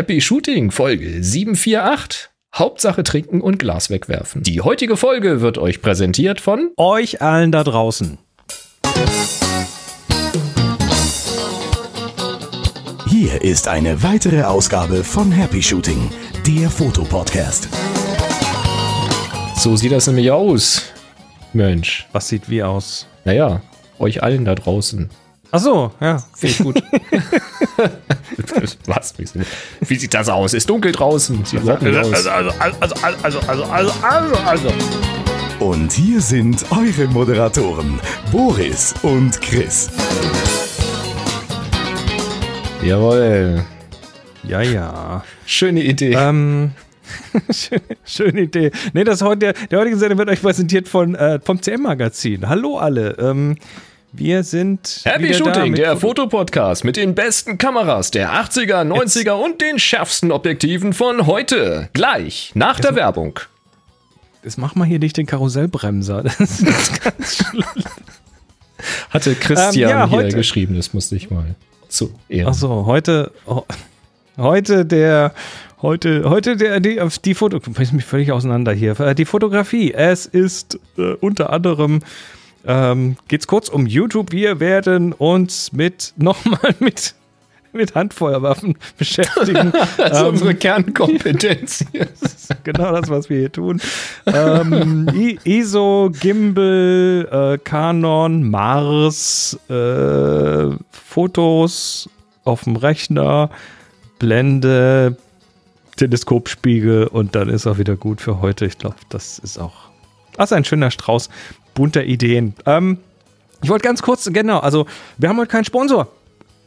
Happy Shooting Folge 748. Hauptsache trinken und Glas wegwerfen. Die heutige Folge wird euch präsentiert von euch allen da draußen. Hier ist eine weitere Ausgabe von Happy Shooting, der Fotopodcast. So sieht das nämlich aus. Mensch. Was sieht wie aus? Naja, euch allen da draußen. Ach so, ja. Finde ich gut. Was? Wie sieht das aus? Ist dunkel draußen? Sieht also, also, aus. Also, also, also, also, also, also, also. Und hier sind eure Moderatoren, Boris und Chris. Jawohl. Ja, ja. Schöne Idee. Ähm, schöne, schöne, Idee. Nee, das heute, der heutige Sendung wird euch präsentiert von, äh, vom CM-Magazin. Hallo alle. Ähm, wir sind. Happy Shooting, der Fotopodcast mit den besten Kameras der 80er, 90er Jetzt. und den schärfsten Objektiven von heute. Gleich nach Jetzt der Werbung. Jetzt mach mal hier nicht den Karussellbremser. Das ist ganz schlimm. Hatte Christian ähm, ja, hier geschrieben, das musste ich mal zu ehren. Achso, heute, heute der, heute, heute der, die, die Foto, ich mich völlig auseinander hier. Äh, die Fotografie. Es ist äh, unter anderem ähm, geht es kurz um YouTube. Wir werden uns mit nochmal mit, mit Handfeuerwaffen beschäftigen. das ist ähm, unsere Kernkompetenz genau das, was wir hier tun. Ähm, ISO, Gimbal, äh, Canon, Mars, äh, Fotos auf dem Rechner, Blende, Teleskopspiegel und dann ist auch wieder gut für heute. Ich glaube, das ist auch. Das ist ein schöner Strauß bunter Ideen. Ähm, ich wollte ganz kurz, genau, also wir haben heute keinen Sponsor.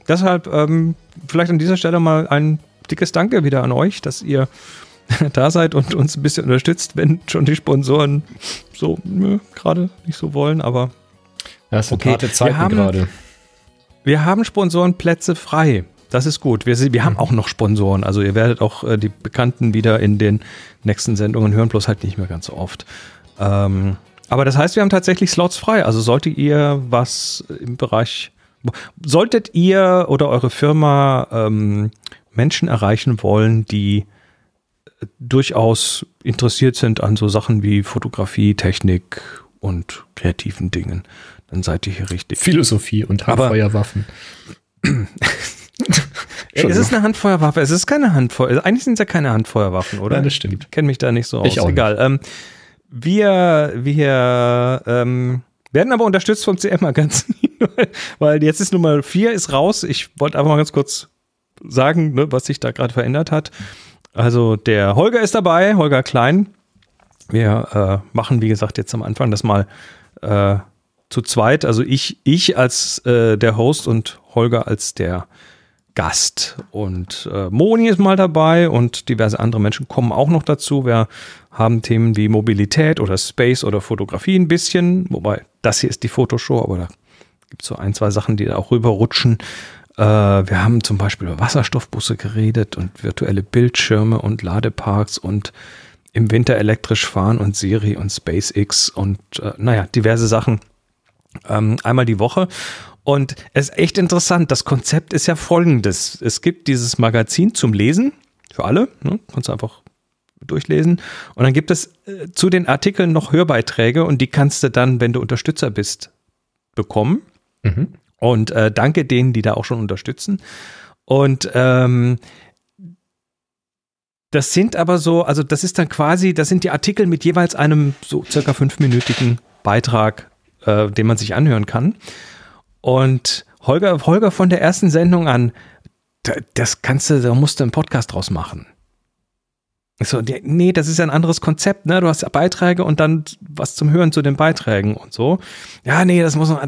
Deshalb ähm, vielleicht an dieser Stelle mal ein dickes Danke wieder an euch, dass ihr da seid und uns ein bisschen unterstützt, wenn schon die Sponsoren so gerade nicht so wollen, aber das sind okay. harte Zeiten gerade. Wir haben Sponsorenplätze frei. Das ist gut. Wir, wir haben auch noch Sponsoren. Also ihr werdet auch äh, die Bekannten wieder in den nächsten Sendungen hören, bloß halt nicht mehr ganz so oft. Ähm, aber das heißt, wir haben tatsächlich Slots frei. Also solltet ihr was im Bereich, solltet ihr oder eure Firma ähm, Menschen erreichen wollen, die äh, durchaus interessiert sind an so Sachen wie Fotografie, Technik und kreativen Dingen, dann seid ihr hier richtig. Philosophie und Handfeuerwaffen. es ist eine Handfeuerwaffe, es ist keine Handfeuer. Eigentlich sind es ja keine Handfeuerwaffen, oder? Ja, das stimmt. Ich kenne mich da nicht so aus. Ich auch Egal. Ähm, wir, wir ähm, werden aber unterstützt vom CM-Magazin, weil jetzt ist Nummer 4 ist raus. Ich wollte einfach mal ganz kurz sagen, ne, was sich da gerade verändert hat. Also der Holger ist dabei, Holger Klein. Wir äh, machen, wie gesagt, jetzt am Anfang das mal äh, zu zweit. Also ich, ich als äh, der Host und Holger als der Gast. Und äh, Moni ist mal dabei und diverse andere Menschen kommen auch noch dazu. Wir haben Themen wie Mobilität oder Space oder Fotografie ein bisschen, wobei das hier ist die Fotoshow, aber da gibt es so ein, zwei Sachen, die da auch rüberrutschen. Äh, wir haben zum Beispiel über Wasserstoffbusse geredet und virtuelle Bildschirme und Ladeparks und im Winter elektrisch fahren und Siri und SpaceX und äh, naja, diverse Sachen ähm, einmal die Woche. Und es ist echt interessant. Das Konzept ist ja folgendes. Es gibt dieses Magazin zum Lesen für alle. Ne? Kannst du einfach durchlesen. Und dann gibt es äh, zu den Artikeln noch Hörbeiträge und die kannst du dann, wenn du Unterstützer bist, bekommen. Mhm. Und äh, danke denen, die da auch schon unterstützen. Und ähm, das sind aber so, also das ist dann quasi, das sind die Artikel mit jeweils einem so circa fünfminütigen Beitrag, äh, den man sich anhören kann. Und Holger, Holger von der ersten Sendung an, das kannst du, da musst du einen Podcast draus machen. So, nee, das ist ja ein anderes Konzept, ne? Du hast ja Beiträge und dann was zum Hören zu den Beiträgen und so. Ja, nee, das muss noch.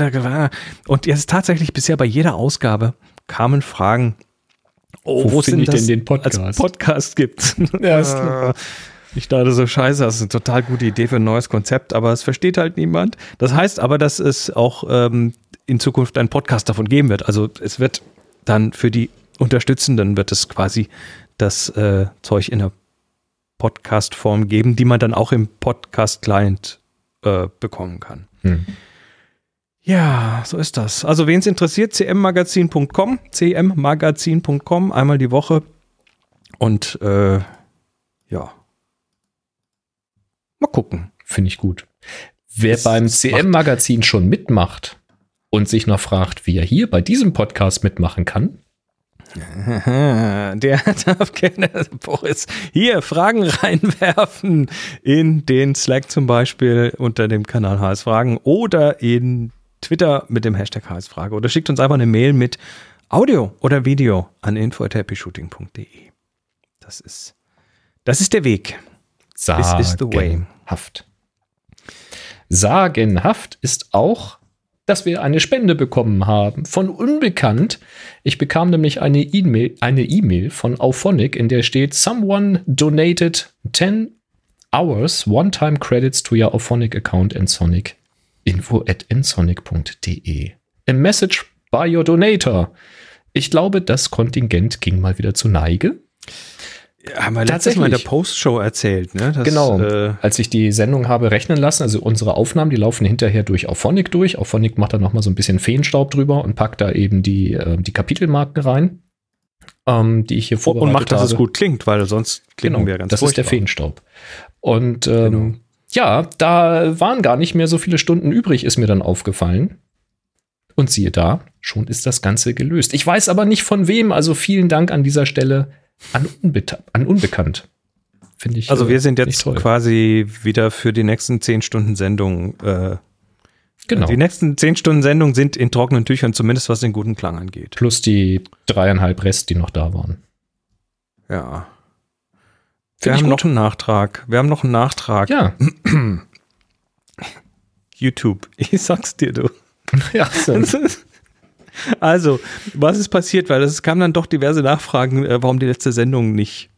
Und jetzt tatsächlich bisher bei jeder Ausgabe kamen Fragen, oh, wo, sind das denn den Podcast? als Podcast gibt. Ja. Ich dachte so, scheiße, das ist eine total gute Idee für ein neues Konzept, aber es versteht halt niemand. Das heißt aber, dass es auch ähm, in Zukunft einen Podcast davon geben wird. Also es wird dann für die Unterstützenden wird es quasi das äh, Zeug in der Podcast-Form geben, die man dann auch im Podcast-Client äh, bekommen kann. Hm. Ja, so ist das. Also wen es interessiert, cmmagazin.com, cmmagazin.com, einmal die Woche Und äh, ja. Mal gucken. Finde ich gut. Wer Das beim CM-Magazin schon mitmacht und sich noch fragt, wie er hier bei diesem Podcast mitmachen kann, Der darf gerne, Boris, hier Fragen reinwerfen in den Slack zum Beispiel unter dem Kanal HS Fragen oder in Twitter mit dem Hashtag HS Frage oder schickt uns einfach eine Mail mit Audio oder Video an info.happyshooting.de. Das ist, das ist der Weg. This is the way. Sagenhaft. Sagenhaft ist auch, dass wir eine Spende bekommen haben von Unbekannt. Ich bekam nämlich eine E-Mail eine E-Mail von Auphonic, in der steht, someone donated 10 hours one-time credits to your Auphonic account in Sonic. Info at nsonic.de. A message by your donator. Ich glaube, das Kontingent ging mal wieder zu Neige. Haben wir letztes Mal in der. Postshow erzählt, ne? Das, Genau. Äh, Als ich die Sendung habe rechnen lassen, also unsere Aufnahmen, die laufen hinterher durch Auphonic durch. Auphonic macht da noch mal so ein bisschen Feenstaub drüber und packt da eben die, äh, die Kapitelmarken rein, ähm, die ich hier vorbereitet und macht, dass habe. es gut klingt, weil sonst klingen Genau, wir ganz das ist der furchtbar. Feenstaub. Und ähm, Genau. ja, da waren gar nicht mehr so viele Stunden übrig, ist mir dann aufgefallen. Und siehe da, schon ist das Ganze gelöst. Ich weiß aber nicht von wem, also vielen Dank an dieser Stelle an, Unbeta an Unbekannt. Finde ich. Also äh, wir sind nicht jetzt quasi wieder für die nächsten zehn Stunden Sendung. Äh, Genau. Die nächsten zehn Stunden Sendung sind in trockenen Tüchern, zumindest was den guten Klang angeht. Plus die dreieinhalb Rest, die noch da waren. Ja. Find Wir haben gut. noch einen Nachtrag. Wir haben noch einen Nachtrag. Ja. YouTube. Ich sag's dir, du. ja so. Also, was ist passiert? Weil es kamen dann doch diverse Nachfragen, äh, warum die letzte Sendung nicht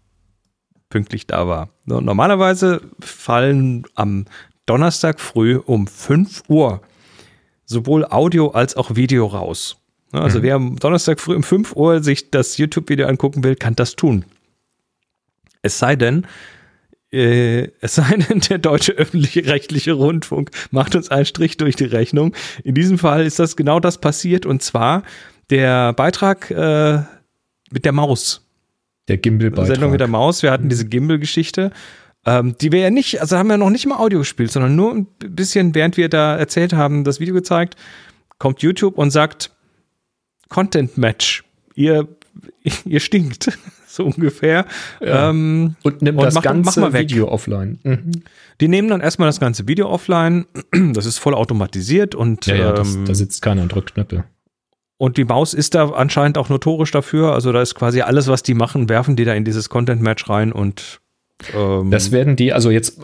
pünktlich da war. No- Normalerweise fallen am Donnerstag früh um 5 Uhr sowohl Audio als auch Video raus. Also Mhm. wer am Donnerstag früh um 5 Uhr sich das YouTube-Video angucken will, kann das tun. Es sei denn, äh, es sei denn, der deutsche öffentlich-rechtliche Rundfunk macht uns einen Strich durch die Rechnung. In diesem Fall ist das genau das passiert und zwar der Beitrag äh, mit der Maus. Der Gimbal-Beitrag. Sendung mit der Maus. Wir hatten diese Gimbal-Geschichte. Ähm, die wir ja nicht, also haben wir noch nicht mal Audio gespielt, sondern nur ein bisschen, während wir da erzählt haben, das Video gezeigt, kommt YouTube und sagt, Content Match. Ihr, ihr stinkt. So ungefähr. Ja. Ähm, Und nimmt Und das mach- mach ganze mal weg. Video offline. Mhm. die nehmen dann erstmal das ganze Video offline. Das ist voll automatisiert und, Ja, ja, das, ähm, da sitzt keiner und drückt Knöpfe. und die Maus ist da anscheinend auch notorisch dafür. Also da ist quasi alles, was die machen, werfen die da in dieses Content Match rein und ähm, Das werden die, also jetzt,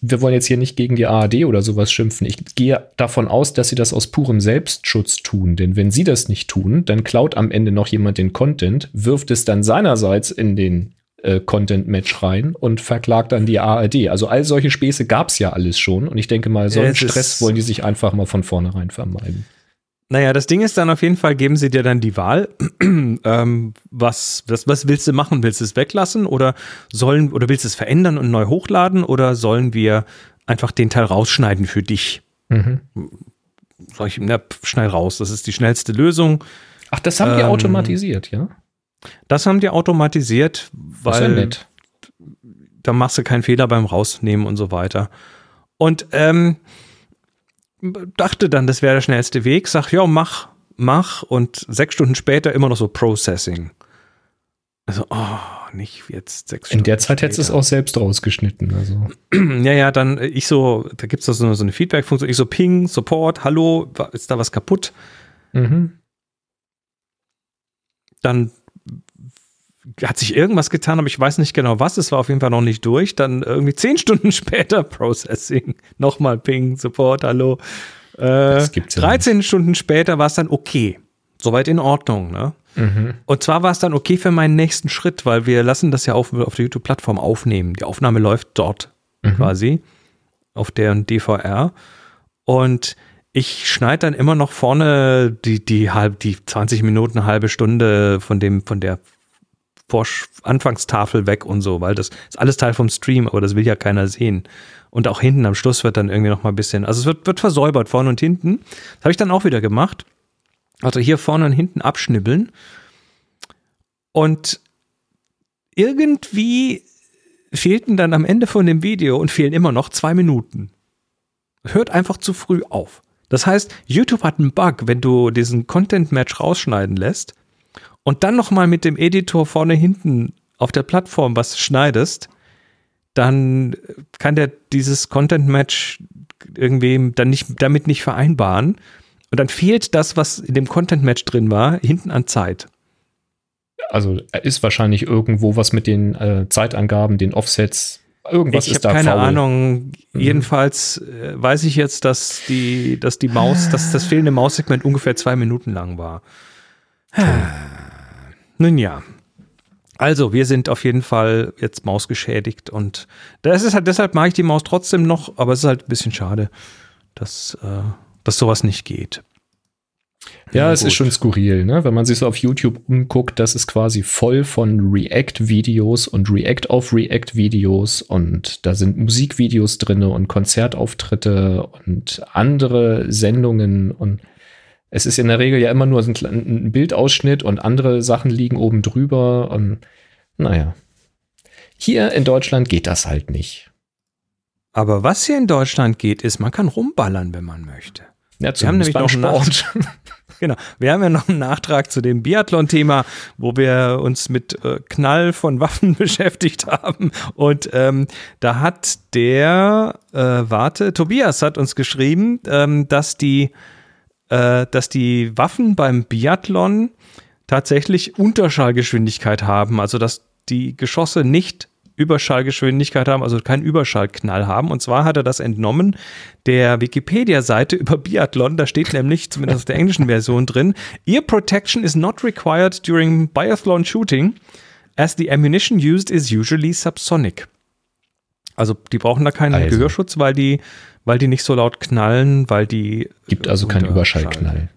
wir wollen jetzt hier nicht gegen die ARD oder sowas schimpfen. Ich gehe davon aus, dass sie das aus purem Selbstschutz tun. Denn wenn sie das nicht tun, dann klaut am Ende noch jemand den Content, wirft es dann seinerseits in den äh, Content-Match rein und verklagt dann die ARD. Also all solche Späße gab es ja alles schon. Und ich denke mal, so einen Stress wollen die sich einfach mal von vornherein vermeiden. Naja, das Ding ist dann auf jeden Fall, geben sie dir dann die Wahl, ähm, was, was, was willst du machen? Willst du es weglassen oder sollen, oder willst du es verändern und neu hochladen oder sollen wir einfach den Teil rausschneiden für dich? Mhm. Sag ich, na, schnell raus, das ist die schnellste Lösung. Ach, das haben die Ähm, automatisiert, ja? Das haben die automatisiert, weil da machst du keinen Fehler beim Rausnehmen und so weiter. Und ähm, dachte dann, das wäre der schnellste Weg. Sag, ja, mach, mach. Und sechs Stunden später immer noch so Processing. Also, oh, nicht jetzt sechs Stunden. In der Zeit hättest du es auch selbst rausgeschnitten. Also. Ja, ja, dann äh, ich so, da gibt es so, eine- so eine Feedback-Funktion. Ich so, Ping, Support, hallo, ist da was kaputt? Mhm. Dann hat sich irgendwas getan, aber ich weiß nicht genau was. Es war auf jeden Fall noch nicht durch. Dann irgendwie zehn Stunden später Processing. Nochmal Ping, Support, hallo. Äh, Das gibt's ja 13 Stunden später war es dann okay. Soweit in Ordnung, ne? Mhm. Und zwar war es dann okay für meinen nächsten Schritt, weil wir lassen das ja auf, auf der YouTube-Plattform aufnehmen. Die Aufnahme läuft dort Mhm. quasi auf deren DVR. Und ich schneide dann immer noch vorne die, die, halb, die 20 Minuten, eine halbe Stunde von dem, von der Anfangstafel weg und so, weil das ist alles Teil vom Stream, aber das will ja keiner sehen. Und auch hinten am Schluss wird dann irgendwie noch mal ein bisschen, also es wird, wird versäubert vorne und hinten. Das habe ich dann auch wieder gemacht. Also hier vorne und hinten abschnibbeln. Und irgendwie fehlten dann am Ende von dem Video und fehlen immer noch zwei Minuten. Hört einfach zu früh auf. Das heißt, YouTube hat einen Bug, wenn du diesen Content Match rausschneiden lässt und dann nochmal mit dem Editor vorne hinten auf der Plattform was schneidest, dann kann der dieses Content Match irgendwie dann nicht, damit nicht vereinbaren. Und dann fehlt das, was in dem Content Match drin war, hinten an Zeit. Also ist wahrscheinlich irgendwo was mit den äh, Zeitangaben, den Offsets. Irgendwas ich ist da keine faul. Ahnung. Mhm. Jedenfalls äh, weiß ich jetzt, dass die, dass die Maus, dass das fehlende Maussegment ungefähr zwei Minuten lang war. Nun ja. Also, wir sind auf jeden Fall jetzt mausgeschädigt und das ist halt, deshalb mag ich die Maus trotzdem noch, aber es ist halt ein bisschen schade, dass, äh, dass sowas nicht geht. Ja, Ja, es ist schon skurril, ne? Wenn man sich so auf YouTube umguckt, das ist quasi voll von React-Videos und React auf React-Videos und da sind Musikvideos drinne und Konzertauftritte und andere Sendungen und es ist in der Regel ja immer nur ein, ein Bildausschnitt und andere Sachen liegen oben drüber und naja. Hier in Deutschland geht das halt nicht. Aber was hier in Deutschland geht, ist, man kann rumballern, wenn man möchte. Ja, Wir haben nämlich noch Sport. Genau. Wir haben ja noch einen Nachtrag zu dem Biathlon-Thema, wo wir uns mit äh, Knall von Waffen beschäftigt haben. Und ähm, da hat der, äh, warte, Tobias hat uns geschrieben, ähm, dass die, äh, dass die Waffen beim Biathlon tatsächlich Unterschallgeschwindigkeit haben. Also dass die Geschosse nicht Überschallgeschwindigkeit haben, also keinen Überschallknall haben. Und zwar hat er das entnommen der Wikipedia-Seite über Biathlon. Da steht nämlich, zumindest auf der englischen Version drin, Ear protection is not required during biathlon shooting, as the ammunition used is usually subsonic. Also die brauchen da keinen Also. Gehörschutz, weil die, weil die nicht so laut knallen, weil die Gibt also keinen Überschallknall.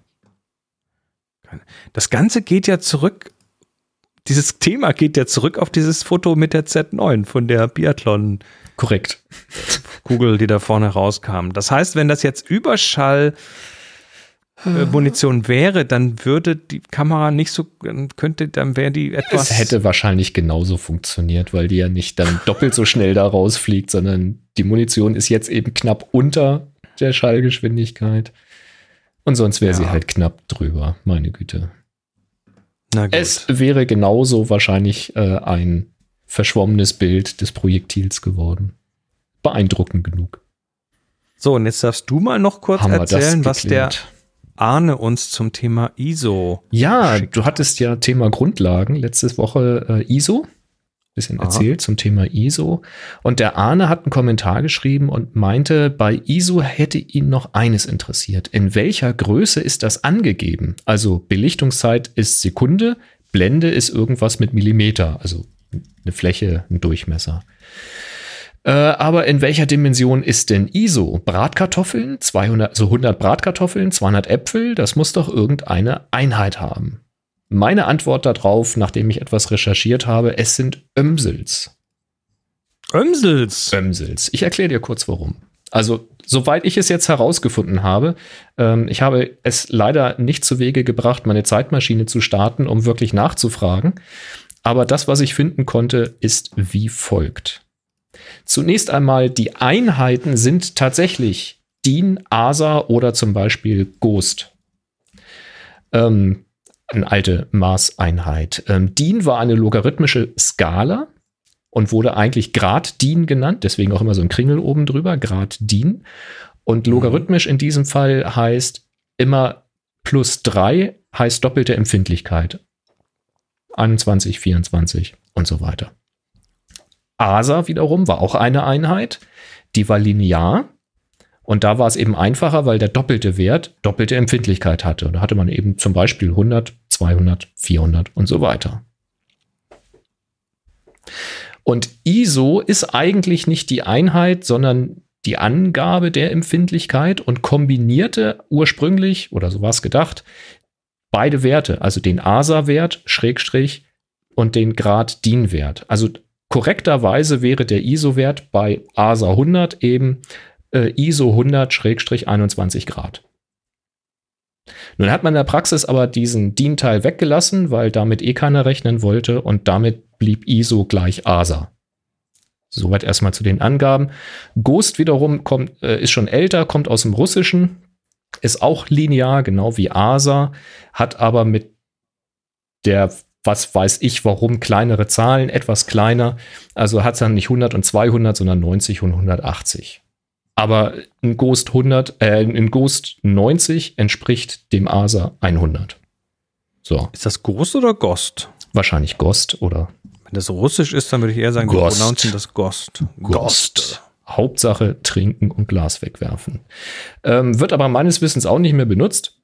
Das Ganze geht ja zurück, dieses Thema geht ja zurück auf dieses Foto mit der Z9 von der Biathlon Korrekt. Kugel, die da vorne rauskam. Das heißt, wenn das jetzt Überschall äh, Munition wäre, dann würde die Kamera nicht so, dann könnte, dann wäre die etwas. Es hätte wahrscheinlich genauso funktioniert, weil die ja nicht dann doppelt so schnell da rausfliegt, sondern die Munition ist jetzt eben knapp unter der Schallgeschwindigkeit. Und sonst wäre sie Ja. halt knapp drüber, meine Güte. Es wäre genauso wahrscheinlich äh, ein verschwommenes Bild des Projektils geworden. Beeindruckend genug. so, und jetzt darfst du mal noch kurz Haben erzählen, was der. Arne uns zum Thema ISO. Ja, Schick. du hattest ja Thema Grundlagen letzte Woche äh, ISO. Bisschen Aha. erzählt zum Thema ISO. Und der Arne hat einen Kommentar geschrieben und meinte, bei ISO hätte ihn noch eines interessiert. In welcher Größe ist das angegeben? Also Belichtungszeit ist Sekunde, Blende ist irgendwas mit Millimeter, also eine Fläche, ein Durchmesser. Äh, aber in welcher Dimension ist denn ISO? Bratkartoffeln, 200, also 100 Bratkartoffeln, 200 Äpfel, das muss doch irgendeine Einheit haben. Meine Antwort darauf, nachdem ich etwas recherchiert habe, es sind Ömsels. Ömsels. Ömsels. Ich erkläre dir kurz warum. Also, soweit ich es jetzt herausgefunden habe, ähm, ich habe es leider nicht zu Wege gebracht, meine Zeitmaschine zu starten, um wirklich nachzufragen. Aber das, was ich finden konnte, ist wie folgt. Zunächst einmal, die Einheiten sind tatsächlich DIN, ASA oder zum Beispiel Ghost. Ähm, eine alte Maßeinheit. Ähm, DIN war eine logarithmische Skala und wurde eigentlich Grad DIN genannt, deswegen auch immer so ein Kringel oben drüber, Grad DIN. Und logarithmisch in diesem Fall heißt immer plus 3 heißt doppelte Empfindlichkeit. 21, 24 und so weiter. ASA wiederum war auch eine Einheit, die war linear. Und da war es eben einfacher, weil der doppelte Wert doppelte Empfindlichkeit hatte. Und da hatte man eben zum Beispiel 100, 200, 400 und so weiter. Und ISO ist eigentlich nicht die Einheit, sondern die Angabe der Empfindlichkeit und kombinierte ursprünglich, oder so war es gedacht, beide Werte, also den ASA-Wert, Schrägstrich, und den Grad DIN-Wert. Also korrekterweise wäre der ISO-Wert bei ASA 100 eben äh, ISO 100 Schrägstrich 21 Grad. Nun hat man in der Praxis aber diesen DIN-Teil weggelassen, weil damit eh keiner rechnen wollte und damit blieb ISO gleich ASA. Soweit erstmal zu den Angaben. Ghost wiederum kommt, äh, ist schon älter, kommt aus dem Russischen, ist auch linear, genau wie ASA, hat aber mit der, was weiß ich warum, kleinere Zahlen, etwas kleiner. Also hat es dann nicht 100 und 200, sondern 90 und 180. Aber ein Ghost 100, äh, ein Ghost 90 entspricht dem ASA 100. So. Ist das Ghost oder Ghost? Wahrscheinlich Ghost oder. Wenn das russisch ist, dann würde ich eher sagen, Ghost. wir das Ghost. Ghost. Hauptsache trinken und Glas wegwerfen. Ähm, wird aber meines Wissens auch nicht mehr benutzt.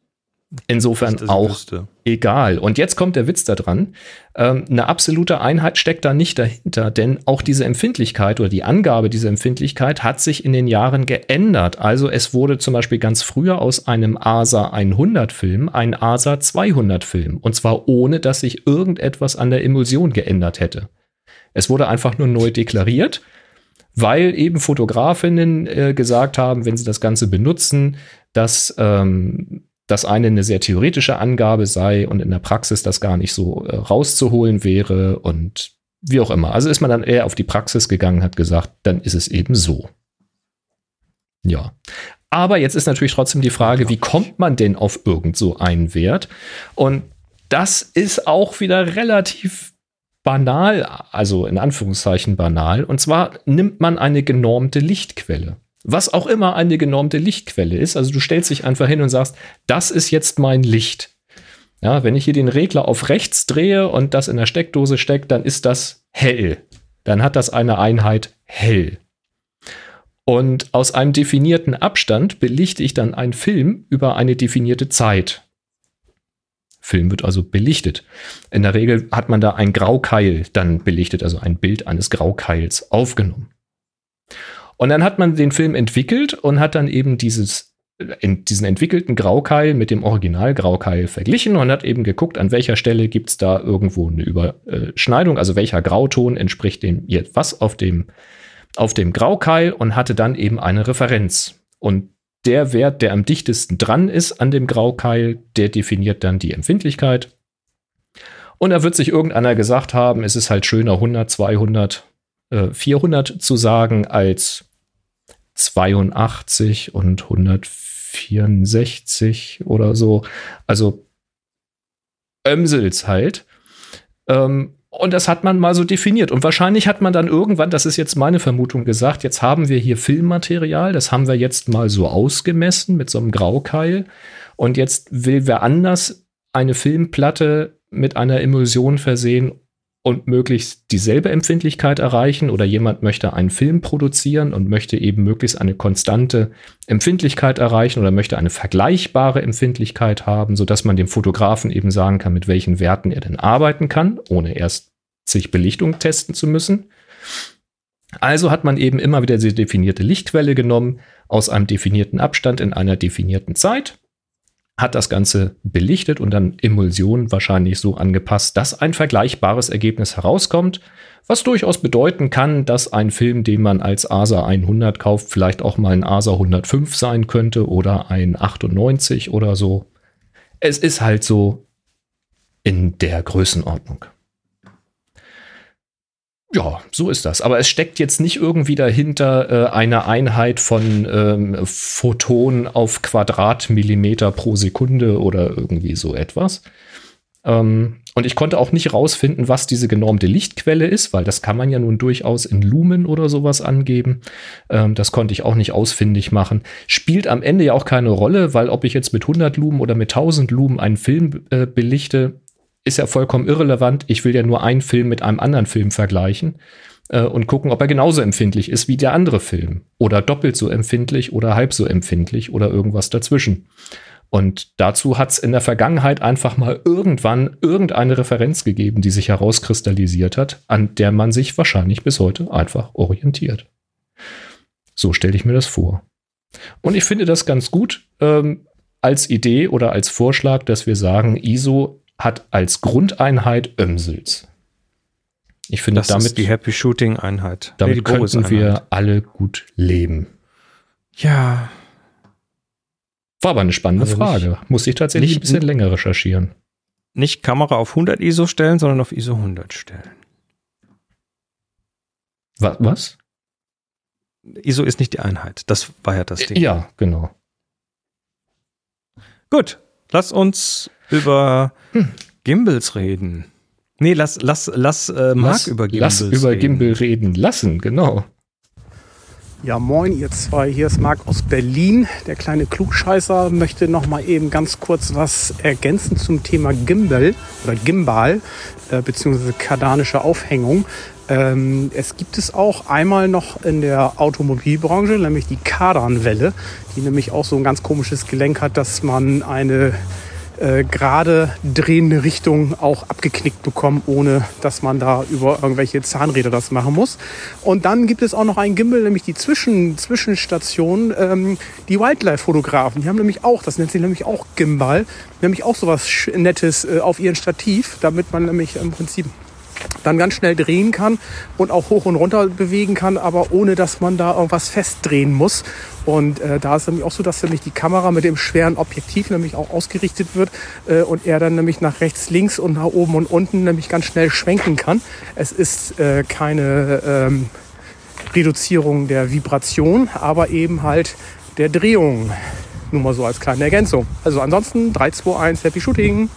Insofern auch wüsste. egal. Und jetzt kommt der Witz da dran. Ähm, eine absolute Einheit steckt da nicht dahinter, denn auch diese Empfindlichkeit oder die Angabe dieser Empfindlichkeit hat sich in den Jahren geändert. Also es wurde zum Beispiel ganz früher aus einem ASA 100 Film ein ASA 200 Film. Und zwar ohne, dass sich irgendetwas an der Emulsion geändert hätte. Es wurde einfach nur neu deklariert weil eben Fotografinnen äh, gesagt haben, wenn sie das Ganze benutzen, dass ähm, das eine eine sehr theoretische Angabe sei und in der Praxis das gar nicht so äh, rauszuholen wäre und wie auch immer. Also ist man dann eher auf die Praxis gegangen, hat gesagt, dann ist es eben so. Ja. Aber jetzt ist natürlich trotzdem die Frage, wie kommt man denn auf irgend so einen Wert? Und das ist auch wieder relativ banal, also in Anführungszeichen banal. Und zwar nimmt man eine genormte Lichtquelle. Was auch immer eine genormte Lichtquelle ist. Also du stellst dich einfach hin und sagst, das ist jetzt mein Licht. Ja, wenn ich hier den Regler auf rechts drehe und das in der Steckdose steckt, dann ist das hell. Dann hat das eine Einheit hell. Und aus einem definierten Abstand belichte ich dann einen Film über eine definierte Zeit. Film wird also belichtet. In der Regel hat man da ein Graukeil dann belichtet, also ein Bild eines Graukeils aufgenommen. Und dann hat man den Film entwickelt und hat dann eben dieses, in diesen entwickelten Graukeil mit dem Original Graukeil verglichen und hat eben geguckt, an welcher Stelle gibt es da irgendwo eine Überschneidung, also welcher Grauton entspricht dem jetzt was auf dem, auf dem Graukeil und hatte dann eben eine Referenz. Und der Wert, der am dichtesten dran ist an dem Graukeil, der definiert dann die Empfindlichkeit. Und da wird sich irgendeiner gesagt haben, es ist halt schöner 100, 200, äh, 400 zu sagen als 82 und 164 oder so. Also Ömsels halt. Ähm, und das hat man mal so definiert. Und wahrscheinlich hat man dann irgendwann, das ist jetzt meine Vermutung, gesagt, jetzt haben wir hier Filmmaterial, das haben wir jetzt mal so ausgemessen mit so einem Graukeil. Und jetzt will wer anders eine Filmplatte mit einer Emulsion versehen und möglichst dieselbe Empfindlichkeit erreichen oder jemand möchte einen Film produzieren und möchte eben möglichst eine konstante Empfindlichkeit erreichen oder möchte eine vergleichbare Empfindlichkeit haben, sodass man dem Fotografen eben sagen kann, mit welchen Werten er denn arbeiten kann, ohne erst sich Belichtung testen zu müssen. Also hat man eben immer wieder die definierte Lichtquelle genommen aus einem definierten Abstand in einer definierten Zeit hat das Ganze belichtet und dann Emulsion wahrscheinlich so angepasst, dass ein vergleichbares Ergebnis herauskommt, was durchaus bedeuten kann, dass ein Film, den man als ASA 100 kauft, vielleicht auch mal ein ASA 105 sein könnte oder ein 98 oder so. Es ist halt so in der Größenordnung. Ja, so ist das. Aber es steckt jetzt nicht irgendwie dahinter äh, eine Einheit von ähm, Photonen auf Quadratmillimeter pro Sekunde oder irgendwie so etwas. Ähm, und ich konnte auch nicht rausfinden, was diese genormte Lichtquelle ist, weil das kann man ja nun durchaus in Lumen oder sowas angeben. Ähm, das konnte ich auch nicht ausfindig machen. Spielt am Ende ja auch keine Rolle, weil ob ich jetzt mit 100 Lumen oder mit 1000 Lumen einen Film äh, belichte, ist ja vollkommen irrelevant. Ich will ja nur einen Film mit einem anderen Film vergleichen äh, und gucken, ob er genauso empfindlich ist wie der andere Film. Oder doppelt so empfindlich oder halb so empfindlich oder irgendwas dazwischen. Und dazu hat es in der Vergangenheit einfach mal irgendwann irgendeine Referenz gegeben, die sich herauskristallisiert hat, an der man sich wahrscheinlich bis heute einfach orientiert. So stelle ich mir das vor. Und ich finde das ganz gut ähm, als Idee oder als Vorschlag, dass wir sagen, ISO hat als Grundeinheit Ömsels. Ich finde, das damit ist die Happy Shooting Einheit. Damit nee, könnten wir alle gut leben. Ja. War aber eine spannende Also Frage. nicht- Muss ich tatsächlich nicht- ein bisschen länger recherchieren. Nicht Kamera auf 100 ISO stellen, sondern auf ISO 100 stellen. Was? was? ISO ist nicht die Einheit. Das war ja das Ding. Ja, genau. Gut, lass uns über Hm. Gimbals reden. Nee, lass, lass, lass äh, Marc lass, über Gimbals lass über reden. Gimbal reden lassen, genau. Ja, moin, ihr zwei. Hier ist Marc aus Berlin. Der kleine Klugscheißer möchte noch mal eben ganz kurz was ergänzen zum Thema Gimbal oder Gimbal äh, beziehungsweise kardanische Aufhängung. Ähm, es gibt es auch einmal noch in der Automobilbranche, nämlich die Kardanwelle, die nämlich auch so ein ganz komisches Gelenk hat, dass man eine äh, gerade drehende Richtung auch abgeknickt bekommen, ohne dass man da über irgendwelche Zahnräder das machen muss. Und dann gibt es auch noch einen Gimbal, nämlich die Zwischen Zwischenstation, ähm, die Wildlife-Fotografen. Die haben nämlich auch, das nennt sich nämlich auch Gimbal, nämlich auch sowas Nettes äh, auf ihren Stativ, damit man nämlich im Prinzip dann ganz schnell drehen kann und auch hoch und runter bewegen kann, aber ohne dass man da irgendwas festdrehen muss. Und äh, da ist nämlich auch so, dass nämlich die Kamera mit dem schweren Objektiv nämlich auch ausgerichtet wird äh, und er dann nämlich nach rechts, links und nach oben und unten nämlich ganz schnell schwenken kann. Es ist äh, keine ähm, Reduzierung der Vibration, aber eben halt der Drehung. Nur mal so als kleine Ergänzung. Also ansonsten 3, 2, 1, Happy Shooting.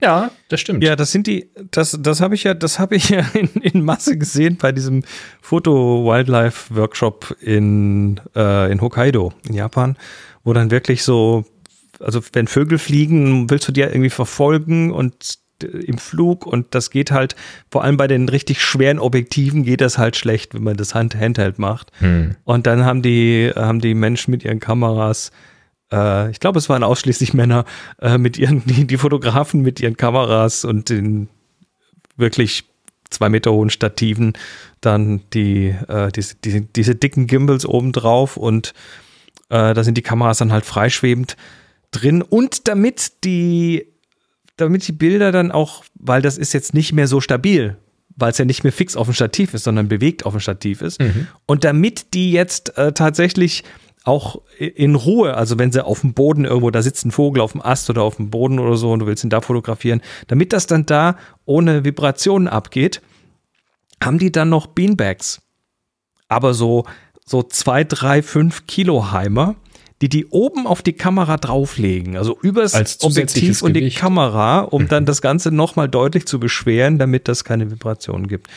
Ja, das stimmt. Ja, das sind die, das, das habe ich ja, das habe ich ja in, in Masse gesehen bei diesem Foto-Wildlife-Workshop in, äh, in Hokkaido, in Japan, wo dann wirklich so, also wenn Vögel fliegen, willst du die ja irgendwie verfolgen und äh, im Flug und das geht halt, vor allem bei den richtig schweren Objektiven geht das halt schlecht, wenn man das Hand Handheld macht. Hm. Und dann haben die, haben die Menschen mit ihren Kameras, äh, ich glaube, es waren ausschließlich Männer, äh, mit ihren, die, die Fotografen mit ihren Kameras und den wirklich zwei Meter hohen Stativen, dann die, äh, diese, diese, diese dicken Gimbals oben drauf und äh, da sind die Kameras dann halt freischwebend drin. Und damit die, damit die Bilder dann auch, weil das ist jetzt nicht mehr so stabil, weil es ja nicht mehr fix auf dem Stativ ist, sondern bewegt auf dem Stativ ist. Und damit die jetzt äh, tatsächlich auch in Ruhe, also wenn sie auf dem Boden irgendwo, da sitzt ein Vogel auf dem Ast oder auf dem Boden oder so und du willst ihn da fotografieren, damit das dann da ohne Vibrationen abgeht, haben die dann noch Beanbags. Aber so, so zwei, drei, fünf Kilo Heimer, die die oben auf die Kamera drauflegen, also übers Als Objektiv und die Gewicht. Kamera, um dann das Ganze nochmal deutlich zu beschweren, damit das keine Vibrationen gibt.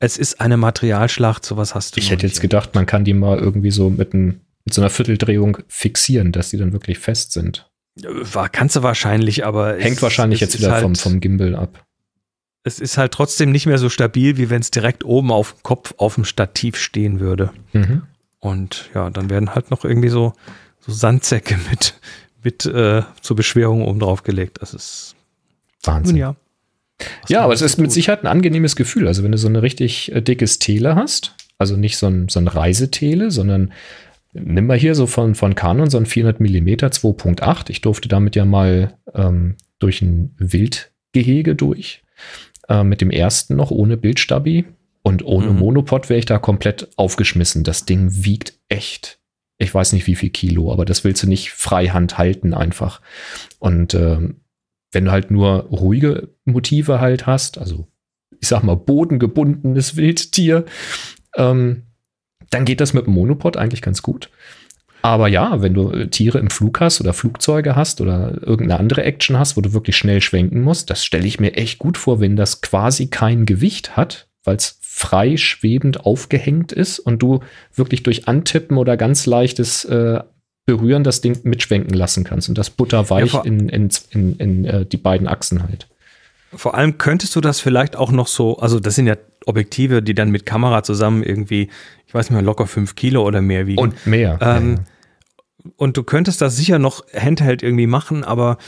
Es ist eine Materialschlacht, sowas hast du Ich hätte jetzt gedacht, man kann die mal irgendwie so mit, ein, mit so einer Vierteldrehung fixieren, dass die dann wirklich fest sind. War, kannst du wahrscheinlich, aber Hängt es- wahrscheinlich es jetzt wieder halt, vom, vom Gimbal ab. Es ist halt trotzdem nicht mehr so stabil, wie wenn es direkt oben auf dem Kopf auf dem Stativ stehen würde. Mhm. Und ja, dann werden halt noch irgendwie so, so Sandsäcke mit, mit äh, zur Beschwerung oben drauf gelegt. Das ist Wahnsinn. nun ja. Was Ja, aber es ist mit. Sicherheit ein angenehmes Gefühl. Also wenn du so eine richtig äh, dickes Tele hast, also nicht so ein, so ein Reisetele, sondern nimm mal hier so von, von Canon so ein 400 mm 2.8. Ich durfte damit ja mal ähm, durch ein Wildgehege durch. Äh, mit dem ersten noch ohne Bildstabi. Und ohne Mhm. Monopod wäre ich da komplett aufgeschmissen. Das Ding wiegt echt. Ich weiß nicht wie viel Kilo, aber das willst du nicht freihand halten einfach. Und ähm, wenn du halt nur ruhige Motive halt hast, also ich sag mal bodengebundenes Wildtier, ähm, dann geht das mit dem Monopod eigentlich ganz gut. Aber ja, wenn du äh, Tiere im Flug hast oder Flugzeuge hast oder irgendeine andere Action hast, wo du wirklich schnell schwenken musst, das stelle ich mir echt gut vor, wenn das quasi kein Gewicht hat, weil es frei schwebend aufgehängt ist und du wirklich durch Antippen oder ganz leichtes äh, Berühren das Ding mitschwenken lassen kannst und das butterweich Ja, in, in, in, in äh, die beiden Achsen halt. Vor allem könntest du das vielleicht auch noch so, also das sind ja Objektive, die dann mit Kamera zusammen irgendwie, ich weiß nicht mehr, locker fünf Kilo oder mehr wiegen. Und mehr. Ähm, und du könntest das sicher noch Handheld irgendwie machen, aber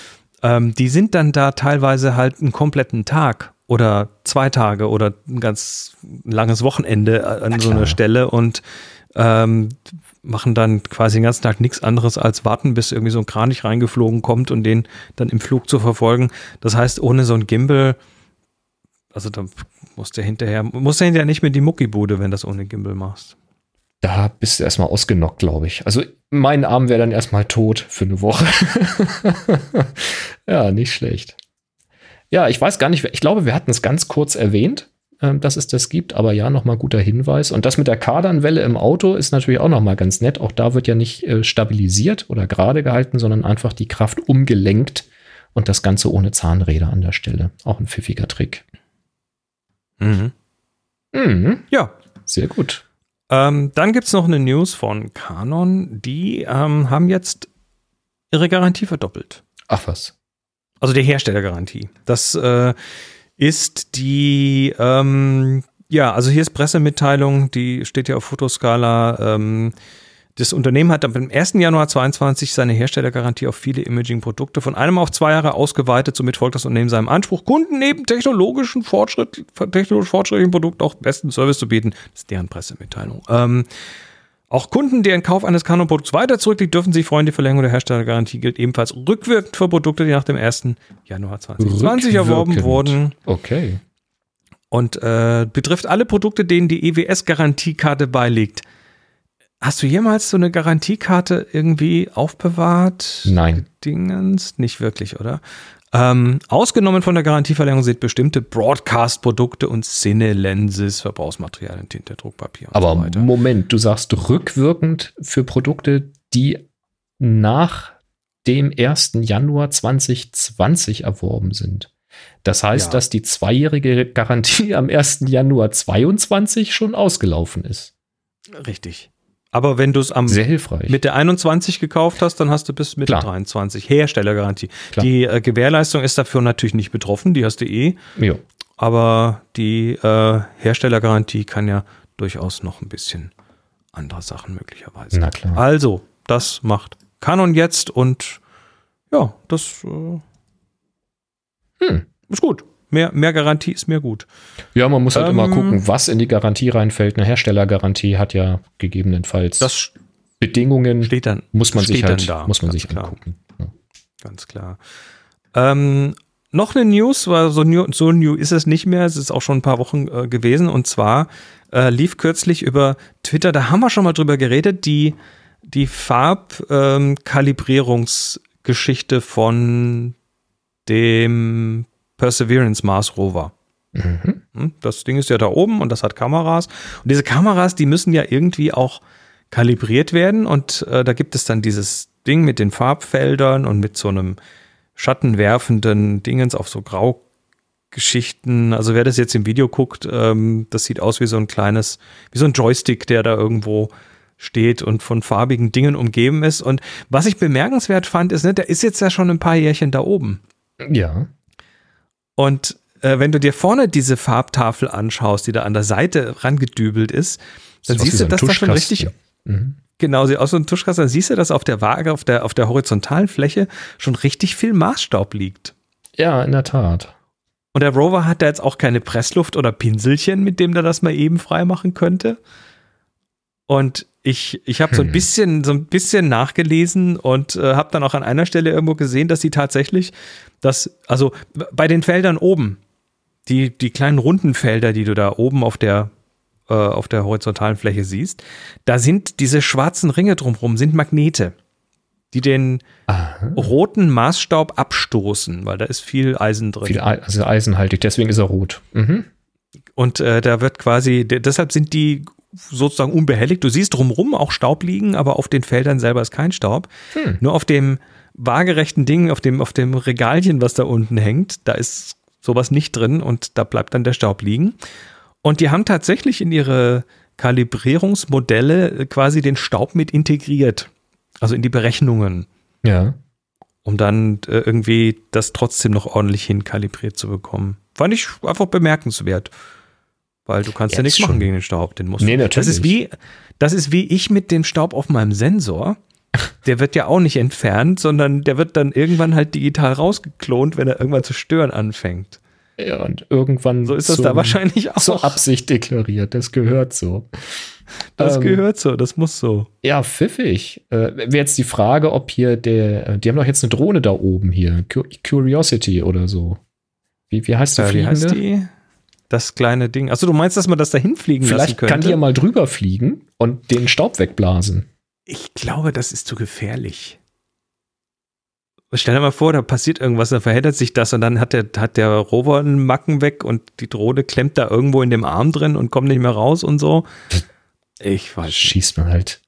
ähm, die sind dann da teilweise halt einen kompletten Tag oder zwei Tage oder ein ganz langes Wochenende an so einer. Stelle und ähm, machen dann quasi den ganzen Tag nichts anderes als warten, bis irgendwie so ein Kranich reingeflogen kommt und den dann im Flug zu verfolgen. Das heißt, ohne so ein Gimbal, also da musst du hinterher, musst du hinterher nicht mehr die Muckibude, wenn das ohne Gimbal machst. Da bist du erstmal ausgenockt, glaube ich. Also mein Arm wäre dann erstmal tot für eine Woche. ja, nicht schlecht. Ja, ich weiß gar nicht, ich glaube, wir hatten es ganz kurz erwähnt, äh, dass es das gibt, aber ja, nochmal guter Hinweis. Und das mit der Kardanwelle im Auto ist natürlich auch nochmal ganz nett. Auch da wird ja nicht äh, stabilisiert oder gerade gehalten, sondern einfach die Kraft umgelenkt und das Ganze ohne Zahnräder an der Stelle. Auch ein pfiffiger Trick. Mhm. Mhm. Ja. Sehr gut. Ähm, dann gibt es noch eine News von Canon. Die ähm, haben jetzt ihre Garantie verdoppelt. Ach was. Also die Herstellergarantie. Das äh, ist die, ähm, ja, also hier ist Pressemitteilung, die steht ja auf Fotoskala. Ähm, das Unternehmen hat am 1. Januar 22 seine Herstellergarantie auf viele Imaging-Produkte von einem auf zwei Jahre ausgeweitet. Somit folgt das Unternehmen seinem Anspruch, Kunden neben technologischen Fortschritt, technologisch fortschrittlichen Produkten auch besten Service zu bieten. Das ist deren Pressemitteilung. Ähm, auch Kunden, deren Kauf eines Canon-Produkts weiter zurückliegt, dürfen sich freuen. Die Verlängerung der Herstellergarantie gilt ebenfalls rückwirkend für Produkte, die nach dem 1. Januar 2020 erworben wurden. Okay. Und äh, betrifft alle Produkte, denen die EWS-Garantiekarte beiliegt. Hast du jemals so eine Garantiekarte irgendwie aufbewahrt? Nein. Dingens? Nicht wirklich, oder? Ähm, ausgenommen von der Garantieverlängerung sind bestimmte Broadcast-Produkte und Cine-Lenses, Verbrauchsmaterialien, Tinte, Druckpapier und Aber so weiter. Moment, du sagst rückwirkend für Produkte, die nach dem 1. Januar 2020 erworben sind. Das heißt, Ja. dass die zweijährige Garantie am 1. Januar 22 schon ausgelaufen ist. Richtig. Aber wenn du es am Sehr hilfreich. mit der 21 gekauft hast, dann hast du bis Mitte Klar. 23 Herstellergarantie. Klar. Die äh, Gewährleistung ist dafür natürlich nicht betroffen, die hast du eh. ja. Aber die äh, Herstellergarantie kann ja durchaus noch ein bisschen andere Sachen möglicherweise. Na klar. Also, das macht Canon jetzt und ja, das äh, Hm. ist gut. Mehr, mehr Garantie ist mehr gut. Ja, man muss halt immer Ähm, gucken, was in die Garantie reinfällt. Eine Herstellergarantie hat ja gegebenenfalls Das Bedingungen, steht dann, muss man sich halt, da, muss man sich klar. angucken. Ja. Ganz klar. Ähm, noch eine News, weil so new, so new ist es nicht mehr, es ist auch schon ein paar Wochen äh, gewesen und zwar äh, lief kürzlich über Twitter, da haben wir schon mal drüber geredet, die, die Farbkalibrierungsgeschichte von dem Perseverance Mars Rover. Mhm. Hm, Das Ding ist ja da oben und das hat Kameras. Und diese Kameras, die müssen ja irgendwie auch kalibriert werden. Und äh, da gibt es dann dieses Ding mit den Farbfeldern und mit so einem schattenwerfenden Dingens auf so Graugeschichten. Also wer das jetzt im Video guckt, ähm, das sieht aus wie so ein kleines, wie so ein Joystick, der da irgendwo steht und von farbigen Dingen umgeben ist. Und was ich bemerkenswert fand, ist, ne, der ist jetzt ja schon ein paar Jährchen da oben. Ja. Und äh, wenn du dir vorne diese Farbtafel anschaust, die da an der Seite rangedübelt ist, dann wie siehst so du, ein dass da schon richtig, Mhm. genau, sieht aus wie ein Tuschkasten, dann siehst du, dass auf der Waage, auf der, auf der horizontalen Fläche schon richtig viel Maßstaub liegt. Ja, in der Tat. Und der Rover hat da jetzt auch keine Pressluft oder Pinselchen, mit dem der das mal eben freimachen könnte. Und ich, ich habe so ein Hm. bisschen, so ein bisschen nachgelesen und äh, habe dann auch an einer Stelle irgendwo gesehen, dass sie tatsächlich, das, also bei den Feldern oben, die, die kleinen runden Felder, die du da oben auf der, äh, auf der horizontalen Fläche siehst, da sind diese schwarzen Ringe drumherum, sind Magnete, die den Aha. roten Maßstaub abstoßen, weil da ist viel Eisen drin. Viel also eisenhaltig, deswegen ist er rot. Mhm. Und äh, da wird quasi, de- deshalb sind die sozusagen unbehelligt. Du siehst drumrum auch Staub liegen, aber auf den Feldern selber ist kein Staub. Hm. Nur auf dem waagerechten Ding, auf dem, auf dem Regalchen, was da unten hängt, da ist sowas nicht drin und da bleibt dann der Staub liegen. Und die haben tatsächlich in ihre Kalibrierungsmodelle äh, quasi den Staub mit integriert. Also in die Berechnungen, Ja. um dann äh, irgendwie das trotzdem noch ordentlich hinkalibriert zu bekommen. Fand ich einfach bemerkenswert. Weil du kannst ja, Ja, nichts ist machen schon- gegen den Staub, den musst Nee, natürlich. Das ist wie, das ist wie ich mit dem Staub auf meinem Sensor. Der wird ja auch nicht entfernt, sondern der wird dann irgendwann halt digital rausgeklont, wenn er irgendwann zu stören anfängt. Ja, und irgendwann So ist das zum- da wahrscheinlich auch. zur Absicht deklariert. Das gehört so. das Ähm, gehört so, das muss so. Ja, pfiffig. Äh, Wäre jetzt die Frage, ob hier der, äh, die haben doch jetzt eine Drohne da oben hier, Cu- Curiosity oder so. Wie, wie heißt die Äh, wie fliegende? heißt die? Das kleine Ding. Achso, du meinst, dass man das dahin fliegen lassen Vielleicht könnte? kann die ja mal drüber fliegen und den Staub wegblasen. Ich glaube, das ist zu gefährlich. Stell dir mal vor, da passiert irgendwas, dann verheddert sich das und dann hat der, hat der Rover einen Macken weg und die Drohne klemmt da irgendwo in dem Arm drin und kommt nicht mehr raus und so. Ich weiß. Schießt man halt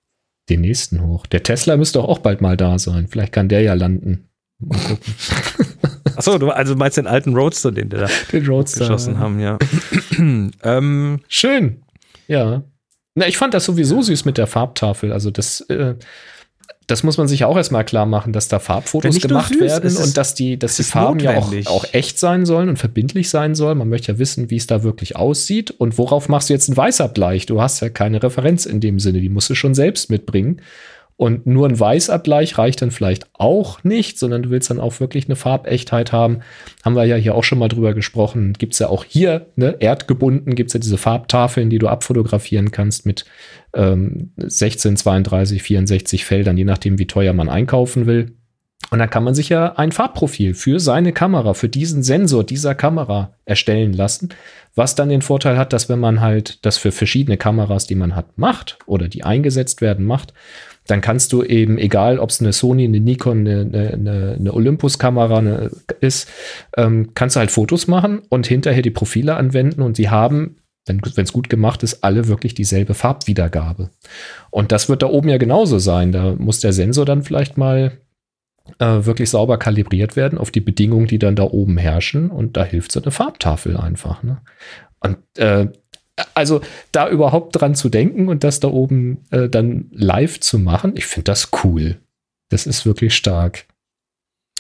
den nächsten hoch. Der Tesla müsste auch bald mal da sein. Vielleicht kann der ja landen. Mal gucken. Achso, du also meinst den alten Roadster, den wir da Den Roadster. geschossen haben, ja. ähm, Schön. Ja. Na, ich fand das sowieso süß mit der Farbtafel. Also das, äh, das muss man sich auch erstmal klar machen, dass da Farbfotos gemacht süß, werden und dass die, dass die Farben ja auch, auch echt sein sollen und verbindlich sein sollen. Man möchte ja wissen, wie es da wirklich aussieht. Und worauf machst du jetzt einen Weißabgleich? Du hast ja keine Referenz in dem Sinne, die musst du schon selbst mitbringen. Und nur ein Weißabgleich reicht dann vielleicht auch nicht, sondern du willst dann auch wirklich eine Farbechtheit haben. Haben wir ja hier auch schon mal drüber gesprochen. Gibt es ja auch hier, ne, erdgebunden, gibt es ja diese Farbtafeln, die du abfotografieren kannst mit ähm, 16, 32, 64 Feldern, je nachdem, wie teuer man einkaufen will. Und dann kann man sich ja ein Farbprofil für seine Kamera, für diesen Sensor dieser Kamera erstellen lassen, was dann den Vorteil hat, dass wenn man halt das für verschiedene Kameras, die man hat, macht oder die eingesetzt werden, macht, dann kannst du eben, egal ob es eine Sony, eine Nikon, eine, eine, eine Olympus-Kamera ist, ähm, kannst du halt Fotos machen und hinterher die Profile anwenden und sie haben, wenn es gut gemacht ist, alle wirklich dieselbe Farbwiedergabe. Und das wird da oben ja genauso sein. Da muss der Sensor dann vielleicht mal äh, wirklich sauber kalibriert werden auf die Bedingungen, die dann da oben herrschen. Und da hilft so eine Farbtafel einfach. Ne? Und äh, also da überhaupt dran zu denken und das da oben äh, dann live zu machen, ich finde das cool. Das ist wirklich stark.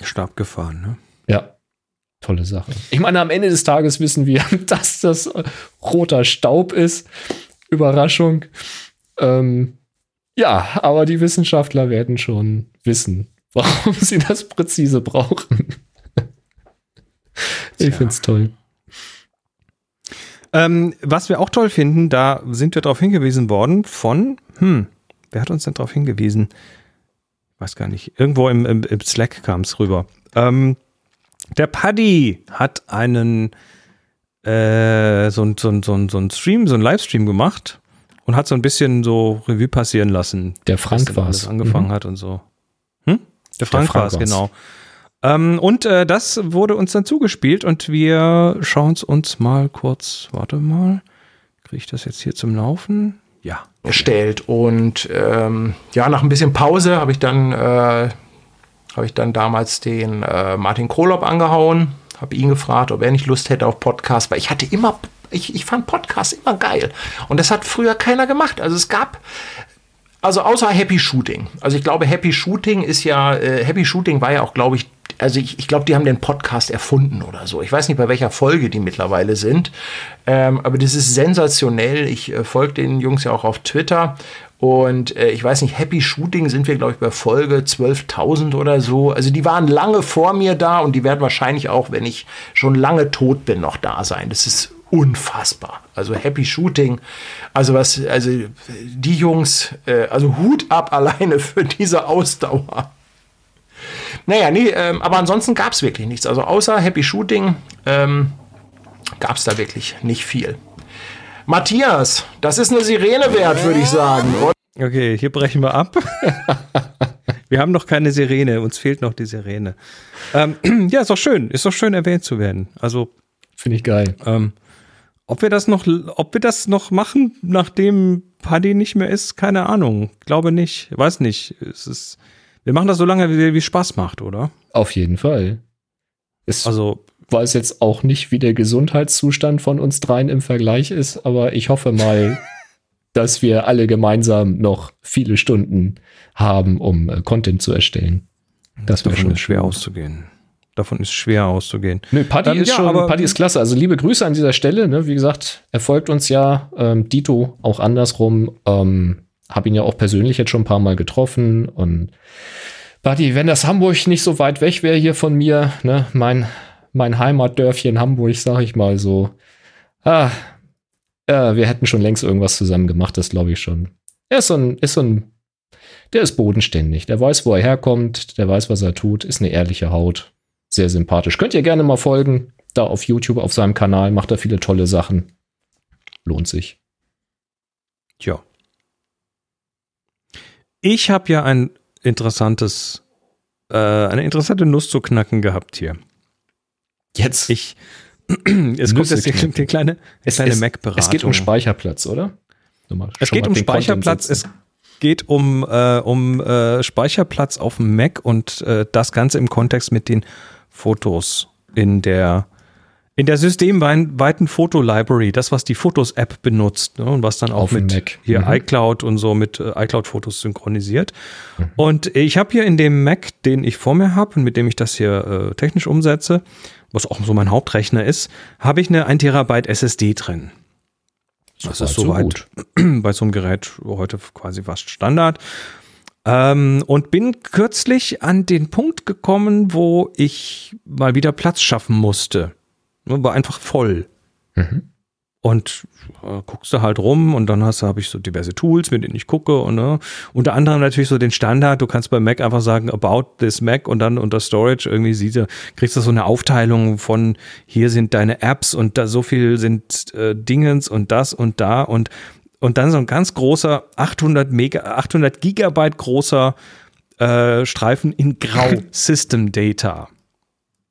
stark gefahren, ne? Ja, tolle Sache. Ich meine, am Ende des Tages wissen wir, dass das äh, roter Staub ist. Überraschung. Ähm, ja, aber die Wissenschaftler werden schon wissen, warum sie das präzise brauchen. ich finde es toll. Ähm, was wir auch toll finden, da sind wir darauf hingewiesen worden von, hm, wer hat uns denn darauf hingewiesen? Weiß gar nicht. Irgendwo im, im, im Slack kam es rüber. Ähm, der Paddy hat einen äh, so, so, so, so ein Stream, so ein Livestream gemacht und hat so ein bisschen so Revue passieren lassen. Der Frank war es. angefangen Mhm. hat und so. Hm? Der Frank, Frank war es, genau. Ähm, und äh, das wurde uns dann zugespielt und wir schauen es uns mal kurz, warte mal, kriege ich das jetzt hier zum Laufen? Ja. erstellt. Und ähm, ja, nach ein bisschen Pause habe ich dann äh, habe ich dann damals den äh, Martin Krolop angehauen, habe ihn gefragt, ob er nicht Lust hätte auf Podcast, weil ich hatte immer, ich, ich fand Podcast immer geil. Und das hat früher keiner gemacht. Also es gab, also außer Happy Shooting. Also ich glaube, Happy Shooting ist ja, äh, Happy Shooting war ja auch, glaube ich, also ich, ich glaube, die haben den Podcast erfunden oder so. Ich weiß nicht, bei welcher Folge die mittlerweile sind. Ähm, aber das ist sensationell. Ich äh, folge den Jungs ja auch auf Twitter. Und äh, ich weiß nicht, Happy Shooting sind wir, glaube ich, bei Folge 12.000 oder so. Also die waren lange vor mir da und die werden wahrscheinlich auch, wenn ich schon lange tot bin, noch da sein. Das ist unfassbar. Also Happy Shooting, also was, also die Jungs, äh, also Hut ab alleine für diese Ausdauer. Naja, nee, ähm, aber ansonsten gab es wirklich nichts. Also außer Happy Shooting ähm, gab es da wirklich nicht viel. Matthias, das ist eine Sirene wert, würde ich sagen. oder? Okay, hier brechen wir ab. wir haben noch keine Sirene, uns fehlt noch die Sirene. Ähm, ja, ist doch schön, ist doch schön erwähnt zu werden. Also, Finde ich geil. ähm, ob wir das noch, ob wir das noch machen, nachdem Paddy nicht mehr ist, keine Ahnung. Glaube nicht, weiß nicht. Es ist, wir machen das so lange, wie, es Spaß macht, oder? Auf jeden Fall. Es Also, weiß jetzt auch nicht, wie der Gesundheitszustand von uns dreien im Vergleich ist, aber ich hoffe mal, dass wir alle gemeinsam noch viele Stunden haben, um äh, Content zu erstellen. Das wäre davon schon schwer auszugehen. Davon ist schwer auszugehen. Nö, Paddy Ähm, ist ja, schon, aber- Paddy ist klasse. Also liebe Grüße an dieser Stelle. Ne? Wie gesagt, er folgt uns ja. Ähm, Dito auch andersrum. Ähm, hab ihn ja auch persönlich jetzt schon ein paar Mal getroffen. Und Paddy, wenn das Hamburg nicht so weit weg wäre hier von mir, ne? mein, mein Heimatdörfchen Hamburg, sag ich mal so. Ah, ja, wir hätten schon längst irgendwas zusammen gemacht, das glaube ich schon. Er ist so ein, ist so ein, der ist bodenständig. Der weiß, wo er herkommt, der weiß, was er tut, ist eine ehrliche Haut. Sehr sympathisch. Könnt ihr gerne mal folgen. da auf YouTube, auf seinem Kanal, macht er viele tolle Sachen. Lohnt sich. Tja. Ich habe ja ein interessantes, äh, eine interessante Nuss zu knacken gehabt hier. Jetzt. Ich, es kommt jetzt die, kleine, es, kleine Mac-Beratung. es geht um Speicherplatz, oder? Es geht um Speicherplatz. Es geht um, äh, um äh, Speicherplatz auf dem Mac und äh, das Ganze im Kontext mit den Fotos in der in der systemweiten Foto-Library, das, was die Fotos-App benutzt ne, und was dann auch Auf mit hier Mhm. iCloud und so mit äh, iCloud-Fotos synchronisiert. Und ich habe hier in dem Mac, den ich vor mir habe und mit dem ich das hier äh, technisch umsetze, was auch so mein Hauptrechner ist, habe ich eine 1 Terabyte SSD drin. Das Soweit, ist so soweit gut. bei so einem Gerät heute quasi fast Standard. Ähm, und bin kürzlich an den Punkt gekommen, wo ich mal wieder Platz schaffen musste. War einfach voll. Mhm. Und äh, guckst du halt rum und dann hast du, habe ich so diverse Tools, mit denen ich gucke und ne, unter anderem natürlich so den Standard. Du kannst bei Mac einfach sagen about this Mac und dann unter Storage irgendwie siehst du, kriegst du so eine Aufteilung von hier sind deine Apps und da so viel sind äh, Dingens und das und da und und dann so ein ganz großer 800 Mega 800 Gigabyte großer äh, Streifen in Grau System Data.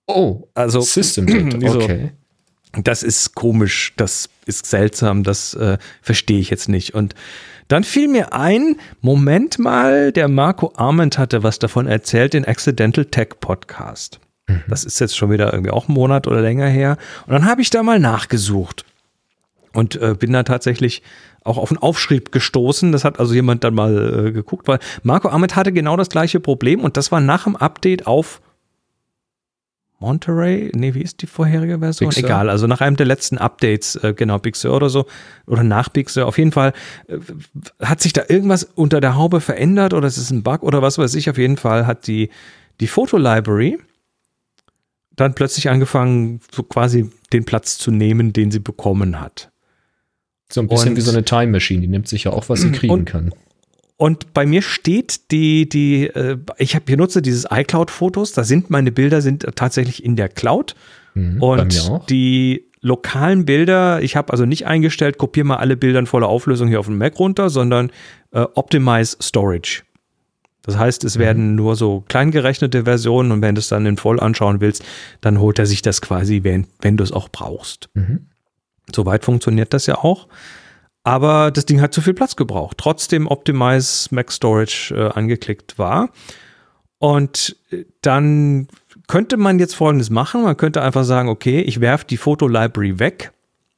Oh, Also System Data. Okay. das ist komisch, das ist seltsam, das äh, verstehe ich jetzt nicht. Und dann fiel mir ein, Moment mal, der Marco Arment hatte was davon erzählt, den Accidental Tech Podcast. Das ist jetzt schon wieder irgendwie auch ein Monat oder länger her. Und dann habe ich da mal nachgesucht und äh, bin da tatsächlich auch auf einen Aufschrieb gestoßen. Das hat also jemand dann mal äh, geguckt, weil Marco Arment hatte genau das gleiche Problem und das war nach dem Update auf Monterey, nee, wie ist die vorherige Version? Egal, also nach einem der letzten Updates, äh, genau, Big Sur oder so, oder nach Big Sur, auf jeden Fall äh, hat sich da irgendwas unter der Haube verändert oder es ist ein Bug oder was weiß ich, auf jeden Fall hat die, die Foto-Library dann plötzlich angefangen, so quasi den Platz zu nehmen, den sie bekommen hat. So ein bisschen Und- wie so eine Time Machine, die nimmt sich ja auch, was sie kriegen Und- kann. Und bei mir steht die, die, äh, ich habe benutze dieses iCloud-Fotos, da sind meine Bilder sind tatsächlich in der Cloud. Mhm, Und die lokalen Bilder, ich habe also nicht eingestellt, kopiere mal alle Bilder in voller Auflösung hier auf dem Mac runter, sondern äh, Optimize Storage. Das heißt, Mhm. es werden nur so kleingerechnete Versionen und wenn du es dann in voll anschauen willst, dann holt er sich das quasi, wenn, wenn du es auch brauchst. Mhm. Soweit funktioniert das ja auch. Aber das Ding hat zu viel Platz gebraucht. Trotzdem Optimize Mac Storage äh, angeklickt war. Und äh, dann könnte man jetzt folgendes machen. Man könnte einfach sagen, okay, ich werfe die Foto-Library weg.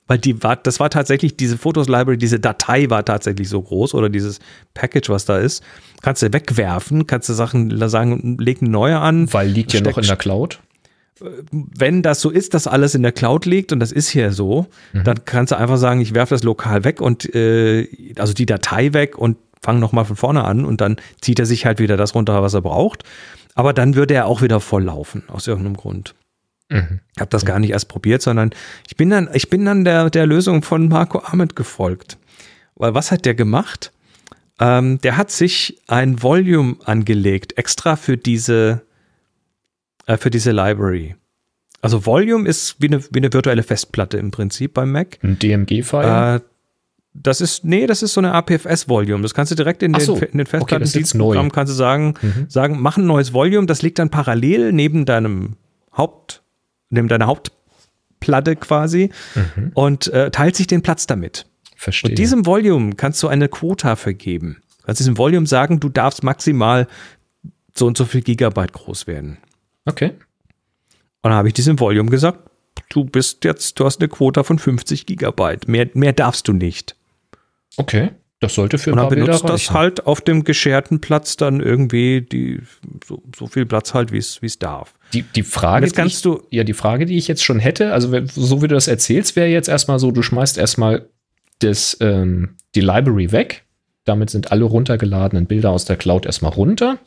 Weil die war, das war tatsächlich, diese Fotos-Library, diese Datei war tatsächlich so groß oder dieses Package, was da ist. Kannst du wegwerfen, kannst du Sachen sagen, leg eine neue an. Weil liegt ja noch in der Cloud. Wenn das so ist, dass alles in der Cloud liegt und das ist hier so, Mhm. dann kannst du einfach sagen, ich werfe das lokal weg und äh, also die Datei weg und fang noch mal von vorne an und dann zieht er sich halt wieder das runter, was er braucht. Aber dann würde er auch wieder voll laufen aus irgendeinem Grund. Mhm. Ich habe das gar nicht erst probiert, sondern ich bin dann, ich bin dann der, der Lösung von Marco Ahmed gefolgt. Weil was hat der gemacht? Ähm, der hat sich ein Volume angelegt, extra für diese, äh, für diese Library. Also Volume ist wie eine, wie eine virtuelle Festplatte im Prinzip beim Mac. Ein DMG-File. Äh, das ist, nee, das ist so eine APFS-Volume. Das kannst du direkt in den, so. in den Okay, Festplattendienstprogramm neu. kannst du sagen, Mhm. sagen, mach ein neues Volume, das liegt dann parallel neben deinem Haupt, neben deiner Hauptplatte quasi Mhm. und äh, teilt sich den Platz damit. Verstehe. Und diesem Volume kannst du eine Quota vergeben. Du kannst diesem Volume sagen, du darfst maximal so und so viel Gigabyte groß werden. Okay. Und dann habe ich diesem Volume gesagt, du bist jetzt, du hast eine Quota von 50 Gigabyte. Mehr, mehr darfst du nicht. Okay. Das sollte für ein Und dann benutzt das halt auf dem gescherten Platz dann irgendwie die, so, so viel Platz halt, wie es darf. Die, die Frage, jetzt kannst die du, ich, ja, die Frage, die ich jetzt schon hätte, also wenn- so wie du das erzählst, wäre jetzt erstmal so, du schmeißt erstmal das, ähm, die Library weg. Damit sind alle runtergeladenen Bilder aus der Cloud erstmal runter.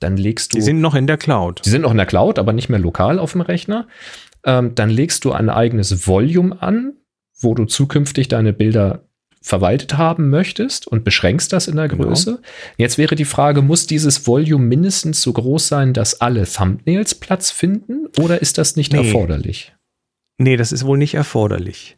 Dann legst du. die sind noch in der Cloud. Die sind noch in der Cloud, aber nicht mehr lokal auf dem Rechner. Ähm, dann legst du ein eigenes Volume an, wo du zukünftig deine Bilder verwaltet haben möchtest und beschränkst das in der Genau. Größe. Jetzt wäre die Frage, muss dieses Volume mindestens so groß sein, dass alle Thumbnails Platz finden oder ist das nicht Nee. erforderlich? Nee, das ist wohl nicht erforderlich.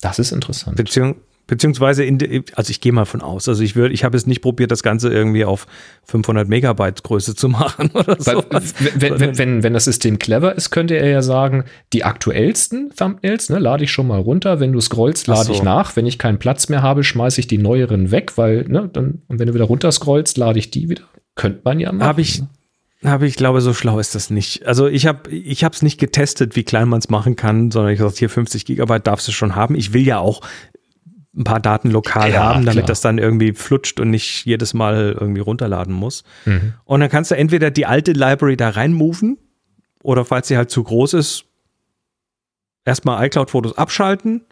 Das ist interessant. Beziehung, beziehungsweise, in also ich gehe mal von aus. Also ich würde, ich habe es nicht probiert, das Ganze irgendwie auf 500 Megabyte Größe zu machen oder sowas. wenn, wenn, wenn, wenn das System clever ist, könnte er ja sagen, die aktuellsten Thumbnails ne, lade ich schon mal runter. Wenn du scrollst, lade so. ich nach. Wenn ich keinen Platz mehr habe, schmeiße ich die neueren weg, weil, ne, dann, und wenn du wieder runter scrollst, lade ich die wieder. Könnte man ja machen. Habe ich, habe ich glaube, so schlau ist das nicht. Also ich habe ich habe es nicht getestet, wie klein man es machen kann, sondern ich habe gesagt, hier 50 Gigabyte darfst du schon haben. Ich will ja auch ein paar Daten lokal Ja, haben, damit klar. das dann irgendwie flutscht und nicht jedes Mal irgendwie runterladen muss. Mhm. Und dann kannst du entweder die alte Library da reinmoven oder falls sie halt zu groß ist, erstmal iCloud-Fotos abschalten,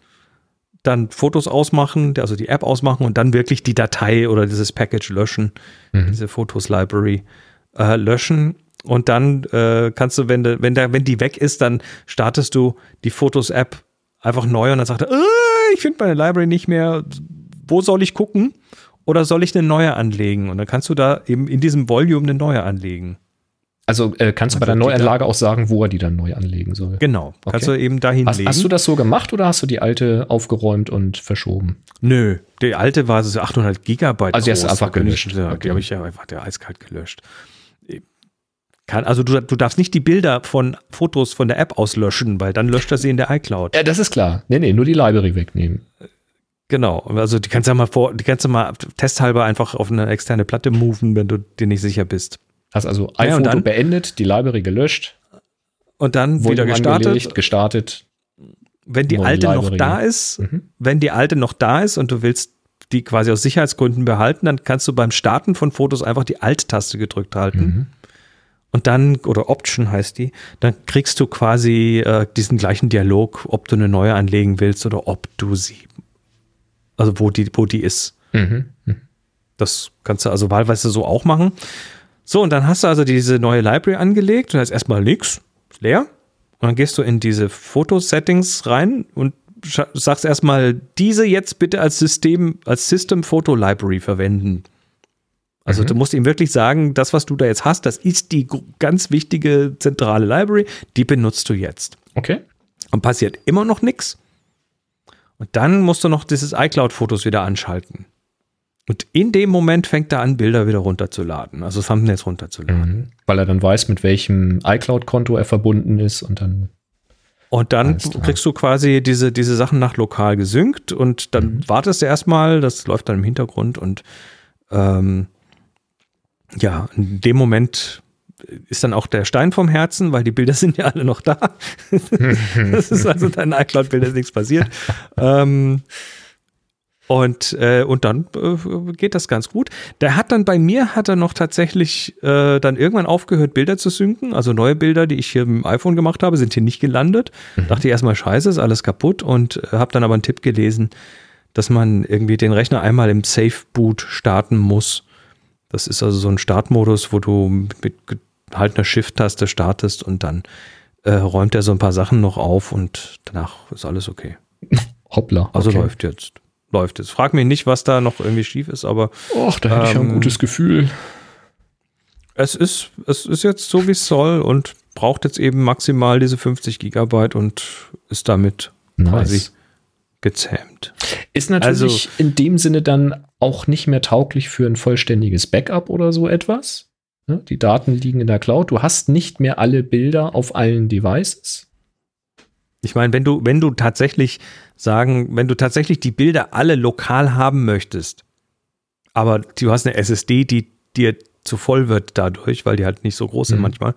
dann Fotos ausmachen, also die App ausmachen und dann wirklich die Datei oder dieses Package löschen, Mhm. diese Fotos-Library äh, löschen. Und dann äh, kannst du, wenn, de, wenn, der, wenn die weg ist, dann startest du die Fotos-App einfach neu und dann sagt er, äh, ich finde meine Library nicht mehr, wo soll ich gucken? Oder soll ich eine neue anlegen? Und dann kannst du da eben in diesem Volume eine neue anlegen. Also äh, kannst du bei der Also Neuanlage auch sagen, wo er die dann neu anlegen soll. Genau. Okay. Kannst du eben dahin Hast, legen. hast du das so gemacht oder hast du die alte aufgeräumt und verschoben? Nö, die alte war so 800 Gigabyte. Also die hast du einfach gelöscht. Ich, ja, Okay. Die habe ich ja einfach der eiskalt gelöscht. Kann, also du, du darfst nicht die Bilder von Fotos von der App auslöschen, weil dann löscht er sie in der iCloud. Ja, das ist klar. Nee, nee, nur die Library wegnehmen. Genau. Also die kannst du ja mal vor, die kannst du mal testhalber einfach auf eine externe Platte moven, wenn du dir nicht sicher bist. Hast also Ja, und iPhoto dann- beendet, die Library gelöscht, Und dann wieder gestartet. angelegt, gestartet. Wenn die alte noch Library. da ist, Mhm. wenn die alte noch da ist und du willst die quasi aus Sicherheitsgründen behalten, dann kannst du beim Starten von Fotos einfach die Alt-Taste gedrückt halten. Mhm. Und dann, oder Option heißt die, dann kriegst du quasi äh, diesen gleichen Dialog, ob du eine neue anlegen willst oder ob du sie, also wo die, wo die ist. Mhm. Das kannst du also wahlweise so auch machen. So, und dann hast du also diese neue Library angelegt und da ist erstmal nix, ist leer. Und dann gehst du in diese Fotosettings rein und sagst erstmal, diese jetzt bitte als System, als System Photo Library verwenden. Also du musst ihm wirklich sagen, das, was du da jetzt hast, das ist die ganz wichtige zentrale Library, die benutzt du jetzt. Okay. Und passiert immer noch nichts. Und dann musst du noch dieses iCloud-Fotos wieder anschalten. Und in dem Moment fängt er an, Bilder wieder runterzuladen, also Thumbnails runterzuladen. Mhm. Weil er dann weiß, mit welchem iCloud-Konto er verbunden ist und dann. Und dann kriegst du quasi diese, diese Sachen nach lokal gesynkt und dann Mhm. wartest du erstmal, das läuft dann im Hintergrund und ähm, ja, in dem Moment ist dann auch der Stein vom Herzen, weil die Bilder sind ja alle noch da. das ist also dein iCloud-Bild ist nichts passiert. ähm, und, äh, und dann äh, geht das ganz gut. Der hat dann bei mir, hat er noch tatsächlich äh, dann irgendwann aufgehört, Bilder zu synken. Also neue Bilder, die ich hier mit dem iPhone gemacht habe, sind hier nicht gelandet. Dachte ich erstmal, scheiße, ist alles kaputt. Und äh, habe dann aber einen Tipp gelesen, dass man irgendwie den Rechner einmal im Safe Boot starten muss. Das ist also so ein Startmodus, wo du mit gehaltener Shift-Taste startest und dann äh, räumt er so ein paar Sachen noch auf und danach ist alles okay. Hoppla. Also okay. läuft jetzt. Läuft jetzt. Frag mich nicht, was da noch irgendwie schief ist, aber Och, da hätte ich ja ein Ähm, gutes Gefühl. es ist, es ist jetzt so, wie es soll und braucht jetzt eben maximal diese 50 Gigabyte und ist damit quasi Nice. gezähmt. Ist natürlich Also- in dem Sinne dann auch nicht mehr tauglich für ein vollständiges Backup oder so etwas. Ne? Die Daten liegen in der Cloud. Du hast nicht mehr alle Bilder auf allen Devices. Ich meine, wenn du, wenn du tatsächlich sagen, wenn du tatsächlich die Bilder alle lokal haben möchtest, aber du hast eine SSD, die dir zu voll wird dadurch, weil die halt nicht so groß sind Mhm. manchmal,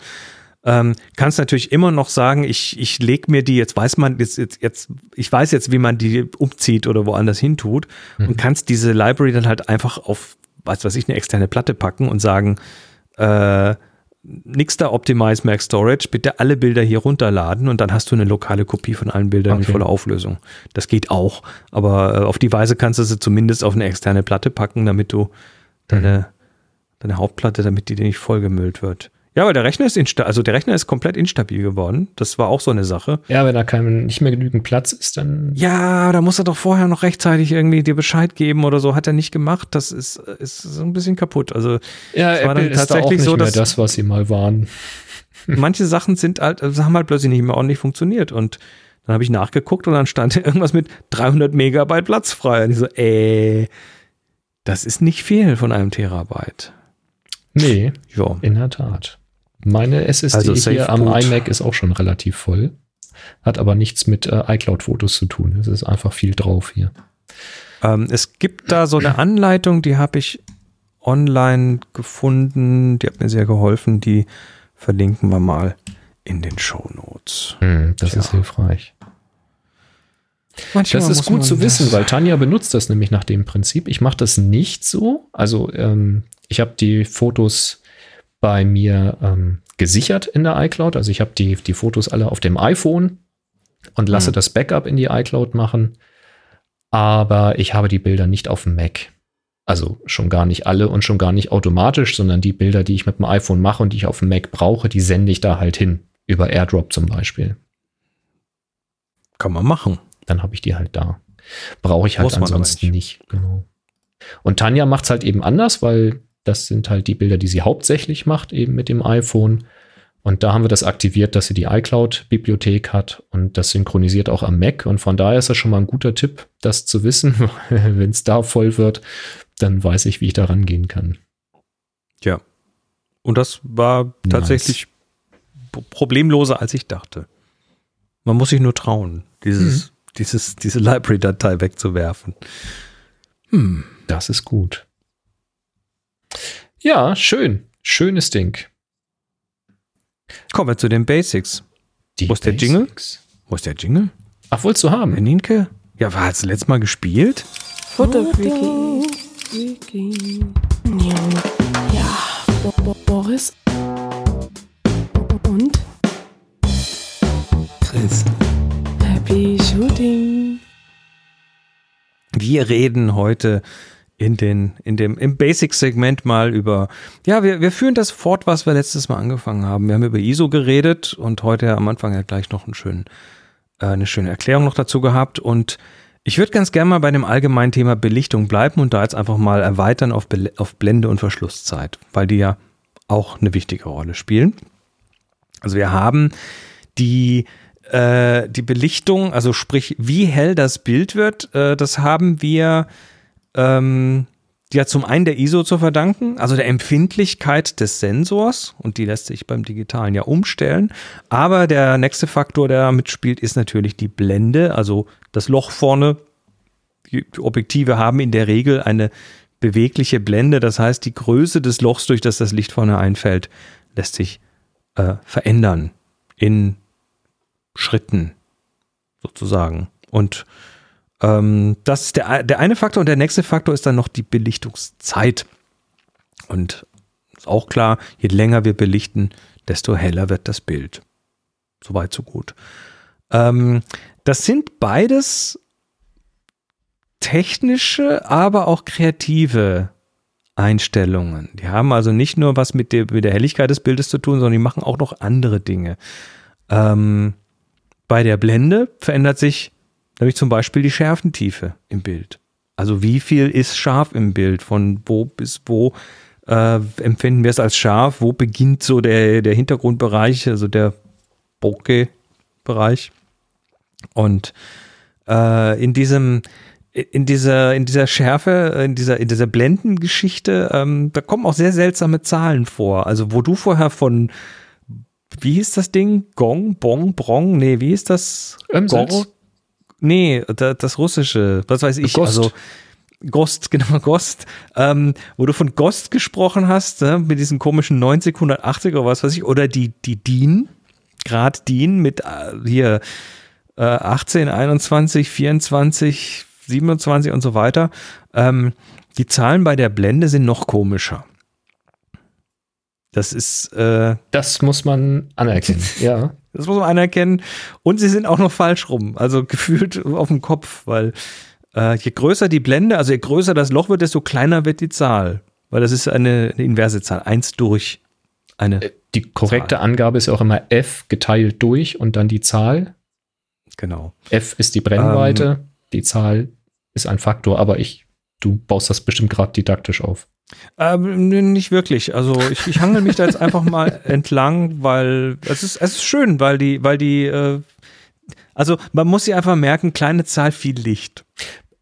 ähm, kannst natürlich immer noch sagen, ich, ich lege mir die, jetzt weiß man, jetzt, jetzt, jetzt, ich weiß jetzt, wie man die umzieht oder woanders hin tut und kannst diese Library dann halt einfach auf, was weiß ich, eine externe Platte packen und sagen, äh, nix da Optimize Max Storage, bitte alle Bilder hier runterladen und dann hast du eine lokale Kopie von allen Bildern in Okay. voller Auflösung. Das geht auch, aber äh, auf die Weise kannst du sie zumindest auf eine externe Platte packen, damit du deine, deine Hauptplatte, damit die dir nicht vollgemüllt wird. Ja, aber der Rechner ist insta also der Rechner ist komplett instabil geworden. Das war auch so eine Sache. Ja, wenn da kein, nicht mehr genügend Platz ist, dann. Ja, da muss er doch vorher noch rechtzeitig irgendwie dir Bescheid geben oder so. Hat er nicht gemacht. Das ist, ist so ein bisschen kaputt. Also Ja, Es war dann Apple ist da auch tatsächlich nicht so, mehr dass- das, was sie mal waren. manche Sachen sind halt, also haben halt plötzlich nicht mehr ordentlich funktioniert und Dann habe ich nachgeguckt und dann stand irgendwas mit 300 Megabyte Platz frei. Und ich so, äh, das ist nicht viel von einem Terabyte. Nee, Ja. in der Tat. Meine SSD Also hier am iMac ist auch schon relativ voll. Hat aber nichts mit äh, iCloud-Fotos zu tun. Es ist einfach viel drauf hier. Ähm, es gibt da so eine Anleitung, die habe ich online gefunden. Die hat mir sehr geholfen. Die verlinken wir mal in den Show Notes. Hm, das Tja. ist hilfreich. Das ist gut zu wissen, das- weil Tanja benutzt das nämlich nach dem Prinzip. Ich mache das nicht so. Also ähm, ich habe die Fotos bei mir ähm, gesichert in der iCloud. Also ich habe die, die Fotos alle auf dem iPhone und lasse Hm. das Backup in die iCloud machen. Aber ich habe die Bilder nicht auf dem Mac. Also schon gar nicht alle und schon gar nicht automatisch, sondern die Bilder, die ich mit dem iPhone mache und die ich auf dem Mac brauche, die sende ich da halt hin. Über AirDrop zum Beispiel. kann man machen. dann habe ich die halt da. Brauche ich halt Muss ansonsten nicht. nicht. Genau. Und Tanja macht es halt eben anders, weil das sind halt die Bilder, die sie hauptsächlich macht, eben mit dem iPhone. Und da haben wir das aktiviert, dass sie die iCloud-Bibliothek hat und das synchronisiert auch am Mac. Und von daher ist das schon mal ein guter Tipp, das zu wissen. Wenn es da voll wird, dann weiß ich, wie ich da rangehen kann. Ja. Und das war tatsächlich p- problemloser, als ich dachte. Man muss sich nur trauen, dieses, dieses, diese Library-Datei wegzuwerfen. Hm. Das ist gut. Ja, schön. Schönes Ding. Kommen wir zu den Basics. Die Wo ist der Jingle? Basics. Wo ist der Jingle? Ach, wolltest du haben? Ninke? Ja, war das letzte Mal gespielt? Freaky. Ja, Bo Bo Boris. Und Chris. Happy Shooting. Wir reden heute in den, in dem, im Basic-Segment mal über, ja, wir, wir führen das fort, was wir letztes Mal angefangen haben. Wir haben über ISO geredet und heute am Anfang ja gleich noch einen schönen, äh, eine schöne Erklärung noch dazu gehabt und ich würde ganz gerne mal bei dem allgemeinen Thema Belichtung bleiben und da jetzt einfach mal erweitern auf, Bel- auf Blende und Verschlusszeit, weil die ja auch eine wichtige Rolle spielen. Also wir haben die, äh, die Belichtung, also sprich, wie hell das Bild wird, äh, das haben wir ähm, ja zum einen der ISO zu verdanken, also der Empfindlichkeit des Sensors und die lässt sich beim Digitalen ja umstellen. Aber der nächste Faktor, der mitspielt, ist natürlich die Blende, also das Loch vorne. Die Objektive haben in der Regel eine bewegliche Blende, das heißt, die Größe des Lochs, durch das das Licht vorne einfällt, lässt sich äh, verändern in Schritten sozusagen. Und ähm, das ist der, der eine Faktor und der nächste Faktor ist dann noch die Belichtungszeit. Und ist auch klar, je länger wir belichten, desto heller wird das Bild. Soweit, so gut. Ähm, das sind beides technische, aber auch kreative Einstellungen. Die haben also nicht nur was mit der, mit der Helligkeit des Bildes zu tun, sondern die machen auch noch andere Dinge. Ähm, bei der Blende verändert sich nämlich zum Beispiel die Schärfentiefe im Bild. Also wie viel ist scharf im Bild? Von wo bis wo äh, empfinden wir es als scharf? Wo beginnt so der, der Hintergrundbereich, also der Bokeh-Bereich? Und äh, in diesem in dieser, in dieser Schärfe, in dieser, in dieser Blendengeschichte, ähm, da kommen auch sehr seltsame Zahlen vor. Also, wo du vorher von, wie hieß das Ding? Gong, Bong, Brong? Nee, wie hieß das? Ömsels? Nee, da, das russische, was weiß ich. Gost. Also, Gost, genau, Gost, ähm, wo du von Gost gesprochen hast, ne, mit diesen komischen 90, 180 oder was weiß ich, oder die, die DIN, Grad DIN mit äh, hier äh, 18, 21, 24, 27 und so weiter. Ähm, die Zahlen bei der Blende sind noch komischer. Das ist, äh, Das muss man anerkennen. ja. das muss man anerkennen. Und sie sind auch noch falsch rum. Also gefühlt auf dem Kopf, weil äh, je größer die Blende, also je größer das Loch wird, desto kleiner wird die Zahl. Weil das ist eine, eine inverse Zahl. Eins durch eine. Die korrekte Angabe ist ja auch immer f geteilt durch und dann die Zahl. Genau. f ist die Brennweite, die Zahl ist ein Faktor, aber ich, du baust das bestimmt gerade didaktisch auf. Ähm, nicht wirklich. Also ich, ich hangel mich da jetzt einfach mal entlang, weil es ist, es ist schön, weil die, weil die, äh, Also man muss sich einfach merken, kleine Zahl, viel Licht.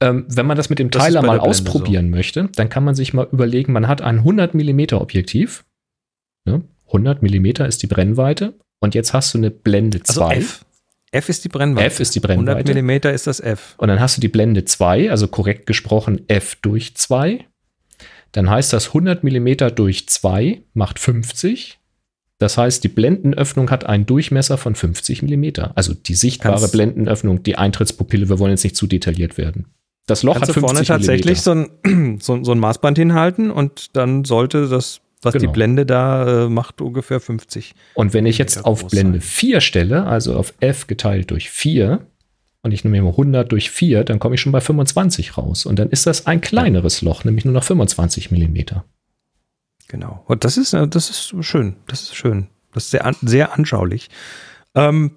Ähm, wenn man das mit dem Das Teiler mal ausprobieren möchte, dann kann man sich mal überlegen, man hat ein 100 mm Objektiv. Ne? 100 mm ist die Brennweite. Und jetzt hast du eine Blende 2. Also F. F ist die Brennweite. F ist die 100 Brennweite. Millimeter ist das F. Und dann hast du die Blende 2, also korrekt gesprochen F durch 2. Dann heißt das 100 mm durch 2 macht 50. Das heißt, die Blendenöffnung hat einen Durchmesser von 50 mm. Also die sichtbare Kannst- Blendenöffnung, die Eintrittspupille, wir wollen jetzt nicht zu detailliert werden. Das Loch hat du vorne 50 tatsächlich Millimeter. so ein, so, so ein Maßband hinhalten und dann sollte das, was die Genau. Blende da äh, macht, ungefähr 50. Und wenn ich jetzt auf Blende sein. 4 stelle, also auf f geteilt durch 4, und ich nehme mal 100 durch 4, dann komme ich schon bei 25 raus. Und dann ist das ein kleineres Loch, nämlich nur noch 25 Millimeter. Genau. Und das ist, äh, das ist schön. Das ist schön. Das ist sehr, sehr anschaulich. Ähm,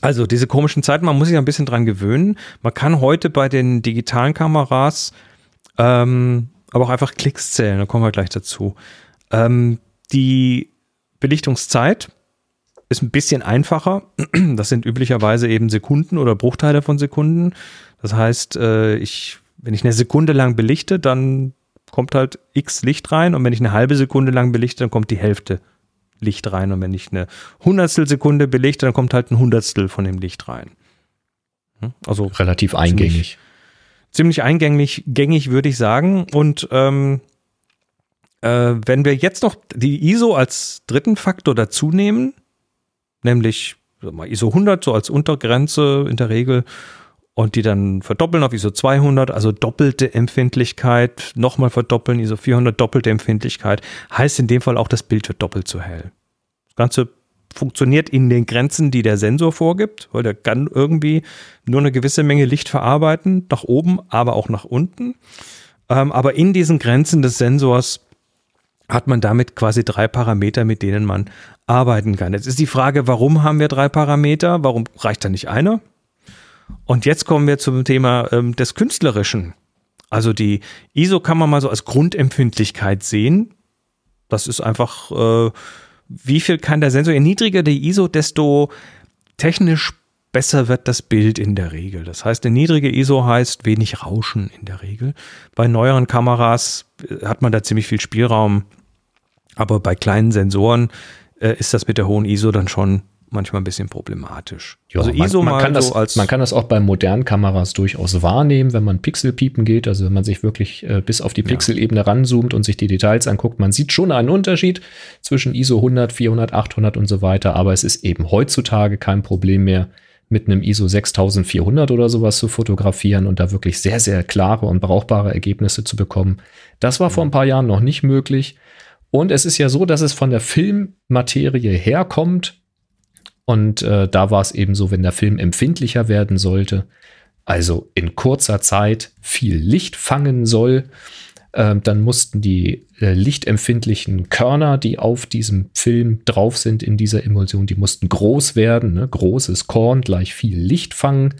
also diese komischen Zeiten, man muss sich ein bisschen dran gewöhnen. Man kann heute bei den digitalen Kameras ähm, aber auch einfach Klicks zählen. Da kommen wir gleich dazu. Ähm, die Belichtungszeit ist ein bisschen einfacher. Das sind üblicherweise eben Sekunden oder Bruchteile von Sekunden. Das heißt, äh, ich, wenn ich eine Sekunde lang belichte, dann kommt halt x Licht rein und wenn ich eine halbe Sekunde lang belichte, dann kommt die Hälfte Licht rein und wenn ich eine Hundertstel Sekunde belichte, dann kommt halt ein Hundertstel von dem Licht rein. Hm? Also Relativ eingängig. ziemlich eingängig, gängig würde ich sagen. Und ähm, äh, wenn wir jetzt noch die ISO als dritten Faktor dazu nehmen, nämlich mal, ISO 100 so als Untergrenze in der Regel und die dann verdoppeln auf ISO 200, also doppelte Empfindlichkeit, nochmal verdoppeln, ISO 400 doppelte Empfindlichkeit, heißt in dem Fall auch, das Bild wird doppelt so hell. Das Ganze funktioniert in den Grenzen, die der Sensor vorgibt, weil der kann irgendwie nur eine gewisse Menge Licht verarbeiten, nach oben, aber auch nach unten. Ähm, aber in diesen Grenzen des Sensors hat man damit quasi drei Parameter, mit denen man arbeiten kann. Jetzt ist die Frage, warum haben wir drei Parameter? Warum reicht da nicht einer? Und jetzt kommen wir zum Thema ähm, des Künstlerischen. Also die ISO kann man mal so als Grundempfindlichkeit sehen. Das ist einfach, äh, wie viel kann der Sensor? Je niedriger die ISO, desto technisch besser wird das Bild in der Regel. Das heißt, eine niedrige ISO heißt wenig Rauschen in der Regel. Bei neueren Kameras äh, hat man da ziemlich viel Spielraum, aber bei kleinen Sensoren äh, ist das mit der hohen ISO dann schon manchmal ein bisschen problematisch. Ja, also man, ISO man, mal kann das, so als man kann das auch bei modernen Kameras durchaus wahrnehmen, wenn man Pixelpiepen geht, also wenn man sich wirklich äh, bis auf die Pixelebene ranzoomt und sich die Details anguckt, man sieht schon einen Unterschied zwischen ISO 100, 400, 800 und so weiter, aber es ist eben heutzutage kein Problem mehr, mit einem ISO 6400 oder sowas zu fotografieren und da wirklich sehr, sehr klare und brauchbare Ergebnisse zu bekommen. Das war vor ein paar Jahren noch nicht möglich. Und es ist ja so, dass es von der Filmmaterie herkommt, und äh, da war es eben so, wenn der Film empfindlicher werden sollte, also in kurzer Zeit viel Licht fangen soll, äh, dann mussten die äh, lichtempfindlichen Körner, die auf diesem Film drauf sind in dieser Emulsion, die mussten groß werden. Ne? Großes Korn gleich viel Licht fangen.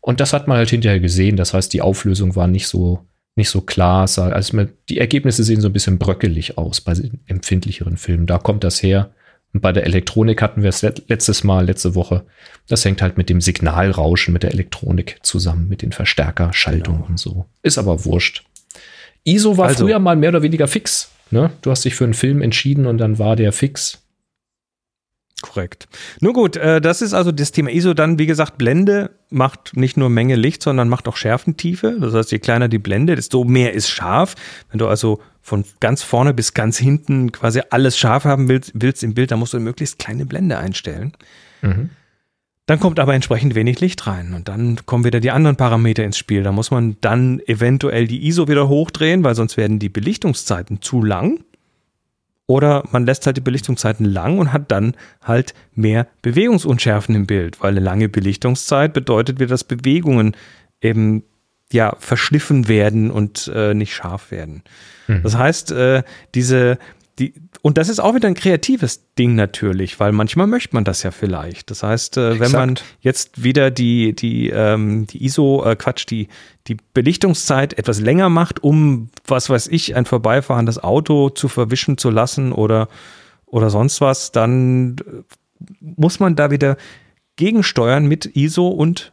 Und das hat man halt hinterher gesehen. Das heißt, die Auflösung war nicht so, nicht so klar. Sah- Also man, die Ergebnisse sehen so ein bisschen bröckelig aus bei den empfindlicheren Filmen. Da kommt das her. Und bei der Elektronik hatten wir es let- letztes Mal, letzte Woche. Das hängt halt mit dem Signalrauschen mit der Elektronik zusammen, mit den Verstärkerschaltungen und so. Ist aber wurscht. ISO war Also- früher mal mehr oder weniger fix. Ne? Du hast dich für einen Film entschieden und dann war der fix. Korrekt. Nur gut, äh, das ist also das Thema ISO. Dann, wie gesagt, Blende macht nicht nur Menge Licht, sondern macht auch Schärfentiefe. Das heißt, je kleiner die Blende, desto mehr ist scharf. Wenn du also von ganz vorne bis ganz hinten quasi alles scharf haben willst, willst im Bild, dann musst du eine möglichst kleine Blende einstellen. Mhm. Dann kommt aber entsprechend wenig Licht rein und dann kommen wieder die anderen Parameter ins Spiel. Da muss man dann eventuell die ISO wieder hochdrehen, weil sonst werden die Belichtungszeiten zu lang. Oder man lässt halt die Belichtungszeiten lang und hat dann halt mehr Bewegungsunschärfen im Bild, weil eine lange Belichtungszeit bedeutet wieder, dass Bewegungen eben ja verschliffen werden und äh, nicht scharf werden. Das heißt, äh, diese, die, und das ist auch wieder ein kreatives Ding natürlich, weil manchmal möchte man das ja vielleicht. Das heißt, äh, wenn man jetzt wieder die, die, ähm, die ISO, äh, Quatsch, die, die Belichtungszeit etwas länger macht, um, was weiß ich, ein vorbeifahrendes Auto zu verwischen zu lassen oder, oder sonst was, dann äh, muss man da wieder gegensteuern mit ISO und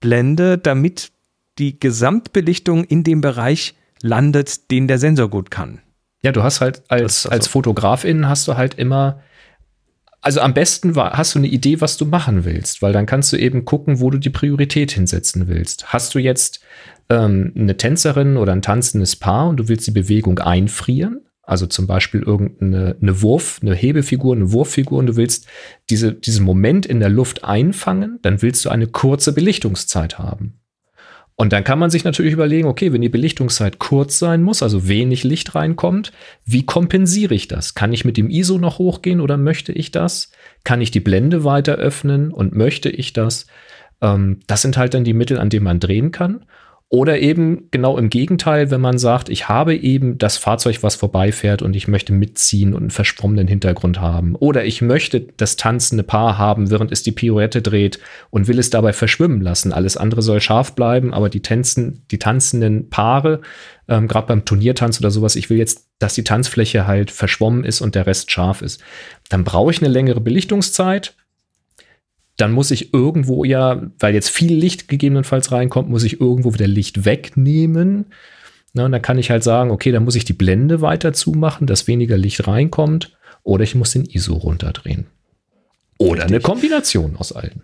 Blende, damit die Gesamtbelichtung in dem Bereich landet, den der Sensor gut kann. Ja, du hast halt als, Das- als also- Fotografin hast du halt immer, also am besten war, hast du eine Idee, was du machen willst, weil dann kannst du eben gucken, wo du die Priorität hinsetzen willst. Hast du jetzt ähm, eine Tänzerin oder ein tanzendes Paar und du willst die Bewegung einfrieren, also zum Beispiel irgendeine eine Wurf, eine Hebefigur, eine Wurffigur und du willst diese, diesen Moment in der Luft einfangen, dann willst du eine kurze Belichtungszeit haben. Und dann kann man sich natürlich überlegen, okay, wenn die Belichtungszeit kurz sein muss, also wenig Licht reinkommt, wie kompensiere ich das? Kann ich mit dem ISO noch hochgehen oder möchte ich das? Kann ich die Blende weiter öffnen und möchte ich das? Ähm, das sind halt dann die Mittel, an denen man drehen kann. Oder eben genau im Gegenteil, wenn man sagt, ich habe eben das Fahrzeug, was vorbeifährt und ich möchte mitziehen und einen verschwommenen Hintergrund haben. Oder ich möchte das tanzende Paar haben, während es die Pirouette dreht und will es dabei verschwimmen lassen. Alles andere soll scharf bleiben, aber die, Tänzen, die tanzenden Paare, ähm, gerade beim Turniertanz oder sowas, ich will jetzt, dass die Tanzfläche halt verschwommen ist und der Rest scharf ist. Dann brauche ich eine längere Belichtungszeit dann muss ich irgendwo ja, weil jetzt viel Licht gegebenenfalls reinkommt, muss ich irgendwo wieder Licht wegnehmen. Na, und dann kann ich halt sagen, okay, dann muss ich die Blende weiter zumachen, dass weniger Licht reinkommt, oder ich muss den ISO runterdrehen. Oder eine Kombination aus allen.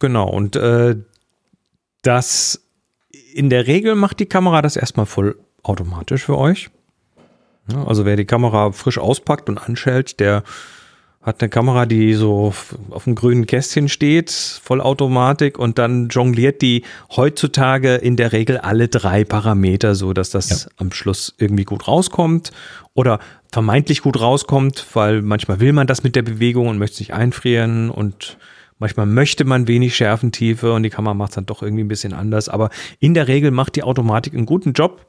Genau, und äh, das in der Regel macht die Kamera das erstmal voll automatisch für euch. Also wer die Kamera frisch auspackt und anschaltet, der hat eine Kamera, die so auf dem grünen Kästchen steht, Vollautomatik und dann jongliert die heutzutage in der Regel alle drei Parameter, so dass das am Schluss irgendwie gut rauskommt oder vermeintlich gut rauskommt, weil manchmal will man das mit der Bewegung und möchte sich einfrieren und manchmal möchte man wenig Schärfentiefe und die Kamera macht es dann doch irgendwie ein bisschen anders, aber in der Regel macht die Automatik einen guten Job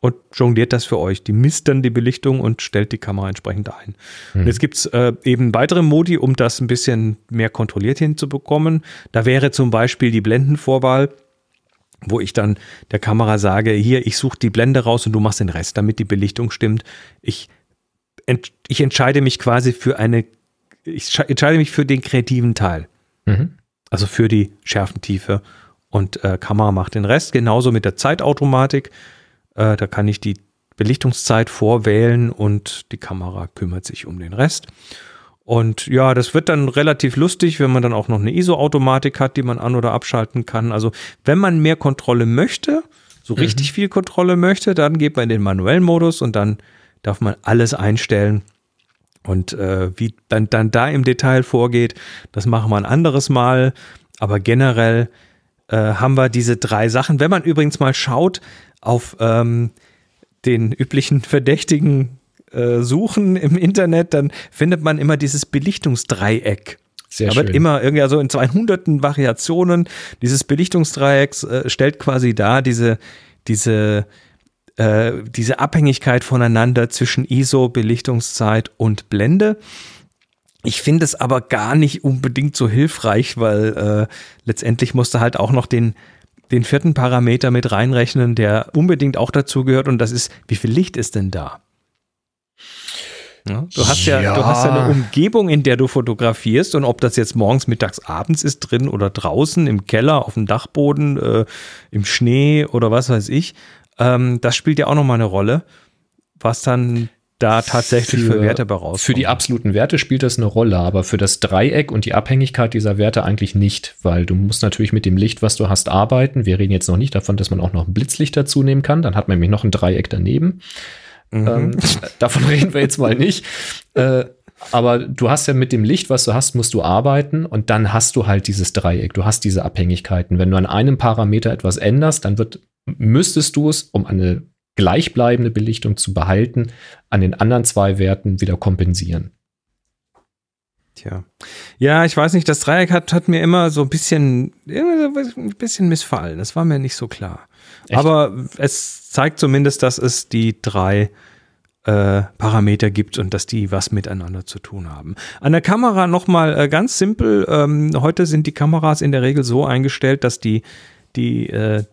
und jongliert das für euch. Die misst dann die Belichtung und stellt die Kamera entsprechend ein. Und jetzt gibt's äh, eben weitere Modi, um das ein bisschen mehr kontrolliert hinzubekommen. Da wäre zum Beispiel die Blendenvorwahl, wo ich dann der Kamera sage, hier, ich suche die Blende raus und du machst den Rest, damit die Belichtung stimmt. Ich, ent ich entscheide mich quasi für eine, ich sche- entscheide mich für den kreativen Teil. Mhm. Also für die Schärfentiefe. Und äh, Kamera macht den Rest. Genauso mit der Zeitautomatik. Äh, da kann ich die Belichtungszeit vorwählen und die Kamera kümmert sich um den Rest. Und ja, das wird dann relativ lustig, wenn man dann auch noch eine ISO-Automatik hat, die man an- oder abschalten kann. Also wenn man mehr Kontrolle möchte, so richtig viel Kontrolle möchte, dann geht man in den manuellen Modus und dann darf man alles einstellen. Und äh, wie dann, dann da im Detail vorgeht, das machen wir ein anderes Mal. Aber generell äh, haben wir diese drei Sachen. Wenn man übrigens mal schaut auf ähm, den üblichen verdächtigen äh, Suchen im Internet, dann findet man immer dieses Belichtungsdreieck. Sehr da schön. immer irgendwie so in 200 Variationen dieses Belichtungsdreiecks äh, stellt quasi da diese, diese, äh, diese Abhängigkeit voneinander zwischen ISO, Belichtungszeit und Blende. Ich finde es aber gar nicht unbedingt so hilfreich, weil äh, letztendlich musst du halt auch noch den, den vierten Parameter mit reinrechnen, der unbedingt auch dazu gehört und das ist, wie viel Licht ist denn da? Ja, du, hast ja, Ja. du hast ja eine Umgebung, in der du fotografierst und ob das jetzt morgens, mittags, abends ist, drin oder draußen, im Keller, auf dem Dachboden, äh, im Schnee oder was weiß ich, ähm, das spielt ja auch nochmal eine Rolle, was dann da tatsächlich für, Werte bei rauskommen. Für die absoluten Werte spielt das eine Rolle, aber für das Dreieck und die Abhängigkeit dieser Werte eigentlich nicht, weil du musst natürlich mit dem Licht, was du hast, arbeiten. Wir reden jetzt noch nicht davon, dass man auch noch ein Blitzlicht dazu nehmen kann. Dann hat man nämlich noch ein Dreieck daneben. Ähm, davon reden wir jetzt mal nicht. Äh, aber du hast ja mit dem Licht, was du hast, musst du arbeiten und dann hast du halt dieses Dreieck. Du hast diese Abhängigkeiten. Wenn du an einem Parameter etwas änderst, dann wird, müsstest du es, um eine gleichbleibende Belichtung zu behalten, an den anderen zwei Werten wieder kompensieren. Tja. Ja, ich weiß nicht, das Dreieck hat, hat mir immer so ein bisschen, ein bisschen missfallen. Das war mir nicht so klar. Echt? Aber es zeigt zumindest, dass es die drei äh, Parameter gibt und dass die was miteinander zu tun haben. An der Kamera nochmal äh, ganz simpel. Ähm, heute sind die Kameras in der Regel so eingestellt, dass die, die, äh,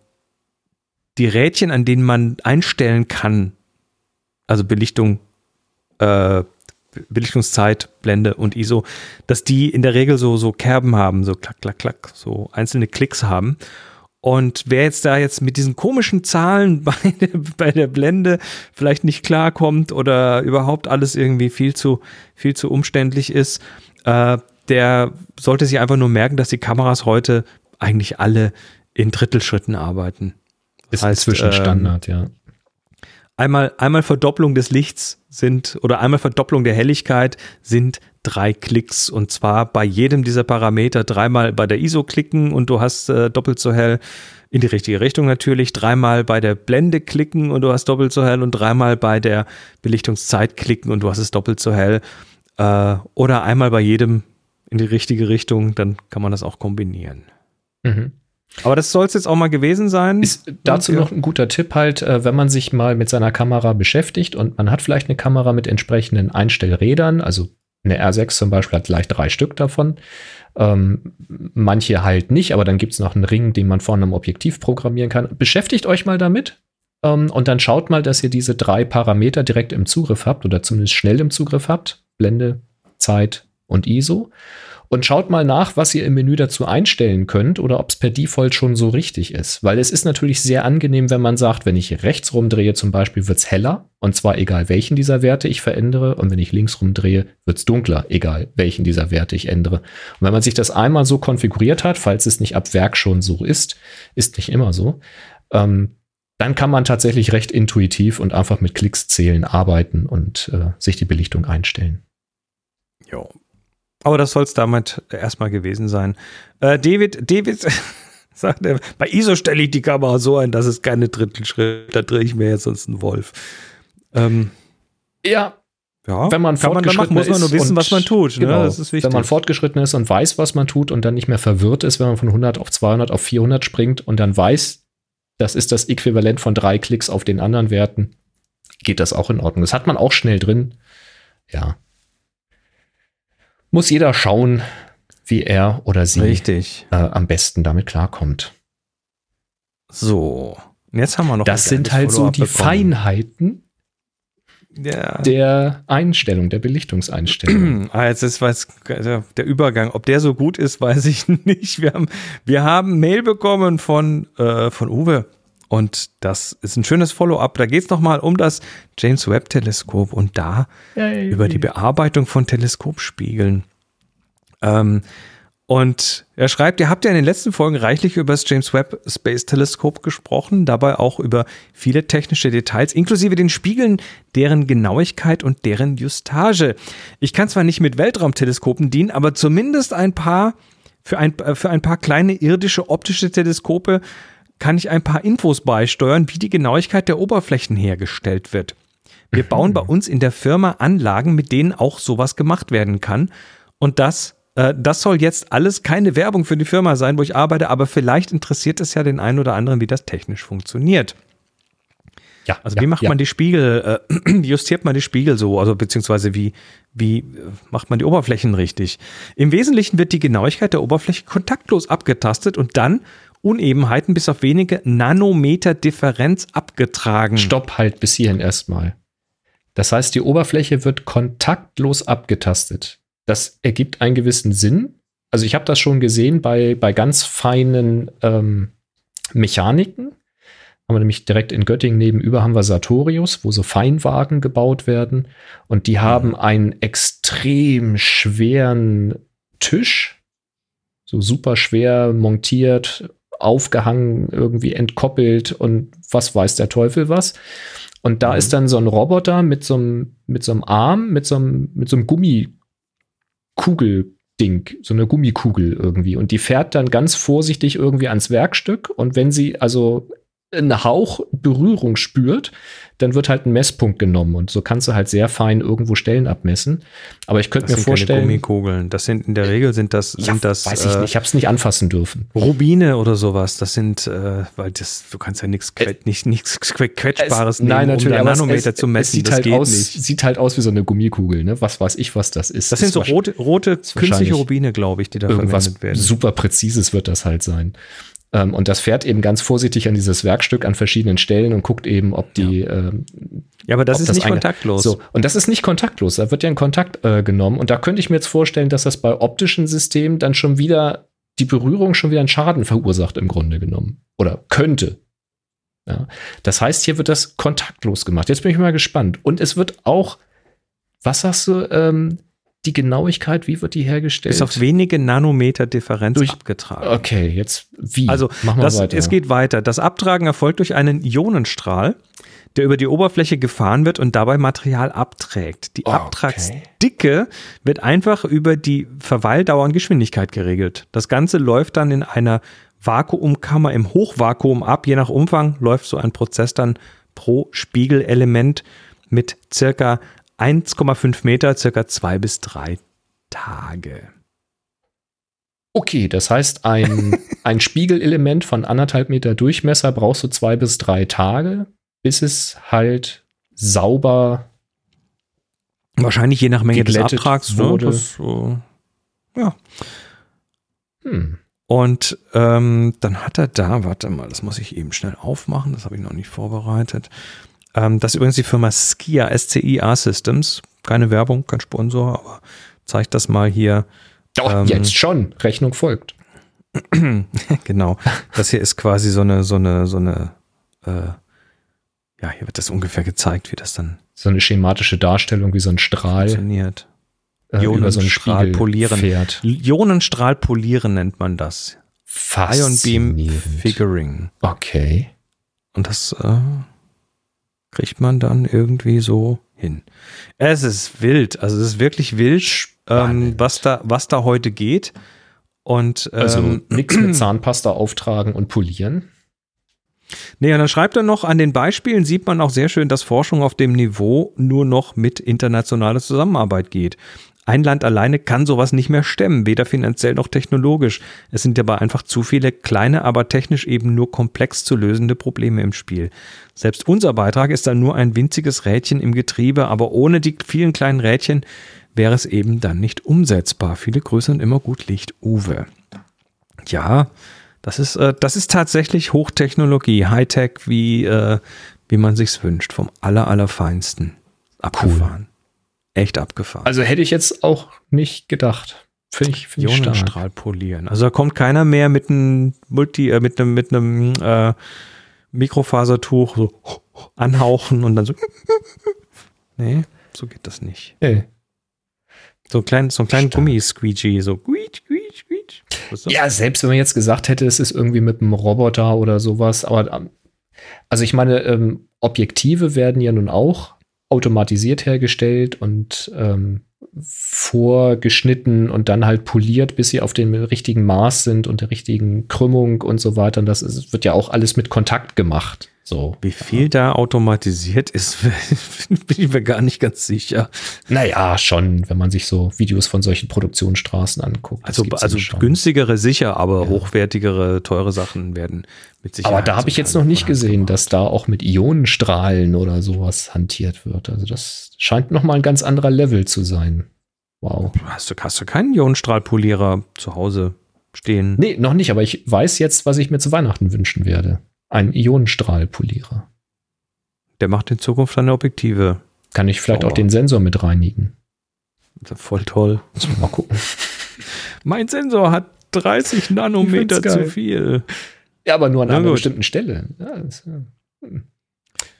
die Rädchen, an denen man einstellen kann, also Belichtung, äh, Belichtungszeit, Blende und ISO, dass die in der Regel so, so Kerben haben, so klack, klack, klack, so einzelne Klicks haben. Und wer jetzt da jetzt mit diesen komischen Zahlen bei der, bei der Blende vielleicht nicht klarkommt oder überhaupt alles irgendwie viel zu, viel zu umständlich ist, äh, der sollte sich einfach nur merken, dass die Kameras heute eigentlich alle in Drittelschritten arbeiten. Ist heißt, inzwischen ähm, Standard, ja. Einmal, einmal Verdopplung des Lichts sind oder einmal Verdopplung der Helligkeit sind drei Klicks und zwar bei jedem dieser Parameter dreimal bei der ISO klicken und du hast äh, doppelt so hell in die richtige Richtung natürlich, dreimal bei der Blende klicken und du hast doppelt so hell und dreimal bei der Belichtungszeit klicken und du hast es doppelt so hell äh, oder einmal bei jedem in die richtige Richtung, dann kann man das auch kombinieren. Mhm. Aber das soll es jetzt auch mal gewesen sein. Ist dazu noch ein guter Tipp halt, äh, wenn man sich mal mit seiner Kamera beschäftigt und man hat vielleicht eine Kamera mit entsprechenden Einstellrädern, also eine R6 zum Beispiel hat gleich drei Stück davon. Ähm, manche halt nicht, aber dann gibt es noch einen Ring, den man vorne am Objektiv programmieren kann. Beschäftigt euch mal damit ähm, und dann schaut mal, dass ihr diese drei Parameter direkt im Zugriff habt oder zumindest schnell im Zugriff habt. Blende, Zeit und ISO und schaut mal nach, was ihr im Menü dazu einstellen könnt oder ob es per Default schon so richtig ist. Weil es ist natürlich sehr angenehm, wenn man sagt, wenn ich rechts rumdrehe zum Beispiel, wird es heller und zwar egal welchen dieser Werte ich verändere und wenn ich links rumdrehe, wird es dunkler, egal welchen dieser Werte ich ändere. Und wenn man sich das einmal so konfiguriert hat, falls es nicht ab Werk schon so ist, ist nicht immer so, ähm, dann kann man tatsächlich recht intuitiv und einfach mit Klicks zählen arbeiten und äh, sich die Belichtung einstellen. Jo, aber das soll es damit erstmal gewesen sein. Äh, David, David sagt, er, bei ISO stelle ich die Kamera so ein, dass es keine Drittelschritt, da drehe ich mir jetzt sonst einen Wolf. Ähm, ja, ja, wenn man fortgeschritten man muss man nur wissen, was man tut. Ne? Genau, das ist wichtig. Wenn man fortgeschritten ist und weiß, was man tut und dann nicht mehr verwirrt ist, wenn man von 100 auf 200 auf 400 springt und dann weiß, das ist das Äquivalent von drei Klicks auf den anderen Werten, geht das auch in Ordnung. Das hat man auch schnell drin. Ja, muss jeder schauen, wie er oder sie Richtig. Äh, am besten damit klarkommt. So, jetzt haben wir noch. Das sind halt so die bekommen. Feinheiten ja. der Einstellung, der Belichtungseinstellung. ah, jetzt ist was, also der Übergang. Ob der so gut ist, weiß ich nicht. Wir haben, wir haben Mail bekommen von, äh, von Uwe. Und das ist ein schönes Follow-up. Da geht es nochmal um das James Webb-Teleskop und da Yay. über die Bearbeitung von Teleskopspiegeln. Ähm, und er schreibt, ihr habt ja in den letzten Folgen reichlich über das James Webb Space Teleskop gesprochen, dabei auch über viele technische Details, inklusive den Spiegeln, deren Genauigkeit und deren Justage. Ich kann zwar nicht mit Weltraumteleskopen dienen, aber zumindest ein paar, für ein, für ein paar kleine irdische optische Teleskope kann ich ein paar Infos beisteuern, wie die Genauigkeit der Oberflächen hergestellt wird. Wir mhm. bauen bei uns in der Firma Anlagen, mit denen auch sowas gemacht werden kann. Und das, äh, das soll jetzt alles keine Werbung für die Firma sein, wo ich arbeite, aber vielleicht interessiert es ja den einen oder anderen, wie das technisch funktioniert. Ja, also ja, wie macht ja. man die Spiegel, äh, wie justiert man die Spiegel so, also beziehungsweise wie, wie äh, macht man die Oberflächen richtig? Im Wesentlichen wird die Genauigkeit der Oberfläche kontaktlos abgetastet und dann Unebenheiten bis auf wenige Nanometer Differenz abgetragen. Stopp halt bis hierhin erstmal. Das heißt, die Oberfläche wird kontaktlos abgetastet. Das ergibt einen gewissen Sinn. Also ich habe das schon gesehen bei, bei ganz feinen ähm, Mechaniken. Haben wir nämlich direkt in Göttingen nebenüber haben wir Sartorius, wo so Feinwagen gebaut werden. Und die haben einen extrem schweren Tisch, so super schwer montiert, aufgehangen, irgendwie entkoppelt und was weiß der Teufel was. Und da mhm. ist dann so ein Roboter mit so einem, mit so einem Arm, mit so einem, mit so einem Gummikugelding, so eine Gummikugel irgendwie. Und die fährt dann ganz vorsichtig irgendwie ans Werkstück. Und wenn sie also einen Hauch Berührung spürt, dann wird halt ein Messpunkt genommen und so kannst du halt sehr fein irgendwo Stellen abmessen. Aber ich könnte mir vorstellen, keine Gummikugeln. Das sind in der Regel sind das ja, sind das weiß ich äh, nicht, ich habe es nicht anfassen dürfen. Rubine oder sowas. Das sind äh, weil das du kannst ja nichts äh, nicht nichts quetschbares es, nehmen, nein, natürlich, um Nanometer es, zu messen. Es sieht das halt aus, nicht. sieht halt aus wie so eine Gummikugel. Ne? Was weiß ich, was das ist. Das, das sind so rote rote künstliche Rubine, glaube ich, die da verwendet werden. Super präzises wird das halt sein. Ähm, und das fährt eben ganz vorsichtig an dieses Werkstück an verschiedenen Stellen und guckt eben, ob die, ja. ähm, Ja, aber das ist nicht eine- kontaktlos. So, und das ist nicht kontaktlos. Da wird ja ein Kontakt äh, genommen. Und da könnte ich mir jetzt vorstellen, dass das bei optischen Systemen dann schon wieder die Berührung schon wieder einen Schaden verursacht im Grunde genommen. Oder könnte. Ja. Das heißt, hier wird das kontaktlos gemacht. Jetzt bin ich mal gespannt. Und es wird auch, was sagst du, ähm, die Genauigkeit, wie wird die hergestellt? Bis auf wenige Nanometer Differenz Durch- abgetragen. okay, jetzt wie? Also, das, es geht weiter. Das Abtragen erfolgt durch einen Ionenstrahl, der über die Oberfläche gefahren wird und dabei Material abträgt. Die Okay. Abtragsdicke wird einfach über die Verweildauer und Geschwindigkeit geregelt. Das Ganze läuft dann in einer Vakuumkammer im Hochvakuum ab. Je nach Umfang läuft so ein Prozess dann pro Spiegelelement mit circa 1,5 Meter, circa zwei bis drei Tage. Okay, das heißt, ein, ein Spiegelelement von anderthalb Meter Durchmesser brauchst du zwei bis drei Tage, bis es halt sauber. Wahrscheinlich je nach Menge des Abtrags. wurde. Ne? Das, äh, ja. Hm, Und ähm, dann hat er da, warte mal, das muss ich eben schnell aufmachen, das habe ich noch nicht vorbereitet. Ähm, das ist übrigens die Firma Skia, SCIA Systems. Keine Werbung, kein Sponsor, aber zeigt das mal hier. Doch, Ähm, jetzt schon. Rechnung folgt. genau. Das hier ist quasi so eine, so eine, so eine, äh, ja, hier wird das ungefähr gezeigt, wie das dann So eine schematische Darstellung, wie so ein Strahl funktioniert. äh, so Ionenstrahl Spiegel polieren. fährt. Ionenstrahl polieren nennt man das. Ion Beam. Figuring. Okay. Und das äh, kriegt man dann irgendwie so hin. Es ist wild, also es ist wirklich wild, ähm, was da was da heute geht. Und Also ähm, nichts mit Zahnpasta auftragen und polieren. Nee, und dann schreibt er noch, an den Beispielen sieht man auch sehr schön, dass Forschung auf dem Niveau nur noch mit internationaler Zusammenarbeit geht. Ein Land alleine kann sowas nicht mehr stemmen, weder finanziell noch technologisch. Es sind dabei einfach zu viele kleine, aber technisch eben nur komplex zu lösende Probleme im Spiel. Selbst unser Beitrag ist dann nur ein winziges Rädchen im Getriebe, aber ohne die vielen kleinen Rädchen wäre es eben dann nicht umsetzbar. Viele Grüße und immer gut Licht, Uwe. Ja, das ist, äh, das ist tatsächlich Hochtechnologie, Hightech, wie, äh, wie man sich's wünscht, vom aller, allerfeinsten. Abgefahren. Echt abgefahren. Also hätte ich jetzt auch nicht gedacht. Finde ich, find ich stark. Polieren. Also da kommt keiner mehr mit einem Multi, äh, mit einem, mit einem äh, Mikrofasertuch so anhauchen und dann so. Nee, so geht das nicht. Hey. So ein kleinen, so ein kleinen. Gummisqueegee, so quietsch, quietsch, quietsch. Ja, selbst wenn man jetzt gesagt hätte, es ist irgendwie mit einem Roboter oder sowas, aber ähm, also ich meine, ähm, Objektive werden ja nun auch automatisiert hergestellt und ähm, vorgeschnitten und dann halt poliert, bis sie auf dem richtigen Maß sind und der richtigen Krümmung und so weiter. Und das ist, wird ja auch alles mit Kontakt gemacht. So. Wie viel da automatisiert ist, bin ich mir gar nicht ganz sicher. Naja, schon, wenn man sich so Videos von solchen Produktionsstraßen anguckt. Also, also ja günstigere sicher, aber Ja. hochwertigere, teure Sachen werden mit Sicherheit. Aber da habe ich jetzt noch nicht gesehen, dass da auch mit Ionenstrahlen oder sowas hantiert wird. Also das scheint noch mal ein ganz anderer Level zu sein. Wow. Hast du, hast du keinen Ionenstrahlpolierer zu Hause stehen? Nee, noch nicht, aber ich weiß jetzt, was ich mir zu Weihnachten wünschen werde. Ein Ionenstrahlpolierer. Der macht in Zukunft deine Objektive. Kann ich vielleicht Sauber. auch den Sensor mit reinigen. Voll toll. Mal gucken. Mein Sensor hat 30 Nanometer zu viel. Ja, aber nur an einer bestimmten Stelle. Ja, das, ja. hm.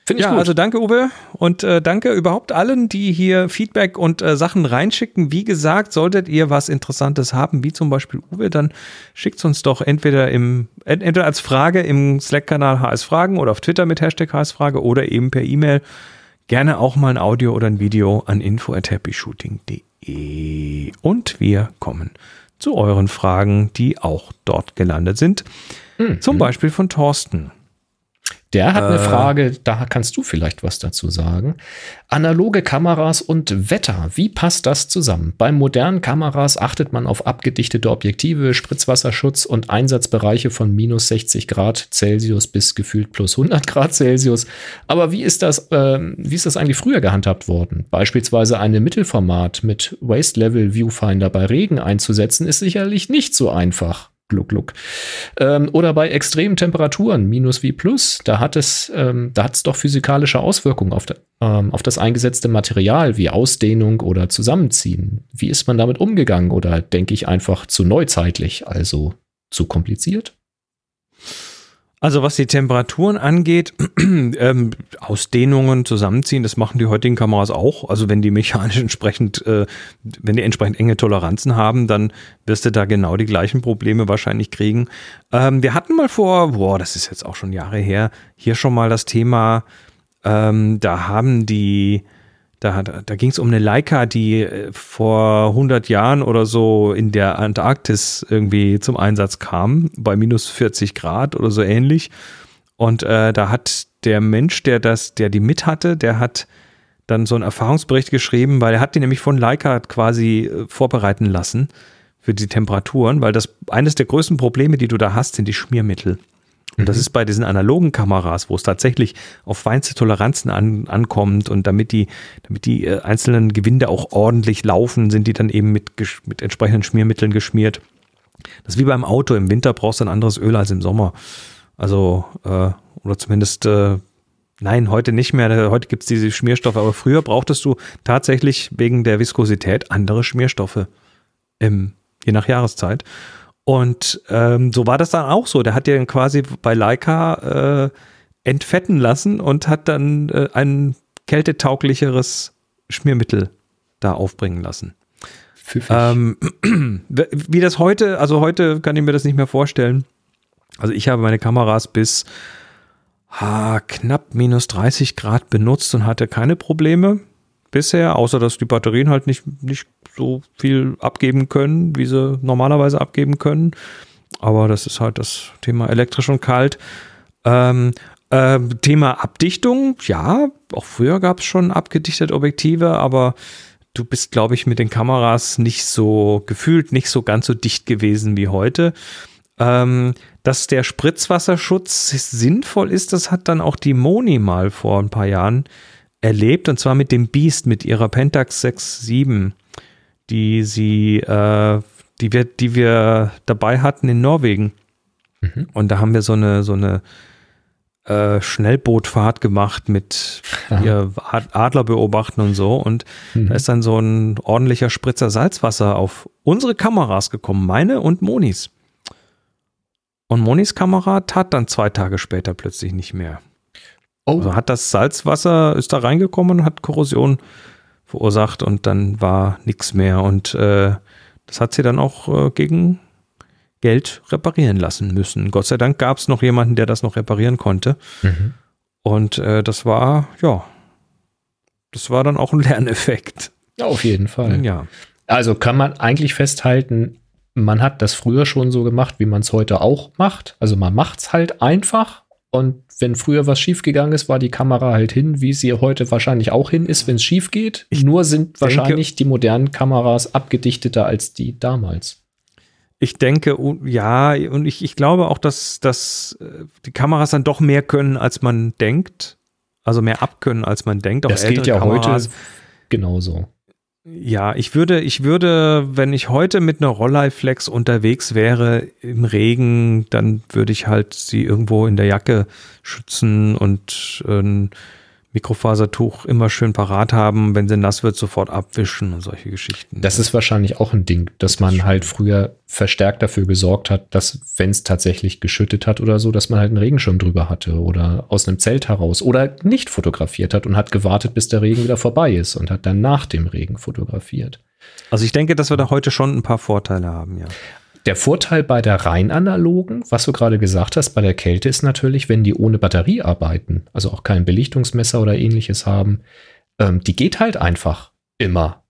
Finde ich Ja, gut. also danke, Uwe. Und äh, danke überhaupt allen, die hier Feedback und äh, Sachen reinschicken. Wie gesagt, solltet ihr was Interessantes haben, wie zum Beispiel Uwe, dann schickt uns doch entweder im, ent- entweder als Frage im Slack-Kanal HS Fragen oder auf Twitter mit Hashtag HS Frage oder eben per E-Mail. Gerne auch mal ein Audio oder ein Video an info@happyshooting.de. Und wir kommen zu euren Fragen, die auch dort gelandet sind. Mhm. Zum Beispiel von Thorsten. Der hat eine Äh. Frage, da kannst du vielleicht was dazu sagen. Analoge Kameras und Wetter, wie passt das zusammen? Bei modernen Kameras achtet man auf abgedichtete Objektive, Spritzwasserschutz und Einsatzbereiche von minus 60 Grad Celsius bis gefühlt plus 100 Grad Celsius. Aber wie ist das, ähm, wie ist das eigentlich früher gehandhabt worden? Beispielsweise eine Mittelformat mit Waste Level Viewfinder bei Regen einzusetzen, ist sicherlich nicht so einfach. Gluck, gluck. Ähm, oder bei extremen Temperaturen, minus wie plus, da hat es, ähm, da hat es doch physikalische Auswirkungen auf, de, ähm, auf das eingesetzte Material, wie Ausdehnung oder Zusammenziehen. Wie ist man damit umgegangen? Oder denke ich einfach zu neuzeitlich, also zu kompliziert? Also was die Temperaturen angeht, ähm, Ausdehnungen, Zusammenziehen, das machen die heutigen Kameras auch. Also wenn die mechanisch entsprechend, äh, wenn die entsprechend enge Toleranzen haben, dann wirst du da genau die gleichen Probleme wahrscheinlich kriegen. Ähm, wir hatten mal vor, boah, das ist jetzt auch schon Jahre her, hier schon mal das Thema, ähm, da haben die da, da, ging es um eine Leica, die äh, vor 100 Jahren oder so in der Antarktis irgendwie zum Einsatz kam, bei minus 40 Grad oder so ähnlich. Und äh, da hat der Mensch, der das, der die mit hatte, der hat dann so einen Erfahrungsbericht geschrieben, weil er hat die nämlich von Leica quasi äh, vorbereiten lassen für die Temperaturen, weil das eines der größten Probleme, die du da hast, sind die Schmiermittel. Und das Mhm. ist bei diesen analogen Kameras, wo es tatsächlich auf feinste Toleranzen an, ankommt und damit die, damit die äh, einzelnen Gewinde auch ordentlich laufen, sind die dann eben mit, mit entsprechenden Schmiermitteln geschmiert. Das ist wie beim Auto. Im Winter brauchst du ein anderes Öl als im Sommer. Also, äh, oder zumindest, äh, nein, heute nicht mehr. Heute gibt es diese Schmierstoffe, aber früher brauchtest du tatsächlich wegen der Viskosität andere Schmierstoffe. Im, je nach Jahreszeit. Und ähm, so war das dann auch so. Der hat ja quasi bei Leica äh, entfetten lassen und hat dann äh, ein kältetauglicheres Schmiermittel da aufbringen lassen. Ähm, wie das heute, also heute kann ich mir das nicht mehr vorstellen. Also ich habe meine Kameras bis ah, knapp minus 30 Grad benutzt und hatte keine Probleme bisher, außer dass die Batterien halt nicht, nicht so viel abgeben können, wie sie normalerweise abgeben können. Aber das ist halt das Thema elektrisch und kalt. Ähm, ähm, Thema Abdichtung, ja, auch früher gab es schon abgedichtete Objektive, aber du bist, glaube ich, mit den Kameras nicht so gefühlt, nicht so ganz so dicht gewesen wie heute. Ähm, dass der Spritzwasserschutz sinnvoll ist, das hat dann auch die Moni mal vor ein paar Jahren erlebt, und zwar mit dem Beast, mit ihrer Pentax 6.7, die sie, äh, die wir, die wir dabei hatten in Norwegen. Mhm. Und da haben wir so eine, so eine äh, Schnellbootfahrt gemacht mit Ad- Adler beobachten und so. Und Mhm. da ist dann so ein ordentlicher Spritzer Salzwasser auf unsere Kameras gekommen, meine und Monis. Und Monis Kamera tat dann zwei Tage später plötzlich nicht mehr. Oh, Also hat das Salzwasser, ist da reingekommen und hat Korrosion verursacht und dann war nichts mehr. Und äh, das hat sie dann auch äh, gegen Geld reparieren lassen müssen. Gott sei Dank gab es noch jemanden, der das noch reparieren konnte. mhm. Und äh, das war, ja, das war dann auch ein Lerneffekt. auf jeden Fall. Ja. Also kann man eigentlich festhalten, man hat das früher schon so gemacht, wie man es heute auch macht. Also man macht es halt einfach. Und wenn früher was schiefgegangen ist, war die Kamera halt hin, wie sie heute wahrscheinlich auch hin ist, wenn es schief geht. Nur sind wahrscheinlich die modernen Kameras abgedichteter als die damals. Ich denke, ja, und ich, ich glaube auch, dass, dass äh, die Kameras dann doch mehr können, als man denkt. Also mehr abkönnen, als man denkt. Auch Das ältere ja heute Kameras. genauso. Ja, ich würde, ich würde, wenn ich heute mit einer Rolleiflex unterwegs wäre im Regen, dann würde ich halt sie irgendwo in der Jacke schützen und ein Mikrofasertuch immer schön parat haben, wenn sie nass wird, sofort abwischen und solche Geschichten. Das ist wahrscheinlich auch ein Ding, dass man halt früher verstärkt dafür gesorgt hat, dass, wenn es tatsächlich geschüttet hat oder so, dass man halt einen Regenschirm drüber hatte oder aus einem Zelt heraus oder nicht fotografiert hat und hat gewartet, bis der Regen wieder vorbei ist und hat dann nach dem Regen fotografiert. also ich denke, dass wir da heute schon ein paar Vorteile haben, ja. Der Vorteil bei der rein analogen, was du gerade gesagt hast, bei der Kälte ist natürlich, wenn die ohne Batterie arbeiten, also auch kein Belichtungsmesser oder ähnliches haben, ähm, die geht halt einfach immer.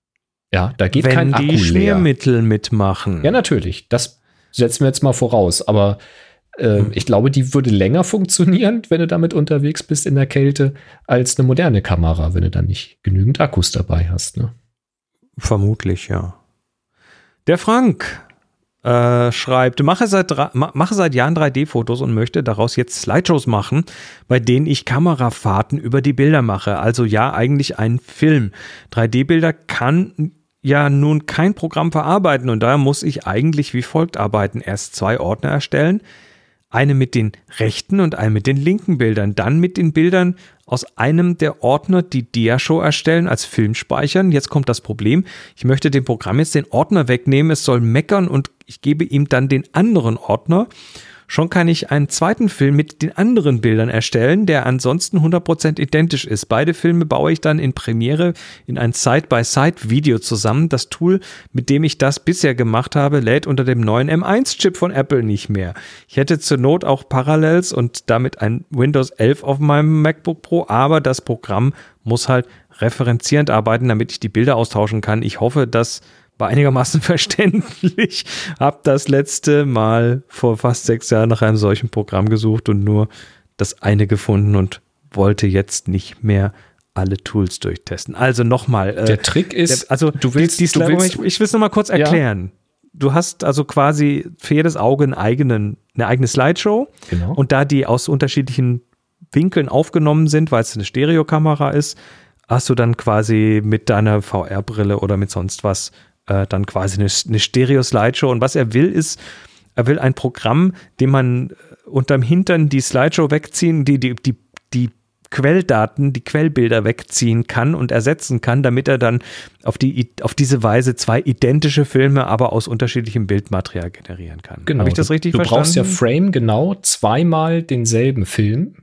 Ja, da geht wenn kein Akku die leer. Schmiermittel mitmachen. Ja, natürlich. Das setzen wir jetzt mal voraus. Aber äh, Hm. ich glaube, die würde länger funktionieren, wenn du damit unterwegs bist in der Kälte, als eine moderne Kamera, wenn du dann nicht genügend Akkus dabei hast. Ne? Vermutlich, ja. Der Frank äh, schreibt, mache seit, mache seit Jahren 3D-Fotos und möchte daraus jetzt Slideshows machen, bei denen ich Kamerafahrten über die Bilder mache. Also ja, eigentlich ein Film. 3D-Bilder kann ja nun kein Programm verarbeiten und daher muss ich eigentlich wie folgt arbeiten. Erst zwei Ordner erstellen, eine mit den rechten und eine mit den linken Bildern, dann mit den Bildern aus einem der Ordner die Diashow erstellen, als Film speichern. Jetzt kommt das Problem. Ich möchte dem Programm jetzt den Ordner wegnehmen. Es soll meckern und ich gebe ihm dann den anderen Ordner. Schon kann ich einen zweiten Film mit den anderen Bildern erstellen, der ansonsten 100% identisch ist. Beide Filme baue ich dann in Premiere in ein Side-by-Side-Video zusammen. Das Tool, mit dem ich das bisher gemacht habe, lädt unter dem neuen M1-Chip von Apple nicht mehr. Ich hätte zur Not auch Parallels und damit ein Windows 11 auf meinem MacBook Pro, aber das Programm muss halt referenzierend arbeiten, damit ich die Bilder austauschen kann. Ich hoffe, dass war einigermaßen verständlich. Hab das letzte Mal vor fast sechs Jahren nach einem solchen Programm gesucht und nur das eine gefunden und wollte jetzt nicht mehr alle Tools durchtesten. Also nochmal. Äh, der Trick ist, der, also du willst, die, die du willst, ich, ich will es nochmal kurz erklären. Ja. Du hast also quasi für jedes Auge einen eigenen, eine eigene Slideshow. Genau. Und da die aus unterschiedlichen Winkeln aufgenommen sind, weil es eine Stereokamera ist, hast du dann quasi mit deiner VR-Brille oder mit sonst was äh, dann quasi eine, eine Stereo-Slideshow. Und was er will, ist, er will ein Programm, dem man äh, unterm Hintern die Slideshow wegziehen, die, die, die, die Quelldaten, die Quellbilder wegziehen kann und ersetzen kann, damit er dann auf, die, auf diese Weise zwei identische Filme, aber aus unterschiedlichem Bildmaterial generieren kann. Genau. Habe ich das richtig du, du verstanden? Du brauchst ja Frame genau zweimal denselben Film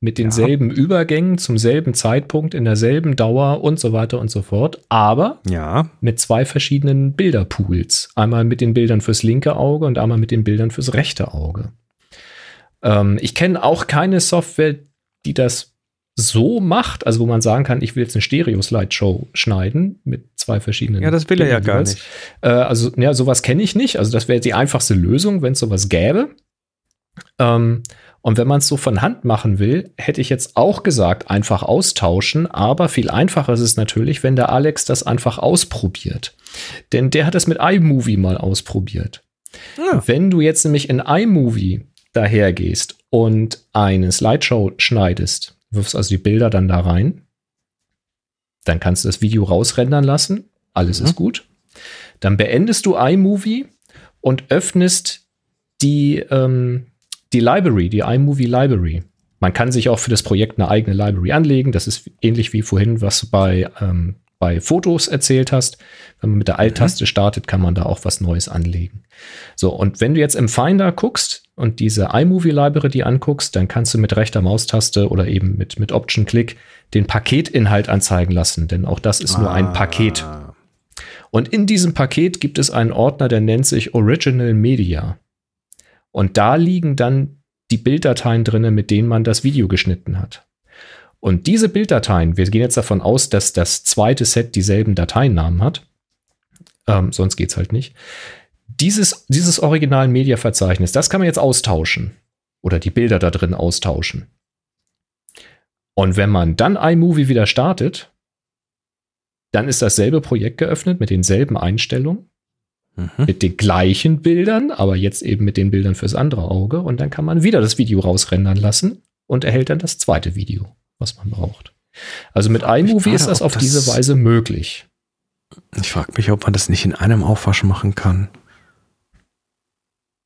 mit denselben ja. Übergängen zum selben Zeitpunkt in derselben Dauer und so weiter und so fort, aber ja. mit zwei verschiedenen Bilderpools. Einmal mit den Bildern fürs linke Auge und einmal mit den Bildern fürs rechte Auge. Ähm, ich kenne auch keine Software, die das so macht, also wo man sagen kann, ich will jetzt eine Stereo-Slideshow schneiden mit zwei verschiedenen. Ja, das will er ja gar nicht. Äh, also, ja, sowas kenne ich nicht. Also, das wäre die einfachste Lösung, wenn es sowas gäbe. Ähm, und wenn man es so von Hand machen will, hätte ich jetzt auch gesagt, einfach austauschen. Aber viel einfacher ist es natürlich, wenn der Alex das einfach ausprobiert. Denn der hat es mit iMovie mal ausprobiert. Ja. Wenn du jetzt nämlich in iMovie dahergehst und eine Slideshow schneidest, wirfst also die Bilder dann da rein, dann kannst du das Video rausrendern lassen. Alles mhm. ist gut. Dann beendest du iMovie und öffnest die, ähm, die Library, die iMovie Library. Man kann sich auch für das Projekt eine eigene Library anlegen. Das ist ähnlich wie vorhin, was du bei, ähm, bei Fotos erzählt hast. Wenn man mit der Alt-Taste mhm. startet, kann man da auch was Neues anlegen. So, und wenn du jetzt im Finder guckst und diese iMovie Library die anguckst, dann kannst du mit rechter Maustaste oder eben mit, mit Option-Click den Paketinhalt anzeigen lassen, denn auch das ist ah. nur ein ah. Paket. Und in diesem Paket gibt es einen Ordner, der nennt sich Original Media. Und da liegen dann die Bilddateien drin, mit denen man das Video geschnitten hat. Und diese Bilddateien, wir gehen jetzt davon aus, dass das zweite Set dieselben Dateinamen hat, ähm, sonst geht es halt nicht. Dieses, dieses Original-Media-Verzeichnis, das kann man jetzt austauschen oder die Bilder da drin austauschen. Und wenn man dann iMovie wieder startet, dann ist dasselbe Projekt geöffnet mit denselben Einstellungen Mhm. Mit den gleichen Bildern, aber jetzt eben mit den Bildern fürs andere Auge. Und dann kann man wieder das Video rausrendern lassen und erhält dann das zweite Video, was man braucht. Also mit iMovie ist das auf das diese Weise möglich. Ich frage mich, ob man das nicht in einem Aufwasch machen kann.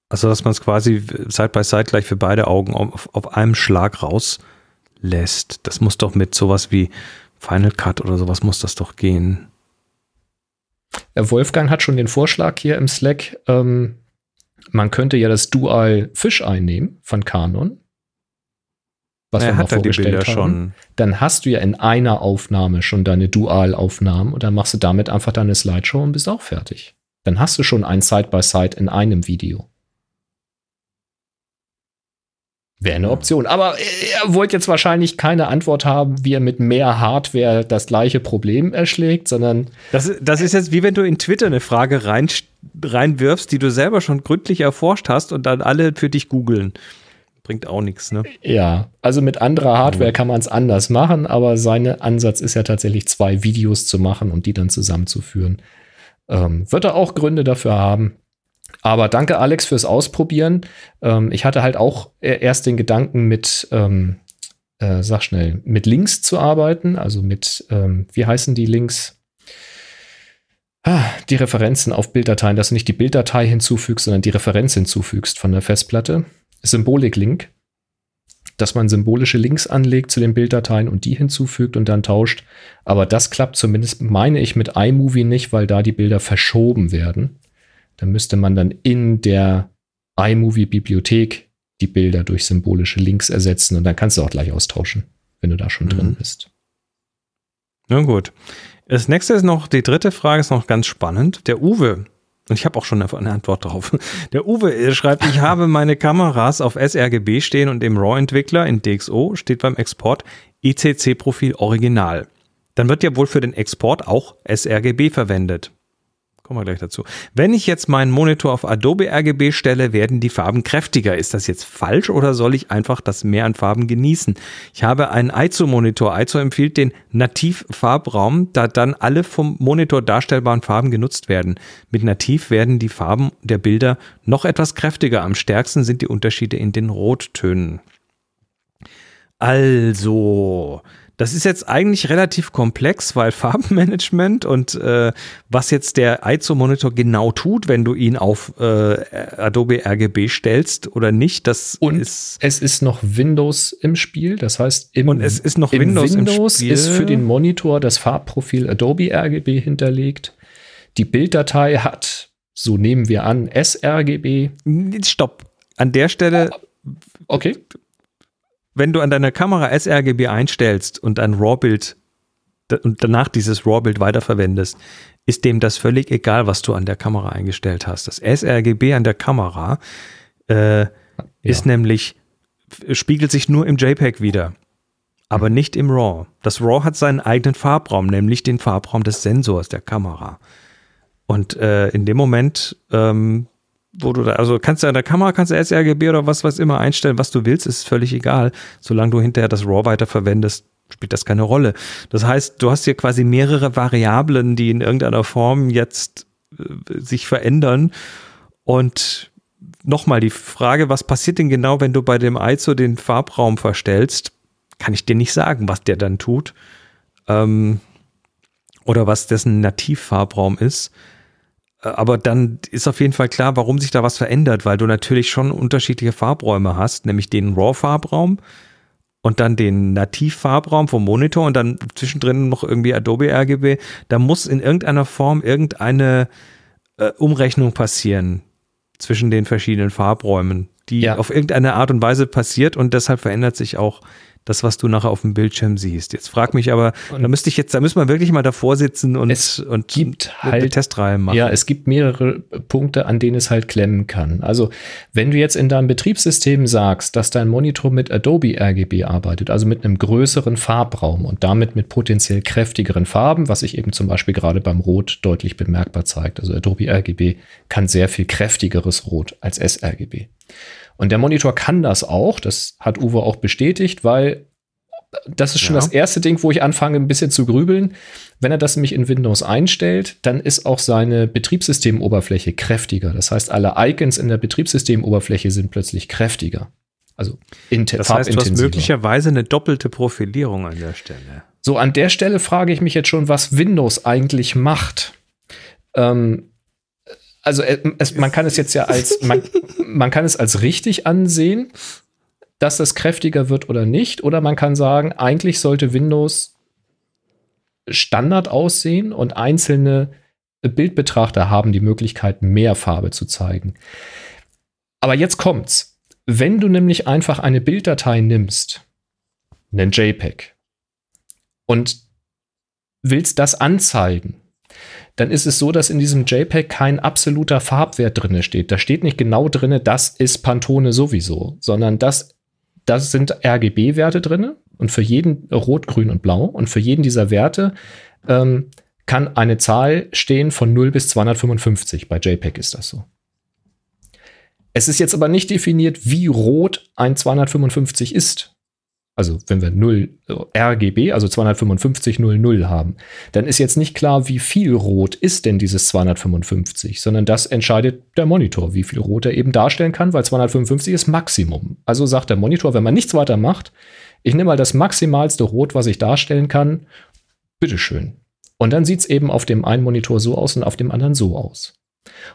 Also, dass man es quasi Side by Side gleich für beide Augen auf, auf einem Schlag rauslässt. Das muss doch mit sowas wie Final Cut oder sowas muss das doch gehen. Wolfgang hat schon den Vorschlag hier im Slack, ähm, man könnte ja das Dual Fish einnehmen von Canon. Was er wir mal vorgestellt haben. Schon. Dann hast du ja in einer Aufnahme schon deine Dual-Aufnahmen und dann machst du damit einfach deine Slideshow und bist auch fertig. Dann hast du schon ein Side-by-Side -Side in einem Video. Wäre eine Option. Aber er wollte jetzt wahrscheinlich keine Antwort haben, wie er mit mehr Hardware das gleiche Problem erschlägt, sondern. Das, das ist jetzt wie wenn du in Twitter eine Frage rein, reinwirfst, die du selber schon gründlich erforscht hast und dann alle für dich googeln. Bringt auch nichts, ne? Ja, also mit anderer Hardware kann man es anders machen, aber sein Ansatz ist ja tatsächlich zwei Videos zu machen und die dann zusammenzuführen. Ähm, wird er auch Gründe dafür haben. Aber danke, Alex, fürs Ausprobieren. Ähm, ich hatte halt auch e-, erst den Gedanken, mit, ähm, äh, sag schnell, mit Links zu arbeiten. Also mit, ähm, wie heißen die Links? Ah, Die Referenzen auf Bilddateien, dass du nicht die Bilddatei hinzufügst, sondern die Referenz hinzufügst von der Festplatte. Symbolik-Link, dass man symbolische Links anlegt zu den Bilddateien und die hinzufügt und dann tauscht. Aber das klappt zumindest, meine ich, mit iMovie nicht, weil da die Bilder verschoben werden. Da müsste man dann in der iMovie-Bibliothek die Bilder durch symbolische Links ersetzen und dann kannst du auch gleich austauschen, wenn du da schon drin Mhm. bist. Na gut. Das nächste ist noch, die dritte Frage ist noch ganz spannend. Der Uwe, und ich habe auch schon eine eine Antwort drauf. Der Uwe äh, schreibt, ich habe meine Kameras auf sRGB stehen und im RAW-Entwickler in DxO steht beim Export ICC-Profil Original. Dann wird ja wohl für den Export auch sRGB verwendet. Kommen wir gleich dazu. Wenn ich jetzt meinen Monitor auf Adobe RGB stelle, werden die Farben kräftiger. Ist das jetzt falsch oder soll ich einfach das Mehr an Farben genießen? Ich habe einen ISO-Monitor. ISO empfiehlt den Nativ-Farbraum, da dann alle vom Monitor darstellbaren Farben genutzt werden. Mit Nativ werden die Farben der Bilder noch etwas kräftiger. Am stärksten sind die Unterschiede in den Rottönen. Also, das ist jetzt eigentlich relativ komplex, weil Farbenmanagement und äh, was jetzt der ISO-Monitor genau tut, wenn du ihn auf äh, Adobe RGB stellst oder nicht, das Und ist es ist noch Windows im Spiel, das heißt, im, Und es ist noch im Windows im Windows Spiel. ist für den Monitor das Farbprofil Adobe RGB hinterlegt. Die Bilddatei hat, so nehmen wir an, sRGB. Stopp. An der Stelle, Okay. Wenn du an deiner Kamera sRGB einstellst und ein RAW-Bild und danach dieses RAW-Bild weiterverwendest, ist dem das völlig egal, was du an der Kamera eingestellt hast. Das sRGB an der Kamera äh, ist nämlich, spiegelt sich nur im JPEG wieder, aber nicht im RAW. Das RAW hat seinen eigenen Farbraum, nämlich den Farbraum des Sensors der Kamera. Und äh, in dem Moment, ähm, wo du da, also kannst du an der Kamera, kannst du sRGB oder was, was immer einstellen, was du willst, ist völlig egal. Solange du hinterher das RAW weiterverwendest, spielt das keine Rolle. Das heißt, du hast hier quasi mehrere Variablen, die in irgendeiner Form jetzt äh, sich verändern. Und nochmal die Frage, was passiert denn genau, wenn du bei dem ISO den Farbraum verstellst? Kann ich dir nicht sagen, was der dann tut. Ähm, oder was dessen Nativfarbraum ist. Äh, Aber dann ist auf jeden Fall klar, warum sich da was verändert, weil du natürlich schon unterschiedliche Farbräume hast, nämlich den RAW-Farbraum und dann den Nativ-Farbraum vom Monitor und dann zwischendrin noch irgendwie Adobe RGB. Da muss in irgendeiner Form irgendeine äh, Umrechnung passieren zwischen den verschiedenen Farbräumen, die Ja. auf irgendeine Art und Weise passiert und deshalb verändert sich auch das, was du nachher auf dem Bildschirm siehst. Jetzt frag mich aber, da müsste ich jetzt, da müssen wir wirklich mal davor sitzen und, Es und gibt halt- Testreihe machen. Ja, es gibt mehrere Punkte, an denen es halt klemmen kann. Also, wenn du jetzt in deinem Betriebssystem sagst, dass dein Monitor mit Adobe RGB arbeitet, also mit einem größeren Farbraum und damit mit potenziell kräftigeren Farben, was sich eben zum Beispiel gerade beim Rot deutlich bemerkbar zeigt. Also Adobe RGB kann sehr viel kräftigeres Rot als sRGB. Und der Monitor kann das auch, das hat Uwe auch bestätigt, weil das ist schon Ja. das erste Ding, wo ich anfange, ein bisschen zu grübeln. Wenn er das nämlich in Windows einstellt, dann ist auch seine Betriebssystemoberfläche kräftiger. Das heißt, alle Icons in der Betriebssystemoberfläche sind plötzlich kräftiger. Also Das heißt, du hast möglicherweise eine doppelte Profilierung an der Stelle. So, an der Stelle frage ich mich jetzt schon, was Windows eigentlich macht. Ähm, also äh, es, man kann es jetzt ja als, man, man kann es als richtig ansehen, dass das kräftiger wird oder nicht. Oder man kann sagen, eigentlich sollte Windows Standard aussehen und einzelne Bildbetrachter haben die Möglichkeit, mehr Farbe zu zeigen. Aber jetzt kommt's. Wenn du nämlich einfach eine Bilddatei nimmst, einen JPEG, und willst das anzeigen, dann ist es so, dass in diesem JPEG kein absoluter Farbwert drinne steht. Da steht nicht genau drinne, das ist Pantone sowieso, sondern das, das sind RGB-Werte drinne und für jeden Rot, Grün und Blau und für jeden dieser Werte ähm, kann eine Zahl stehen von 0 bis 255. Bei JPEG ist das so. Es ist jetzt aber nicht definiert, wie rot ein 255 ist. Also wenn wir 0 RGB, also 255 00 haben, dann ist jetzt nicht klar, wie viel rot ist denn dieses 255, sondern das entscheidet der Monitor, wie viel rot er eben darstellen kann, weil 255 ist Maximum. Also sagt der Monitor, wenn man nichts weiter macht, ich nehme mal das maximalste Rot, was ich darstellen kann, bitteschön. Und dann sieht es eben auf dem einen Monitor so aus und auf dem anderen so aus.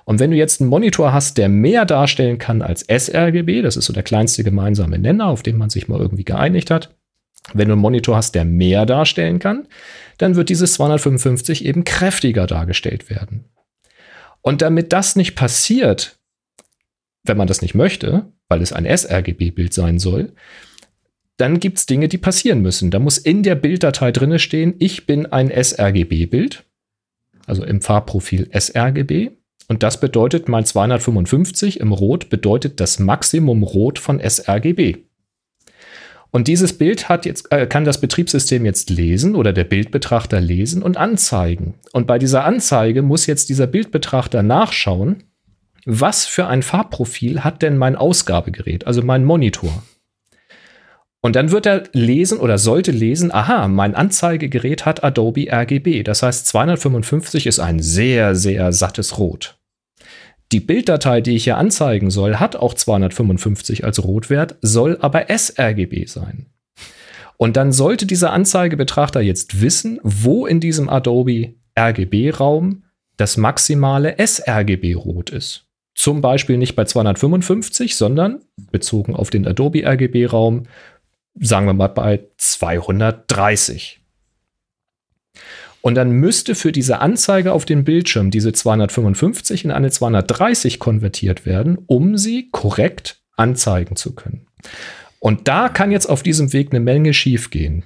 Und wenn du jetzt einen Monitor hast, der mehr darstellen kann als sRGB, das ist so der kleinste gemeinsame Nenner, auf den man sich mal irgendwie geeinigt hat, wenn du einen Monitor hast, der mehr darstellen kann, dann wird dieses 255 eben kräftiger dargestellt werden. Und damit das nicht passiert, wenn man das nicht möchte, weil es ein sRGB-Bild sein soll, dann gibt es Dinge, die passieren müssen. Da muss in der Bilddatei drinne stehen, ich bin ein sRGB-Bild, also im Farbprofil sRGB. Und das bedeutet, mein 255 im Rot bedeutet das Maximum Rot von sRGB. Und dieses Bild hat jetzt, äh, kann das Betriebssystem jetzt lesen oder der Bildbetrachter lesen und anzeigen. Und bei dieser Anzeige muss jetzt dieser Bildbetrachter nachschauen, was für ein Farbprofil hat denn mein Ausgabegerät, also mein Monitor. Und dann wird er lesen oder sollte lesen, aha, mein Anzeigegerät hat Adobe RGB. Das heißt, 255 ist ein sehr, sehr sattes Rot. Die Bilddatei, die ich hier anzeigen soll, hat auch 255 als Rotwert, soll aber sRGB sein. Und dann sollte dieser Anzeigebetrachter jetzt wissen, wo in diesem Adobe RGB-Raum das maximale sRGB-Rot ist. Zum Beispiel nicht bei 255, sondern bezogen auf den Adobe RGB-Raum, sagen wir mal bei 230. Und dann müsste für diese Anzeige auf dem Bildschirm diese 255 in eine 230 konvertiert werden, um sie korrekt anzeigen zu können. Und da kann jetzt auf diesem Weg eine Menge schiefgehen.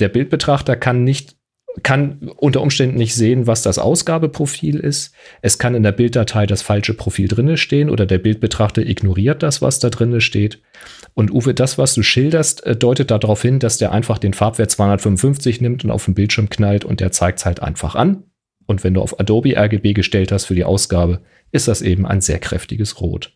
Der Bildbetrachter kann nicht kann unter Umständen nicht sehen, was das Ausgabeprofil ist. Es kann in der Bilddatei das falsche Profil drinne stehen oder der Bildbetrachter ignoriert das, was da drinne steht. Und Uwe, das, was du schilderst, äh, deutet darauf hin, dass der einfach den Farbwert 255 nimmt und auf den Bildschirm knallt und der zeigt es halt einfach an. Und wenn du auf Adobe RGB gestellt hast für die Ausgabe, ist das eben ein sehr kräftiges Rot.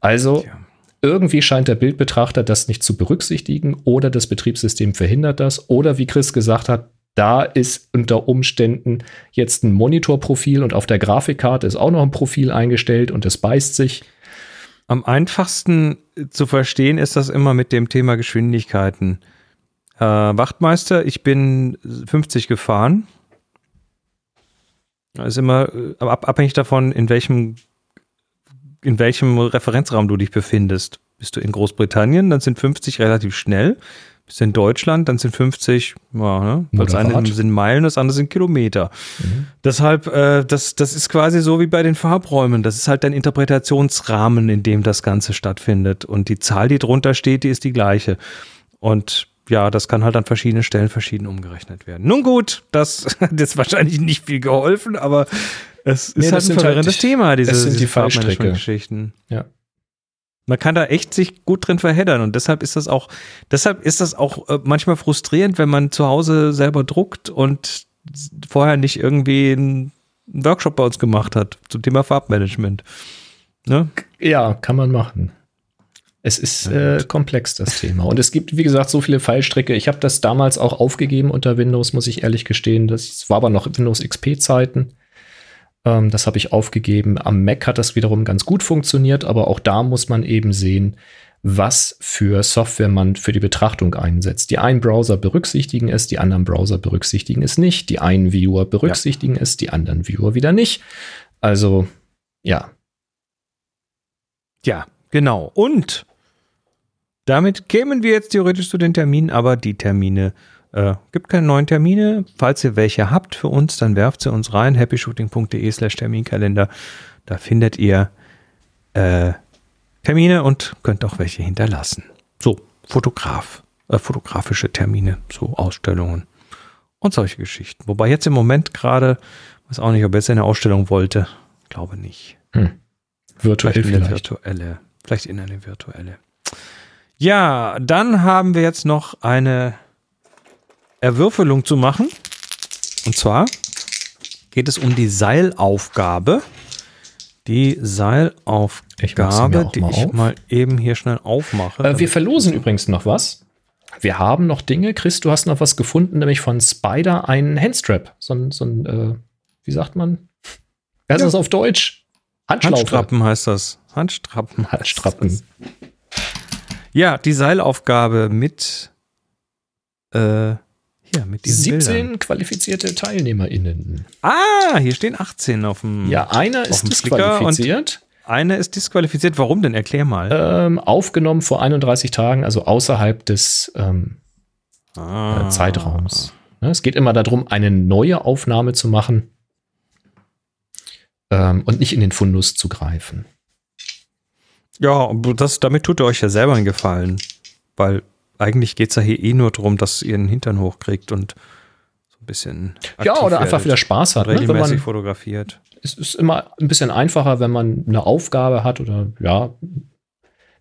Also ja. irgendwie scheint der Bildbetrachter das nicht zu berücksichtigen oder das Betriebssystem verhindert das oder wie Chris gesagt hat, da ist unter Umständen jetzt ein Monitorprofil und auf der Grafikkarte ist auch noch ein Profil eingestellt und es beißt sich. Am einfachsten zu verstehen ist das immer mit dem Thema Geschwindigkeiten. Äh, Wachtmeister, ich bin 50 gefahren. Das ist immer äh, abhängig davon, in welchem, in welchem Referenzraum du dich befindest. Bist du in Großbritannien, dann sind 50 relativ schnell bist in Deutschland, dann sind 50, ja, ne? das eine sind Meilen, das andere sind Kilometer. Mhm. Deshalb, äh, das, das ist quasi so wie bei den Farbräumen. Das ist halt ein Interpretationsrahmen, in dem das Ganze stattfindet. Und die Zahl, die drunter steht, die ist die gleiche. Und ja, das kann halt an verschiedenen Stellen verschieden umgerechnet werden. Nun gut, das hat jetzt wahrscheinlich nicht viel geholfen, aber es ist nee, halt ein halt verwirrendes halt, Thema, diese, sind die Fallstrecke. Ja. Man kann da echt sich gut drin verheddern und deshalb ist das auch, deshalb ist das auch äh, manchmal frustrierend, wenn man zu Hause selber druckt und vorher nicht irgendwie einen Workshop bei uns gemacht hat zum Thema Farbmanagement. Ne? Ja, kann man machen. Es ist äh, komplex, das Thema. Und es gibt, wie gesagt, so viele Fallstricke. Ich habe das damals auch aufgegeben unter Windows, muss ich ehrlich gestehen. Das war aber noch Windows XP-Zeiten. Ähm, das habe ich aufgegeben. Am Mac hat das wiederum ganz gut funktioniert, aber auch da muss man eben sehen, was für Software man für die Betrachtung einsetzt. Die einen Browser berücksichtigen es, die anderen Browser berücksichtigen es nicht. Die einen Viewer berücksichtigen ja. es, die anderen Viewer wieder nicht. Also, ja. Ja, genau. Und damit kämen wir jetzt theoretisch zu den Terminen, aber die Termine äh, gibt keine neuen Termine. Falls ihr welche habt für uns, dann werft sie uns rein. happyshooting.de slash Terminkalender. Da findet ihr äh, Termine und könnt auch welche hinterlassen. So, Fotograf, äh, fotografische Termine, so Ausstellungen und solche Geschichten. Wobei jetzt im Moment gerade, weiß auch nicht, ob er jetzt eine Ausstellung wollte. Glaube nicht. Hm. Virtuell vielleicht. Eine virtuelle. Vielleicht in eine virtuelle. Ja, dann haben wir jetzt noch eine Erwürfelung zu machen. Und zwar geht es um die Seilaufgabe. Die Seilaufgabe, die ich mal eben hier schnell aufmache. Äh, wir verlosen übrigens noch was. Wir haben noch Dinge. Chris, du hast noch was gefunden, nämlich von Spider einen Handstrap. So ein, so ein äh, wie sagt man? Wer ist ja. das auf Deutsch? Handschlaufe. Handstrappen heißt das. Handstrappen. Handstrappen. Ja, die Seilaufgabe mit äh, hier mit diesen 17 Bildern. qualifizierte TeilnehmerInnen. Ah, hier stehen 18 auf dem. Ja, einer ist disqualifiziert. Eine ist disqualifiziert. Warum denn? Erklär mal. Ähm, aufgenommen vor 31 Tagen, also außerhalb des ähm, Ah. äh, Zeitraums. Ne, Es geht immer darum, eine neue Aufnahme zu machen ähm, und nicht in den Fundus zu greifen. Ja, das, damit tut ihr euch ja selber einen Gefallen. Weil eigentlich geht es ja hier eh nur darum, dass ihr den Hintern hochkriegt und so ein bisschen. Ja, oder einfach wieder Spaß hat. Ne? Wenn regelmäßig man, fotografiert. es ist immer ein bisschen einfacher, wenn man eine Aufgabe hat oder ja,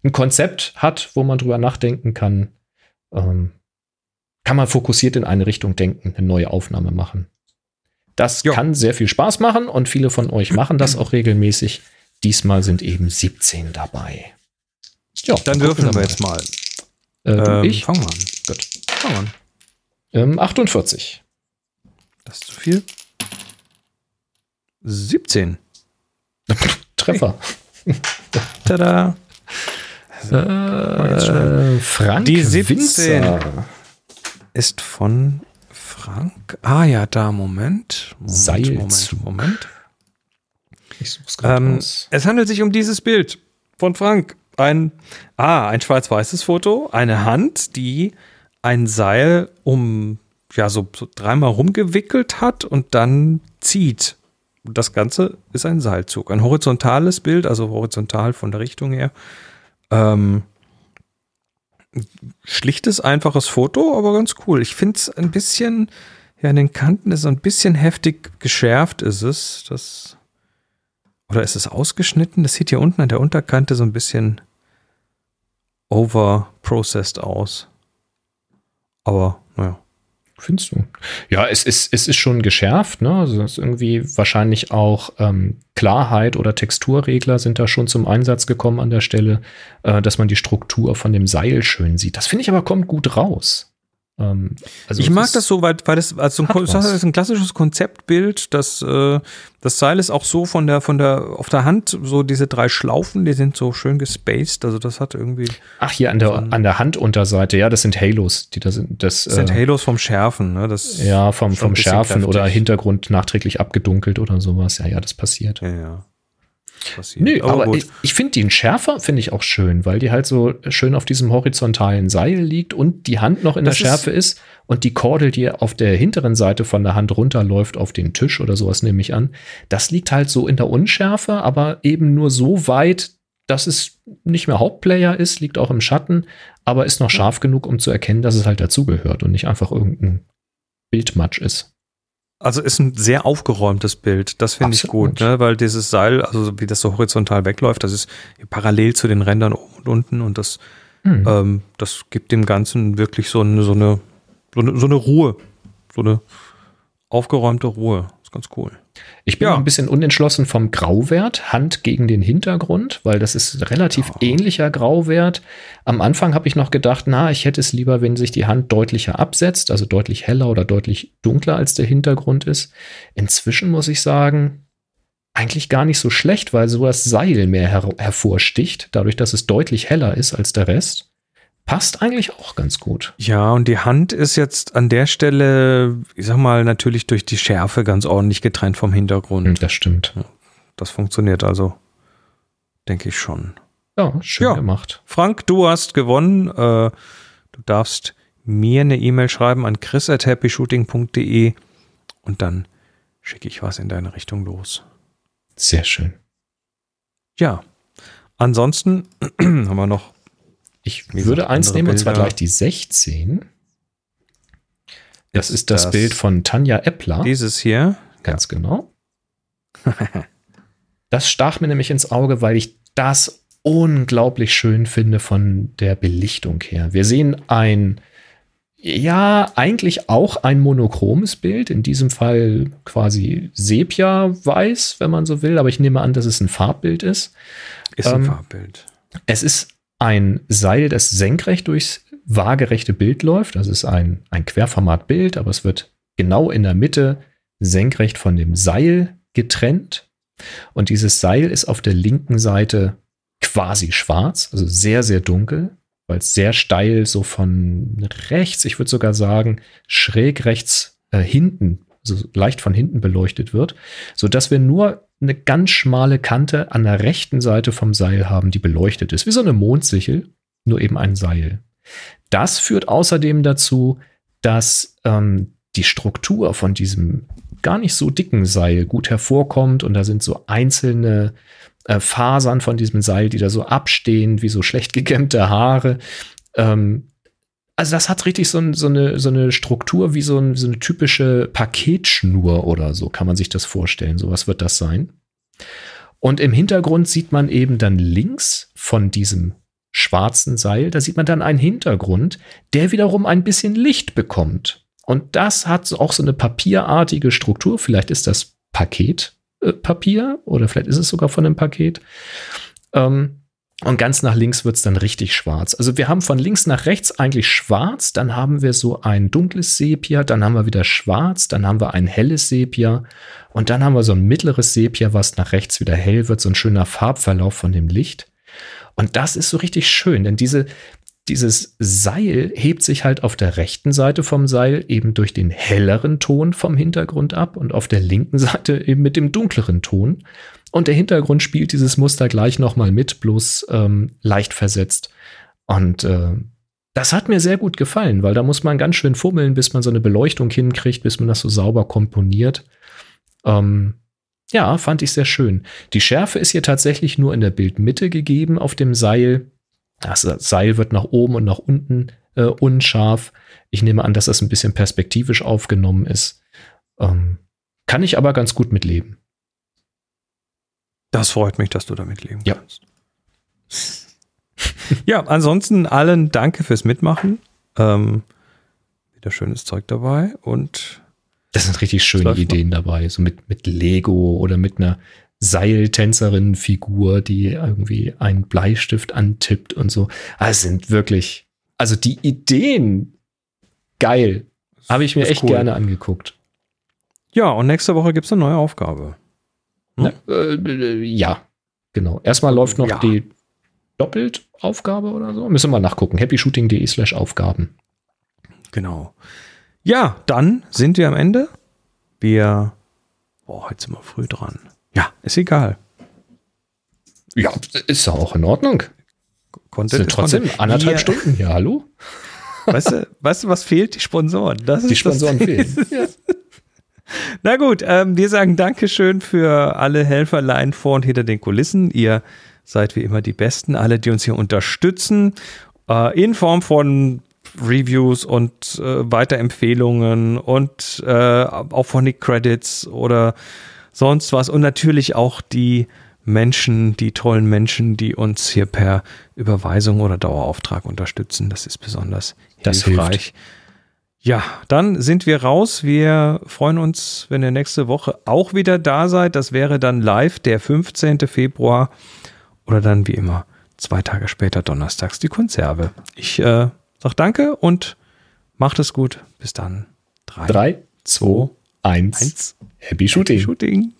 ein Konzept hat, wo man drüber nachdenken kann. Ähm, kann man fokussiert in eine Richtung denken, eine neue Aufnahme machen. Das Ja. kann sehr viel Spaß machen und viele von euch machen das auch regelmäßig. Diesmal sind eben 17 dabei. Ja, Dann würfeln wir mal. jetzt mal. Äh, Ähm, ich? Fangen wir an. Gut. Fangen wir an. Ähm, 48. Das ist zu viel. 17. Treffer. Tada. jetzt Äh, Frank Die 17. Winzer. Ist von Frank. Ah ja, da, Moment. Moment, Seilzug. Moment, Moment. Ich such's gerade Ähm, raus. es handelt sich um dieses Bild von Frank. Ein, ah, ein schwarz-weißes Foto, eine Hand, die ein Seil um, ja, so, so dreimal rumgewickelt hat und dann zieht. Und Das Ganze ist ein Seilzug. Ein horizontales Bild, also horizontal von der Richtung her. Ähm, schlichtes, einfaches Foto, aber ganz cool. Ich finde es ein bisschen, ja, an den Kanten ist es ein bisschen heftig geschärft, ist es. Das oder ist es ausgeschnitten? Das sieht hier unten an der Unterkante so ein bisschen overprocessed aus. Aber, naja. Findest du? Ja, es ist, es ist schon geschärft, ne? Also ist irgendwie wahrscheinlich auch ähm, Klarheit oder Texturregler sind da schon zum Einsatz gekommen an der Stelle, äh, dass man die Struktur von dem Seil schön sieht. Das finde ich aber kommt gut raus. Ähm, also ich mag das so, weil, weil das, also ein, das ist ein klassisches Konzeptbild. Das, äh, das Seil ist auch so von der, von der, auf der Hand, so diese drei Schlaufen, die sind so schön gespaced. Also das hat irgendwie, Ach, hier an der, so an der Handunterseite, ja, das sind Halos, die da sind. Das, das sind äh, Halos vom Schärfen, ne? Das ja, vom, vom Schärfen oder kräftig. Hintergrund nachträglich abgedunkelt oder sowas. Ja, ja, das passiert. Ja, ja. Passiert. Nö, aber, gut. ich, ich finde den Schärfer finde ich auch schön, weil die halt so schön auf diesem horizontalen Seil liegt und die Hand noch in Das der Schärfe ist, und die Kordel, die auf der hinteren Seite von der Hand runterläuft auf den Tisch oder sowas nehme ich an. Das liegt halt so in der Unschärfe, aber eben nur so weit, dass es nicht mehr Hauptplayer ist, liegt auch im Schatten, aber ist noch scharf genug, um zu erkennen, dass es halt dazugehört und nicht einfach irgendein Bildmatsch ist. Also ist ein sehr aufgeräumtes Bild. Das finde ich gut, ne? weil dieses Seil, also wie das so horizontal wegläuft, das ist parallel zu den Rändern oben und unten und das, Hm. ähm, das gibt dem Ganzen wirklich so eine, so eine, so eine, so eine Ruhe, so eine aufgeräumte Ruhe. Ganz cool. Ich bin Ja. ein bisschen unentschlossen vom Grauwert, Hand gegen den Hintergrund, weil das ist relativ ähnlicher Grauwert. Am Anfang habe ich noch gedacht, na, ich hätte es lieber, wenn sich die Hand deutlicher absetzt, also deutlich heller oder deutlich dunkler als der Hintergrund ist. Inzwischen muss ich sagen, eigentlich gar nicht so schlecht, weil so das Seil mehr her hervorsticht, dadurch, dass es deutlich heller ist als der Rest. Passt eigentlich auch ganz gut. Ja, und die Hand ist jetzt an der Stelle, ich sag mal, natürlich durch die Schärfe ganz ordentlich getrennt vom Hintergrund. Hm, Das stimmt. Das funktioniert also, denke ich schon. Ja, schön Ja. gemacht. Frank, du hast gewonnen. Äh, du darfst mir eine E-Mail schreiben an chris.happyshooting.de und dann schicke ich was in deine Richtung los. Sehr schön. Ja. Ansonsten haben wir noch Ich Wie würde eins nehmen, und zwar Bilder. gleich die 16. Das Ist ist das, das Bild von Tanja Eppler. dieses hier. Ganz genau. das stach mir nämlich ins Auge, weil ich das unglaublich schön finde von der Belichtung her. Wir sehen ein, ja, eigentlich auch ein monochromes Bild, in diesem Fall quasi Sepia-weiß, wenn man so will, aber ich nehme an, dass es ein Farbbild ist. Ist ein Ähm, Farbbild. Es ist ein Seil, das senkrecht durchs waagerechte Bild läuft. Das ist ein, ein Querformatbild, aber es wird genau in der Mitte senkrecht von dem Seil getrennt. Und dieses Seil ist auf der linken Seite quasi schwarz, also sehr, sehr dunkel. weil es sehr steil so von rechts, ich würde sogar sagen, schräg rechts äh, hinten, so leicht von hinten beleuchtet wird, so dass wir nur eine ganz schmale Kante an der rechten Seite vom Seil haben, die beleuchtet ist, wie so eine Mondsichel, nur eben ein Seil. Das führt außerdem dazu, dass ähm, die Struktur von diesem gar nicht so dicken Seil gut hervorkommt und da sind so einzelne äh, Fasern von diesem Seil, die da so abstehen, wie so schlecht gekämmte Haare. Ähm, also das hat richtig so, so, eine, so eine Struktur wie so, ein, so eine typische Paketschnur oder so, kann man sich das vorstellen. So was wird das sein. Und im Hintergrund sieht man eben dann links von diesem schwarzen Seil, da sieht man dann einen Hintergrund, der wiederum ein bisschen Licht bekommt. Und das hat auch so eine papierartige Struktur. Vielleicht ist das Paketpapier äh, oder vielleicht ist es sogar von einem Paket. Ähm, und ganz nach links wird es dann richtig schwarz. Also wir haben von links nach rechts eigentlich schwarz, dann haben wir so ein dunkles Sepia, dann haben wir wieder schwarz, dann haben wir ein helles Sepia und dann haben wir so ein mittleres Sepia, was nach rechts wieder hell wird, so ein schöner Farbverlauf von dem Licht. Und das ist so richtig schön, denn diese, dieses Seil hebt sich halt auf der rechten Seite vom Seil eben durch den helleren Ton vom Hintergrund ab und auf der linken Seite eben mit dem dunkleren Ton. Und der Hintergrund spielt dieses Muster gleich nochmal mit, bloß ähm, leicht versetzt. Und äh, das hat mir sehr gut gefallen, weil da muss man ganz schön fummeln, bis man so eine Beleuchtung hinkriegt, bis man das so sauber komponiert. Ähm, ja, fand ich sehr schön. Die Schärfe ist hier tatsächlich nur in der Bildmitte gegeben auf dem Seil. Das Seil wird nach oben und nach unten äh, unscharf. Ich nehme an, dass das ein bisschen perspektivisch aufgenommen ist. Ähm, kann ich aber ganz gut mitleben. Das freut mich, dass du damit leben ja. kannst. ja, ansonsten allen danke fürs Mitmachen. Ähm, wieder schönes Zeug dabei und das sind richtig schöne Ideen noch. dabei, so mit, mit Lego oder mit einer Seiltänzerin-Figur, die irgendwie einen Bleistift antippt und so. Also sind wirklich, also die Ideen geil. Habe ich mir echt cool. gerne angeguckt. Ja, und nächste Woche gibt es eine neue Aufgabe. Hm? Na, äh, ja, genau. Erstmal läuft noch ja. die Doppeltaufgabe oder so. Müssen wir mal nachgucken. happyshooting.de slash Aufgaben. Genau. Ja, dann sind wir am Ende. Wir, boah, heute sind wir früh dran. Ja, ist egal. Ja, ist auch in Ordnung. Content sind trotzdem Content. anderthalb wir, Stunden hier, hallo? Weißt du, weißt du, was fehlt? Die Sponsoren. Das die Sponsoren fehlen. Ja. Na gut, ähm, wir sagen Dankeschön für alle Helferlein vor und hinter den Kulissen. Ihr seid wie immer die Besten, alle, die uns hier unterstützen, äh, in Form von Reviews und äh, Weiterempfehlungen und äh, auch von Nick Credits oder sonst was. Und natürlich auch die Menschen, die tollen Menschen, die uns hier per Überweisung oder Dauerauftrag unterstützen. Das ist besonders das hilfreich. Hilft. Ja, dann sind wir raus. Wir freuen uns, wenn ihr nächste Woche auch wieder da seid. Das wäre dann live der 15. Februar oder dann wie immer zwei Tage später donnerstags die Konserve. Ich äh, sag danke und macht es gut. Bis dann. 3, 2, 1. Happy Shooting. Happy Shooting.